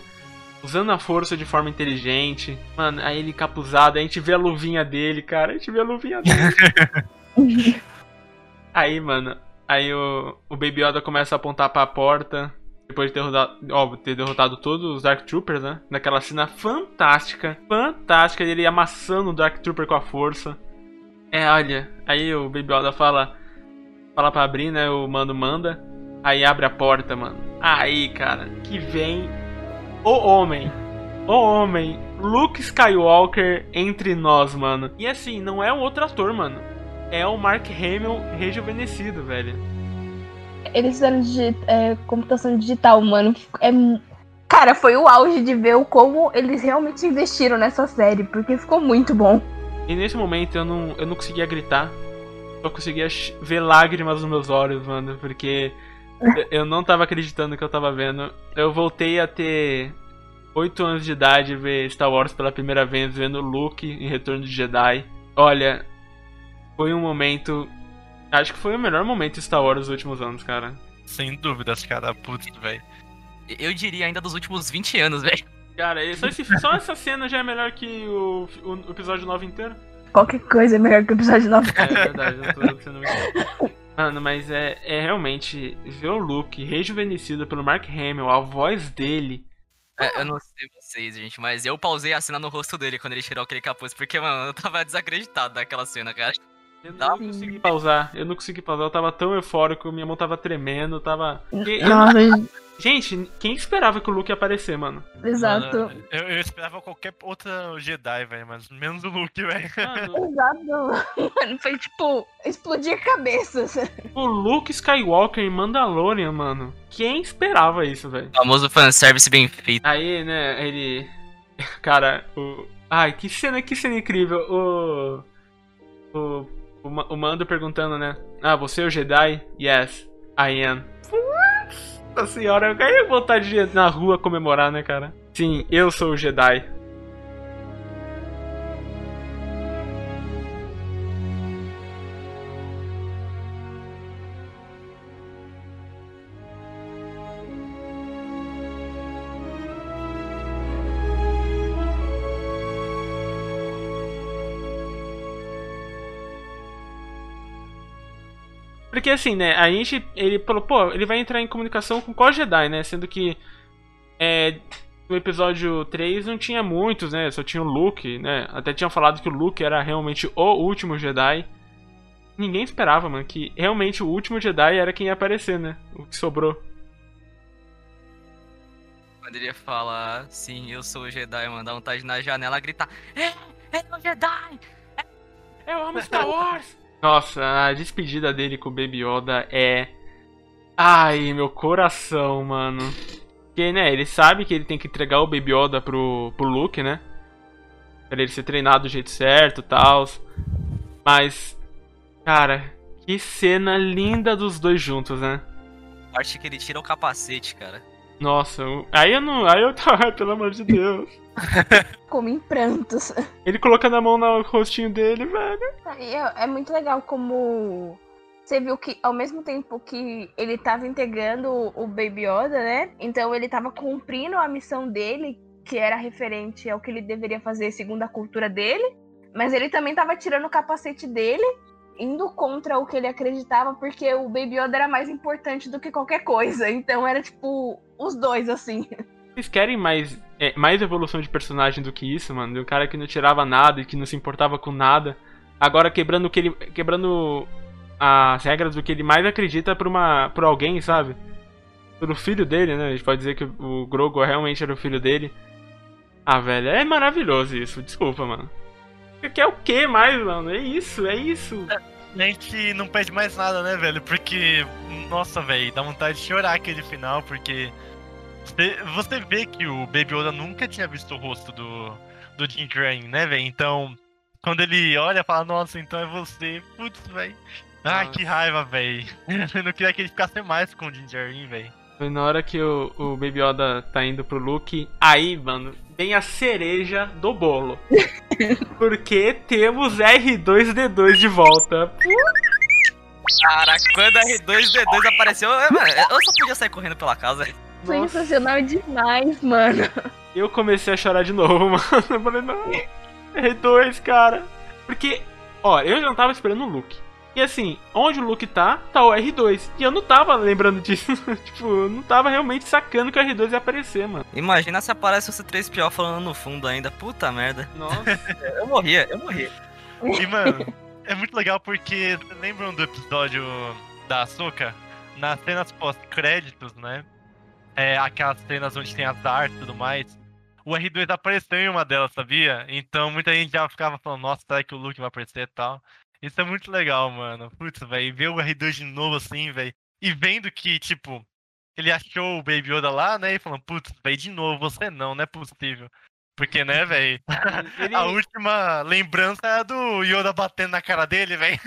usando a força de forma inteligente. Mano, aí ele capuzado, a gente vê a luvinha dele, cara. A gente vê a luvinha dele. aí, mano, aí o, o Baby Yoda começa a apontar pra porta. Depois de ter derrotado, ter derrotado todos os Dark Troopers, né? Naquela cena fantástica, fantástica, ele amassando o Dark Trooper com a força. É, olha, aí o Baby Yoda fala, fala pra abrir, né? O mando manda. Aí abre a porta, mano. Aí, cara, que vem o homem. O homem. Luke Skywalker entre nós, mano. E assim, não é um outro ator, mano. É o Mark Hamill rejuvenescido, velho. Eles fizeram de, é, computação digital, mano. É, cara, foi o auge de ver como eles realmente investiram nessa série, porque ficou muito bom. E nesse momento eu não, eu não conseguia gritar. Só conseguia ver lágrimas nos meus olhos, mano, porque eu não tava acreditando que eu tava vendo. Eu voltei a ter 8 anos de idade ver Star Wars pela primeira vez, vendo Luke em Retorno de Jedi. Olha, foi um momento. Acho que foi o melhor momento de Star Wars dos últimos anos, cara. Sem dúvidas, cara, putz, velho. Eu diria ainda dos últimos 20 anos, velho. Cara, só, esse, só, essa cena já é melhor que o, o, o, episódio 9 inteiro? Qualquer coisa é melhor que o episódio 9 É, é verdade, eu tô sendo muito. Mano, mas é, é realmente ver o Luke rejuvenescido pelo Mark Hamill, a voz dele. É, eu não sei vocês, gente, mas eu pausei a cena no rosto dele quando ele tirou aquele capuz, porque, mano, eu tava desacreditado daquela cena, cara. Eu não Sim. consegui pausar, eu não consegui pausar, eu tava tão eufórico, minha mão tava tremendo, tava. Nossa, Gente, quem esperava que o Luke ia aparecer, mano? Exato. Mano, eu, eu esperava qualquer outra Jedi, velho, mas menos o Luke, velho. Mano, Exato. Mano, foi tipo, explodir cabeças. o Luke Skywalker em Mandalorian, mano. Quem esperava isso, velho? Famoso fanservice bem feito. Aí, né, ele. Cara, o. Ai, que cena, que cena incrível. O. O. O, Ma- o Mando perguntando, né? Ah, você é o Jedi? Yes, I am. Nossa senhora, eu ganhei vontade de ir na rua comemorar, né, cara? Sim, eu sou o Jedi. Porque assim, né, a gente, ele falou, pô, ele vai entrar em comunicação com qual Jedi, né? Sendo que é, no episódio 3 não tinha muitos, né? Só tinha o Luke, né? Até tinham falado que o Luke era realmente o último Jedi. Ninguém esperava, mano, que realmente o último Jedi era quem ia aparecer, né? O que sobrou. Quando ele fala, sim, eu sou o Jedi, mandar vontade na janela gritar, é, é o Jedi! Eu amo Star Wars! Nossa, a despedida dele com o Baby Yoda é. Ai, meu coração, mano. Porque, né, ele sabe que ele tem que entregar o Baby Yoda pro, pro Luke, né? Pra ele ser treinado do jeito certo e tal. Mas, cara, que cena linda dos dois juntos, né? Parte que ele tira o capacete, cara. Nossa, aí eu não. Aí eu tava, pelo amor de Deus. Como em prantos. Ele colocando a mão no rostinho dele, velho. É, é muito legal como você viu que ao mesmo tempo que ele tava integrando o Baby Yoda, né? Então ele tava cumprindo a missão dele, que era referente ao que ele deveria fazer segundo a cultura dele, mas ele também tava tirando o capacete dele, indo contra o que ele acreditava, porque o Baby Yoda era mais importante do que qualquer coisa. Então era tipo os dois assim. Vocês querem mais, é, mais evolução de personagem do que isso, mano? De um cara que não tirava nada e que não se importava com nada. Agora quebrando o que ele. quebrando as regras do que ele mais acredita pra, uma, pra alguém, sabe? Pelo filho dele, né? A gente pode dizer que o Grogu realmente era o filho dele. Ah, velho, é maravilhoso isso. Desculpa, mano. Você quer o que mais, mano? É isso, é isso. A gente não pede mais nada, né, velho? Porque, nossa, velho, dá vontade de chorar aquele final, porque você, vê que o Baby Yoda nunca tinha visto o rosto do, do Jim Crane, né, velho? Então, quando ele olha, fala, nossa, então é você. Putz, velho. Ai, Nossa. que raiva, velho. Eu não queria que ele ficasse mais com o Gingerin, velho. Foi na hora que o, o Baby Yoda tá indo pro Luke, aí, mano, vem a cereja do bolo. Porque temos R2D2 de volta. Cara, quando a R2D2 apareceu, eu, eu só podia sair correndo pela casa. Nossa, Sensacional demais, mano. eu comecei a chorar de novo, mano. Eu falei, não, R2, cara. Porque, ó, eu já não tava esperando o Luke. E assim, onde o Luke tá, tá o R2. E eu não tava lembrando disso. tipo, eu não tava realmente sacando que o R2 ia aparecer, mano. Imagina se aparece o C3PO falando no fundo ainda. Puta merda. Nossa. Eu morria, eu morria. E, mano, é muito legal porque lembram do episódio da Ahsoka? Nas cenas pós-créditos, né? É, aquelas cenas onde tem as artes e tudo mais. O R2 apareceu em uma delas, sabia? Então muita gente já ficava falando, nossa, será que o Luke vai aparecer e tal? Isso é muito legal, mano. Putz, velho, ver o R2 de novo assim, velho. E vendo que, tipo, ele achou o Baby Yoda lá, né? E falando, putz, velho, de novo, você não, não é possível. Porque, né, velho? Ele- A última lembrança é a do Yoda batendo na cara dele, velho.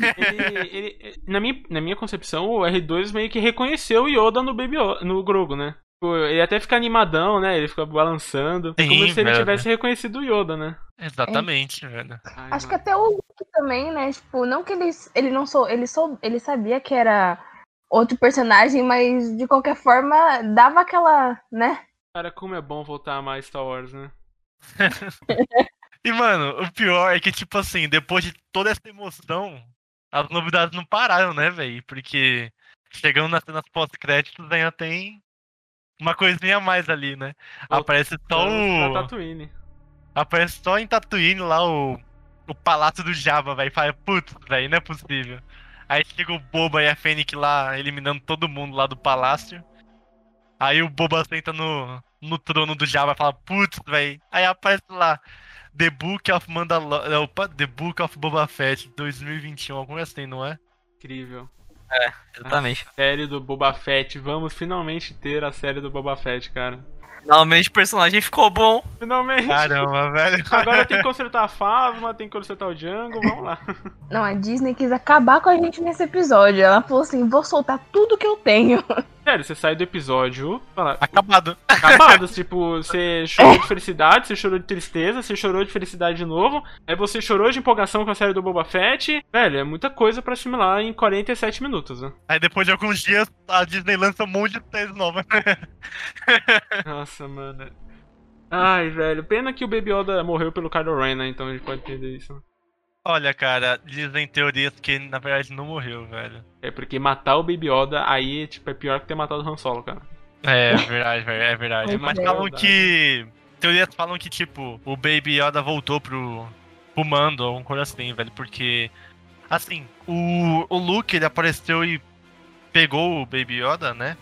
na, minha, na minha concepção, o R2 meio que reconheceu o Yoda no Baby Yoda, no Grogu, né? Tipo, Ele até fica animadão, né? Ele fica balançando. É como Sim, se ele velho. tivesse reconhecido o Yoda, né? Exatamente, velho. Ai, Acho que mano. até o Luke também, né? Tipo, não que ele, ele não sou, ele sou, ele sabia que era outro personagem, mas de qualquer forma dava aquela, né? Cara, como é bom voltar a mais Star Wars, né? E, mano, o pior é que, tipo assim, depois de toda essa emoção, as novidades não pararam, né, velho? Porque chegando nas cenas pós-créditos ainda tem uma coisinha a mais ali, né? Aparece só o. Tatooine. Aparece só em Tatooine lá o. O Palácio do Jabba, velho. Fala, putz, velho, não é possível. Aí chega o Boba e a Fennec lá eliminando todo mundo lá do palácio. Aí o Boba senta no, no trono do Jabba e fala, putz, velho. Aí aparece lá, The Book of Mandalorian, opa, The Book of Boba Fett 2021, alguma coisa assim, não é? Incrível. Exatamente. Série do Boba Fett. Vamos finalmente ter a série do Boba Fett, cara. Finalmente o personagem ficou bom. Finalmente. Caramba, velho. Agora tem que consertar a Phasma, tem que consertar o Django, vamos lá. Não, a Disney quis acabar com a gente nesse episódio. Ela falou assim: vou soltar tudo que eu tenho. Sério, você sai do episódio. fala, Acabado. Acabado, tipo, você chorou de felicidade, você chorou de tristeza, você chorou de felicidade de novo, aí você chorou de empolgação com a série do Boba Fett. Velho, é muita coisa pra assimilar em 47 minutos, né? Aí depois de alguns dias, a Disney lança um monte de séries novas. Nossa, mano. Ai, velho, pena que o Baby Yoda morreu pelo Kylo Ren, né? Então a gente pode entender isso. Olha, cara, dizem teorias que ele, na verdade não morreu, velho. É porque matar o Baby Yoda aí, tipo, é pior que ter matado o Han Solo, cara. É verdade, velho, é verdade. É Mas verdade. falam que. Teorias falam que, tipo, o Baby Yoda voltou pro, pro mando, ou alguma coisa assim, velho. Porque. Assim, o, o Luke ele apareceu e pegou o Baby Yoda, né?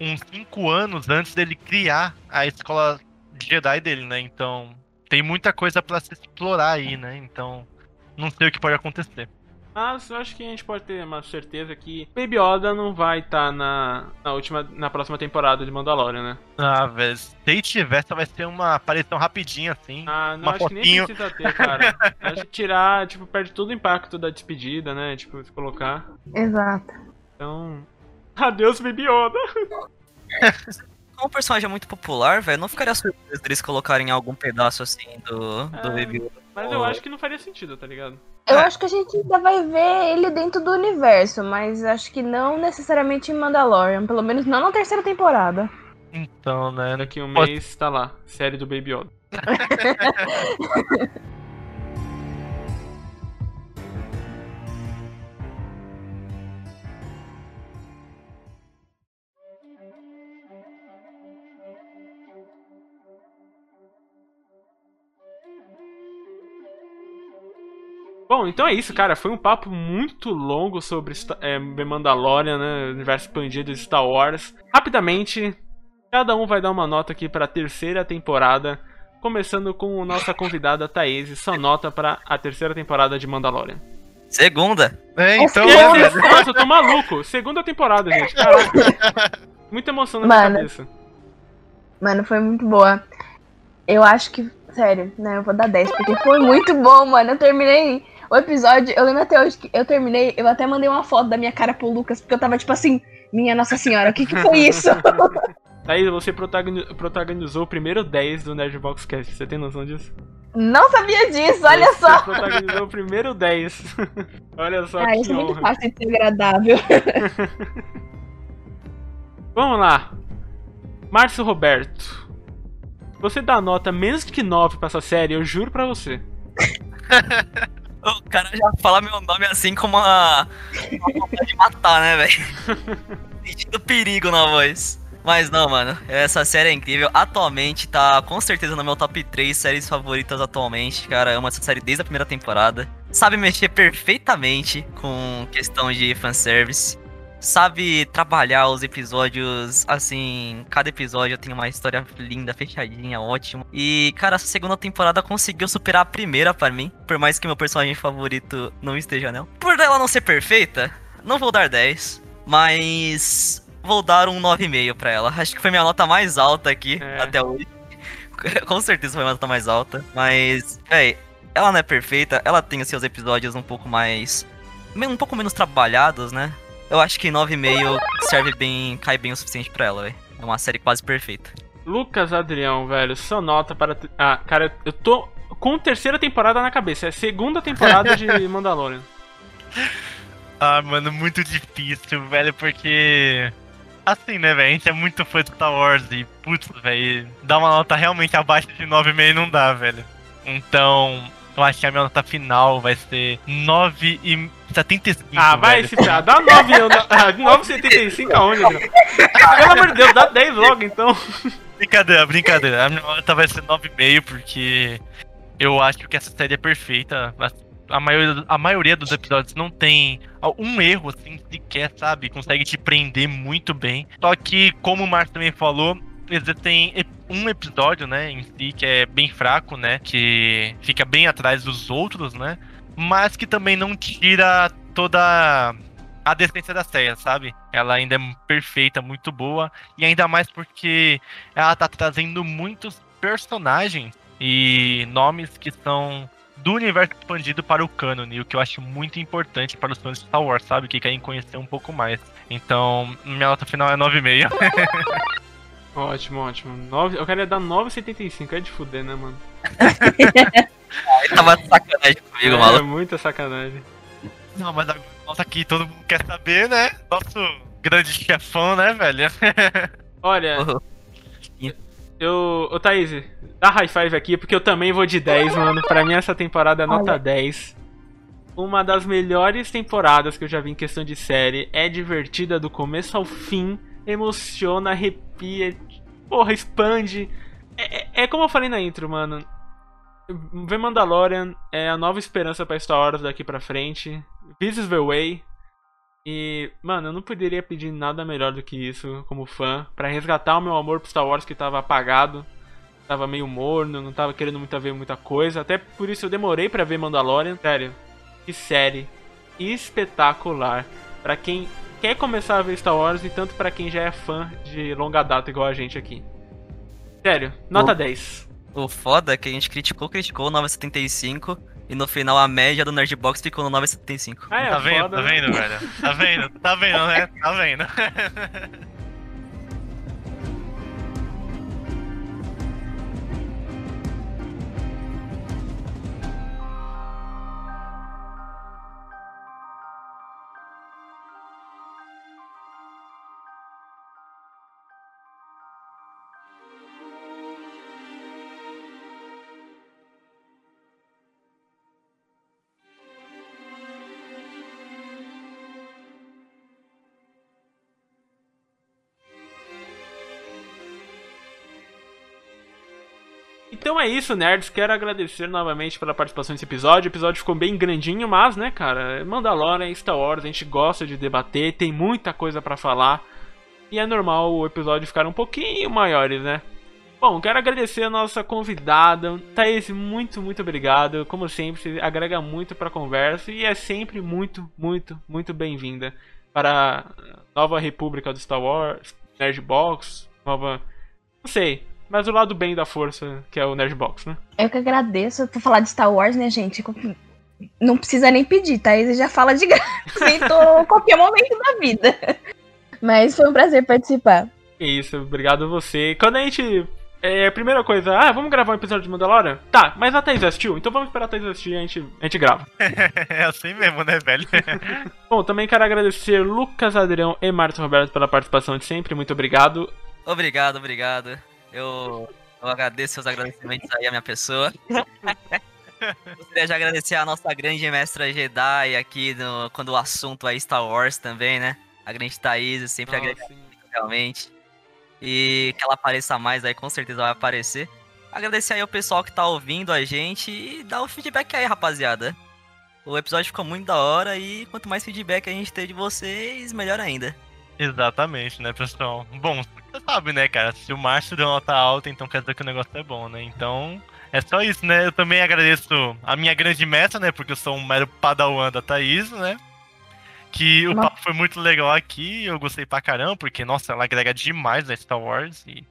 Uns 5 anos antes dele criar a escola Jedi dele, né? Então. Tem muita coisa pra se explorar aí, né? Então. Não sei o que pode acontecer. Mas eu acho que a gente pode ter uma certeza que Baby Yoda não vai estar na, na última, na próxima temporada de Mandalorian, né? Ah, velho, se tiver, só vai ser uma aparição rapidinha, assim. Ah, não, Uma acho que nem fotinho. precisa ter, cara. acho que tirar, tipo, perde todo o impacto da despedida, né? Tipo, se colocar. Exato. Então. Adeus, Baby Yoda! Como o personagem é muito popular, velho, não ficaria surpreso deles colocarem algum pedaço assim do, do É. Baby Yoda. Mas eu acho que não faria sentido, tá ligado? Eu É. acho que a gente ainda vai ver ele dentro do universo, mas acho que não necessariamente em Mandalorian. Pelo menos não na terceira temporada. Então, né? Daqui um Pode- mês tá lá, série do Baby Yoda. Bom, então é isso, cara. Foi um papo muito longo sobre é, Mandalorian, né? Universo expandido de Star Wars. Rapidamente, cada um vai dar uma nota aqui para a terceira temporada. Começando com a nossa convidada Thaís, sua nota para a terceira temporada de Mandalorian. Segunda. É, então, Nossa, né? Nossa, eu tô maluco! Segunda temporada, gente. Caraca. Muita emoção na minha Mano. cabeça. Mano, foi muito boa. Eu acho que. Sério, né? Eu vou dar 10, porque foi muito bom, mano. Eu terminei o episódio, eu lembro até hoje que eu terminei, eu até mandei uma foto da minha cara pro Lucas, porque eu tava tipo assim, minha Nossa Senhora, o que que foi isso? Thaís, você protagoni- protagonizou o primeiro 10 do Nerdbox Cast. Você tem noção disso? Não sabia disso, olha Você só. protagonizou o primeiro 10. Olha só Ah, que isso é muito honra. fácil de ser agradável. Vamos lá. Márcio Roberto. Você dá nota menos que 9 pra essa série, eu juro pra você. O cara já fala meu nome assim com uma, uma vontade de matar, né, velho? Sentindo perigo na voz. Mas não, mano, essa série é incrível. Atualmente tá com certeza no meu top 3 séries favoritas atualmente. Cara, eu amo essa série desde a primeira temporada. Sabe mexer perfeitamente com questão de fanservice. Sabe trabalhar os episódios assim. Cada episódio tem uma história linda, fechadinha, ótimo. E, cara, essa segunda temporada conseguiu superar a primeira pra mim. Por mais que meu personagem favorito não esteja nela. Por ela não ser perfeita, não vou dar 10. Mas vou dar um 9,5 pra ela. Acho que foi minha nota mais alta aqui É. até hoje. Com certeza foi minha nota mais alta. Mas, véi, ela não é perfeita. Ela tem os seus episódios um pouco mais. Um pouco menos trabalhados, né? Eu acho que 9,5 serve bem. cai bem o suficiente pra ela, véi. É uma série quase perfeita. Lucas Adrião, velho, sua nota para. Ah, cara, eu tô com terceira temporada na cabeça. É segunda temporada de Mandalorian. Ah, mano, muito difícil, velho, porque. Assim, né, velho? A gente é muito fã de Star Wars e, putz, velho, dar uma nota realmente abaixo de 9,5 não dá, velho. Então, eu acho que a minha nota final vai ser 9,75. Ah, vai velho. se ferrar. Dá 9, eu- ah, 9,75 aonde, Adrião? Pelo amor de Deus, dá 10 logo então. Brincadeira, brincadeira. A minha nota vai ser 9,5 porque eu acho que essa série é perfeita. a maioria, a maioria dos episódios não tem um erro, assim, sequer, sabe? Consegue te prender muito bem. Só que, como o Marcos também falou, existem um episódio, né, em si, que é bem fraco, né? Que fica bem atrás dos outros, né? Mas que também não tira toda a decência da série, sabe? Ela ainda é perfeita, muito boa. E ainda mais porque ela tá trazendo muitos personagens e nomes que são do universo expandido para o canon, o que eu acho muito importante para os fãs de Star Wars, sabe? Que querem conhecer um pouco mais. Então, minha nota final é 9,5. ótimo, ótimo. 9, eu queria dar 9,75, é de fuder, né, mano? Ele tava de sacanagem comigo, é, maluco. É muita sacanagem. Não, mas agora nossa aqui todo mundo quer saber, né? Nosso grande chefão, né, velho? Olha, eu. Ô Thaís, dá high five aqui, porque eu também vou de 10, mano. Pra mim essa temporada é nota Olha. 10. Uma das melhores temporadas que eu já vi em questão de série. É divertida do começo ao fim. Emociona, arrepia. Porra, expande. É, é, é como eu falei na intro, mano. Ver Mandalorian é a nova esperança pra Star Wars daqui pra frente. This is the way. E, mano, eu não poderia pedir nada melhor do que isso como fã. para resgatar o meu amor pro Star Wars que tava apagado. Tava meio morno, não tava querendo muito ver muita coisa. Até por isso eu demorei para ver Mandalorian. Sério, que série espetacular. para quem quer começar a ver Star Wars e tanto para quem já é fã de longa data igual a gente aqui. Sério, nota o, 10. O foda é que a gente criticou, criticou 975 e no final a média do Nerdbox ficou no 9,75. Ah, é, tá vendo, foda, tá vendo, né? velho? Tá vendo, tá vendo, né? Tá vendo. é isso, nerds. Quero agradecer novamente pela participação nesse episódio. O episódio ficou bem grandinho, mas, né, cara, Mandalorian, Star Wars, a gente gosta de debater, tem muita coisa para falar. E é normal o episódio ficar um pouquinho maiores, né? Bom, quero agradecer a nossa convidada, Thaís, muito, muito obrigado. Como sempre, você agrega muito para a conversa e é sempre muito, muito, muito bem-vinda para a nova república do Star Wars, Nerdbox, nova. Não sei, mas o lado bem da força, que é o Nerdbox, né? Eu que agradeço por falar de Star Wars, né, gente? Não precisa nem pedir, tá? Ele já fala de graça em qualquer momento da vida. Mas foi um prazer participar. Isso, obrigado a você. Quando a gente. É, a primeira coisa, ah, vamos gravar um episódio de Mandalorian? Tá, mas a Thaís assistiu? Então vamos esperar a Thaís assistir e a gente, a gente grava. é assim mesmo, né, velho? Bom, também quero agradecer Lucas Adrião e Marta Roberto pela participação de sempre. Muito obrigado. Obrigado, obrigado. Eu, eu agradeço os agradecimentos aí à minha pessoa. Gostaria de agradecer a nossa grande mestra Jedi aqui no, quando o assunto é Star Wars também, né? A grande Thaís, sempre agradeço realmente. E que ela apareça mais aí, com certeza vai aparecer. Agradecer aí ao pessoal que tá ouvindo a gente e dar o feedback aí, rapaziada. O episódio ficou muito da hora e quanto mais feedback a gente ter de vocês, melhor ainda. Exatamente, né, pessoal? Bom, você sabe, né, cara? Se o Márcio deu nota alta, então quer dizer que o negócio é bom, né? Então, é só isso, né? Eu também agradeço a minha grande meta, né? Porque eu sou um mero padawan da Thaís, né? Que o papo foi muito legal aqui, eu gostei pra caramba, porque, nossa, ela agrega demais a Star Wars e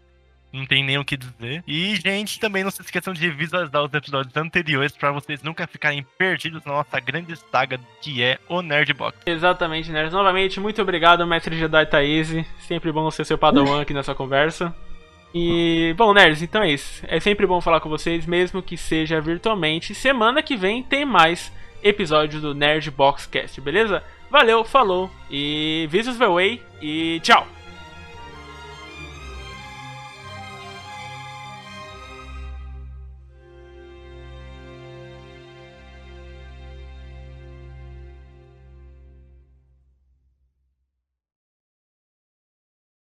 não tem nem o que dizer. E, gente, também não se esqueçam de visualizar os episódios anteriores para vocês nunca ficarem perdidos na nossa grande saga que é o Nerdbox. Exatamente, nerds. Novamente, muito obrigado, mestre Jedi Thaís. Sempre bom ser seu padawan aqui nessa conversa. E, bom, nerds, então é isso. É sempre bom falar com vocês, mesmo que seja virtualmente. Semana que vem tem mais episódios do Nerd Box Cast, beleza? Valeu, falou e Visus the Way e tchau!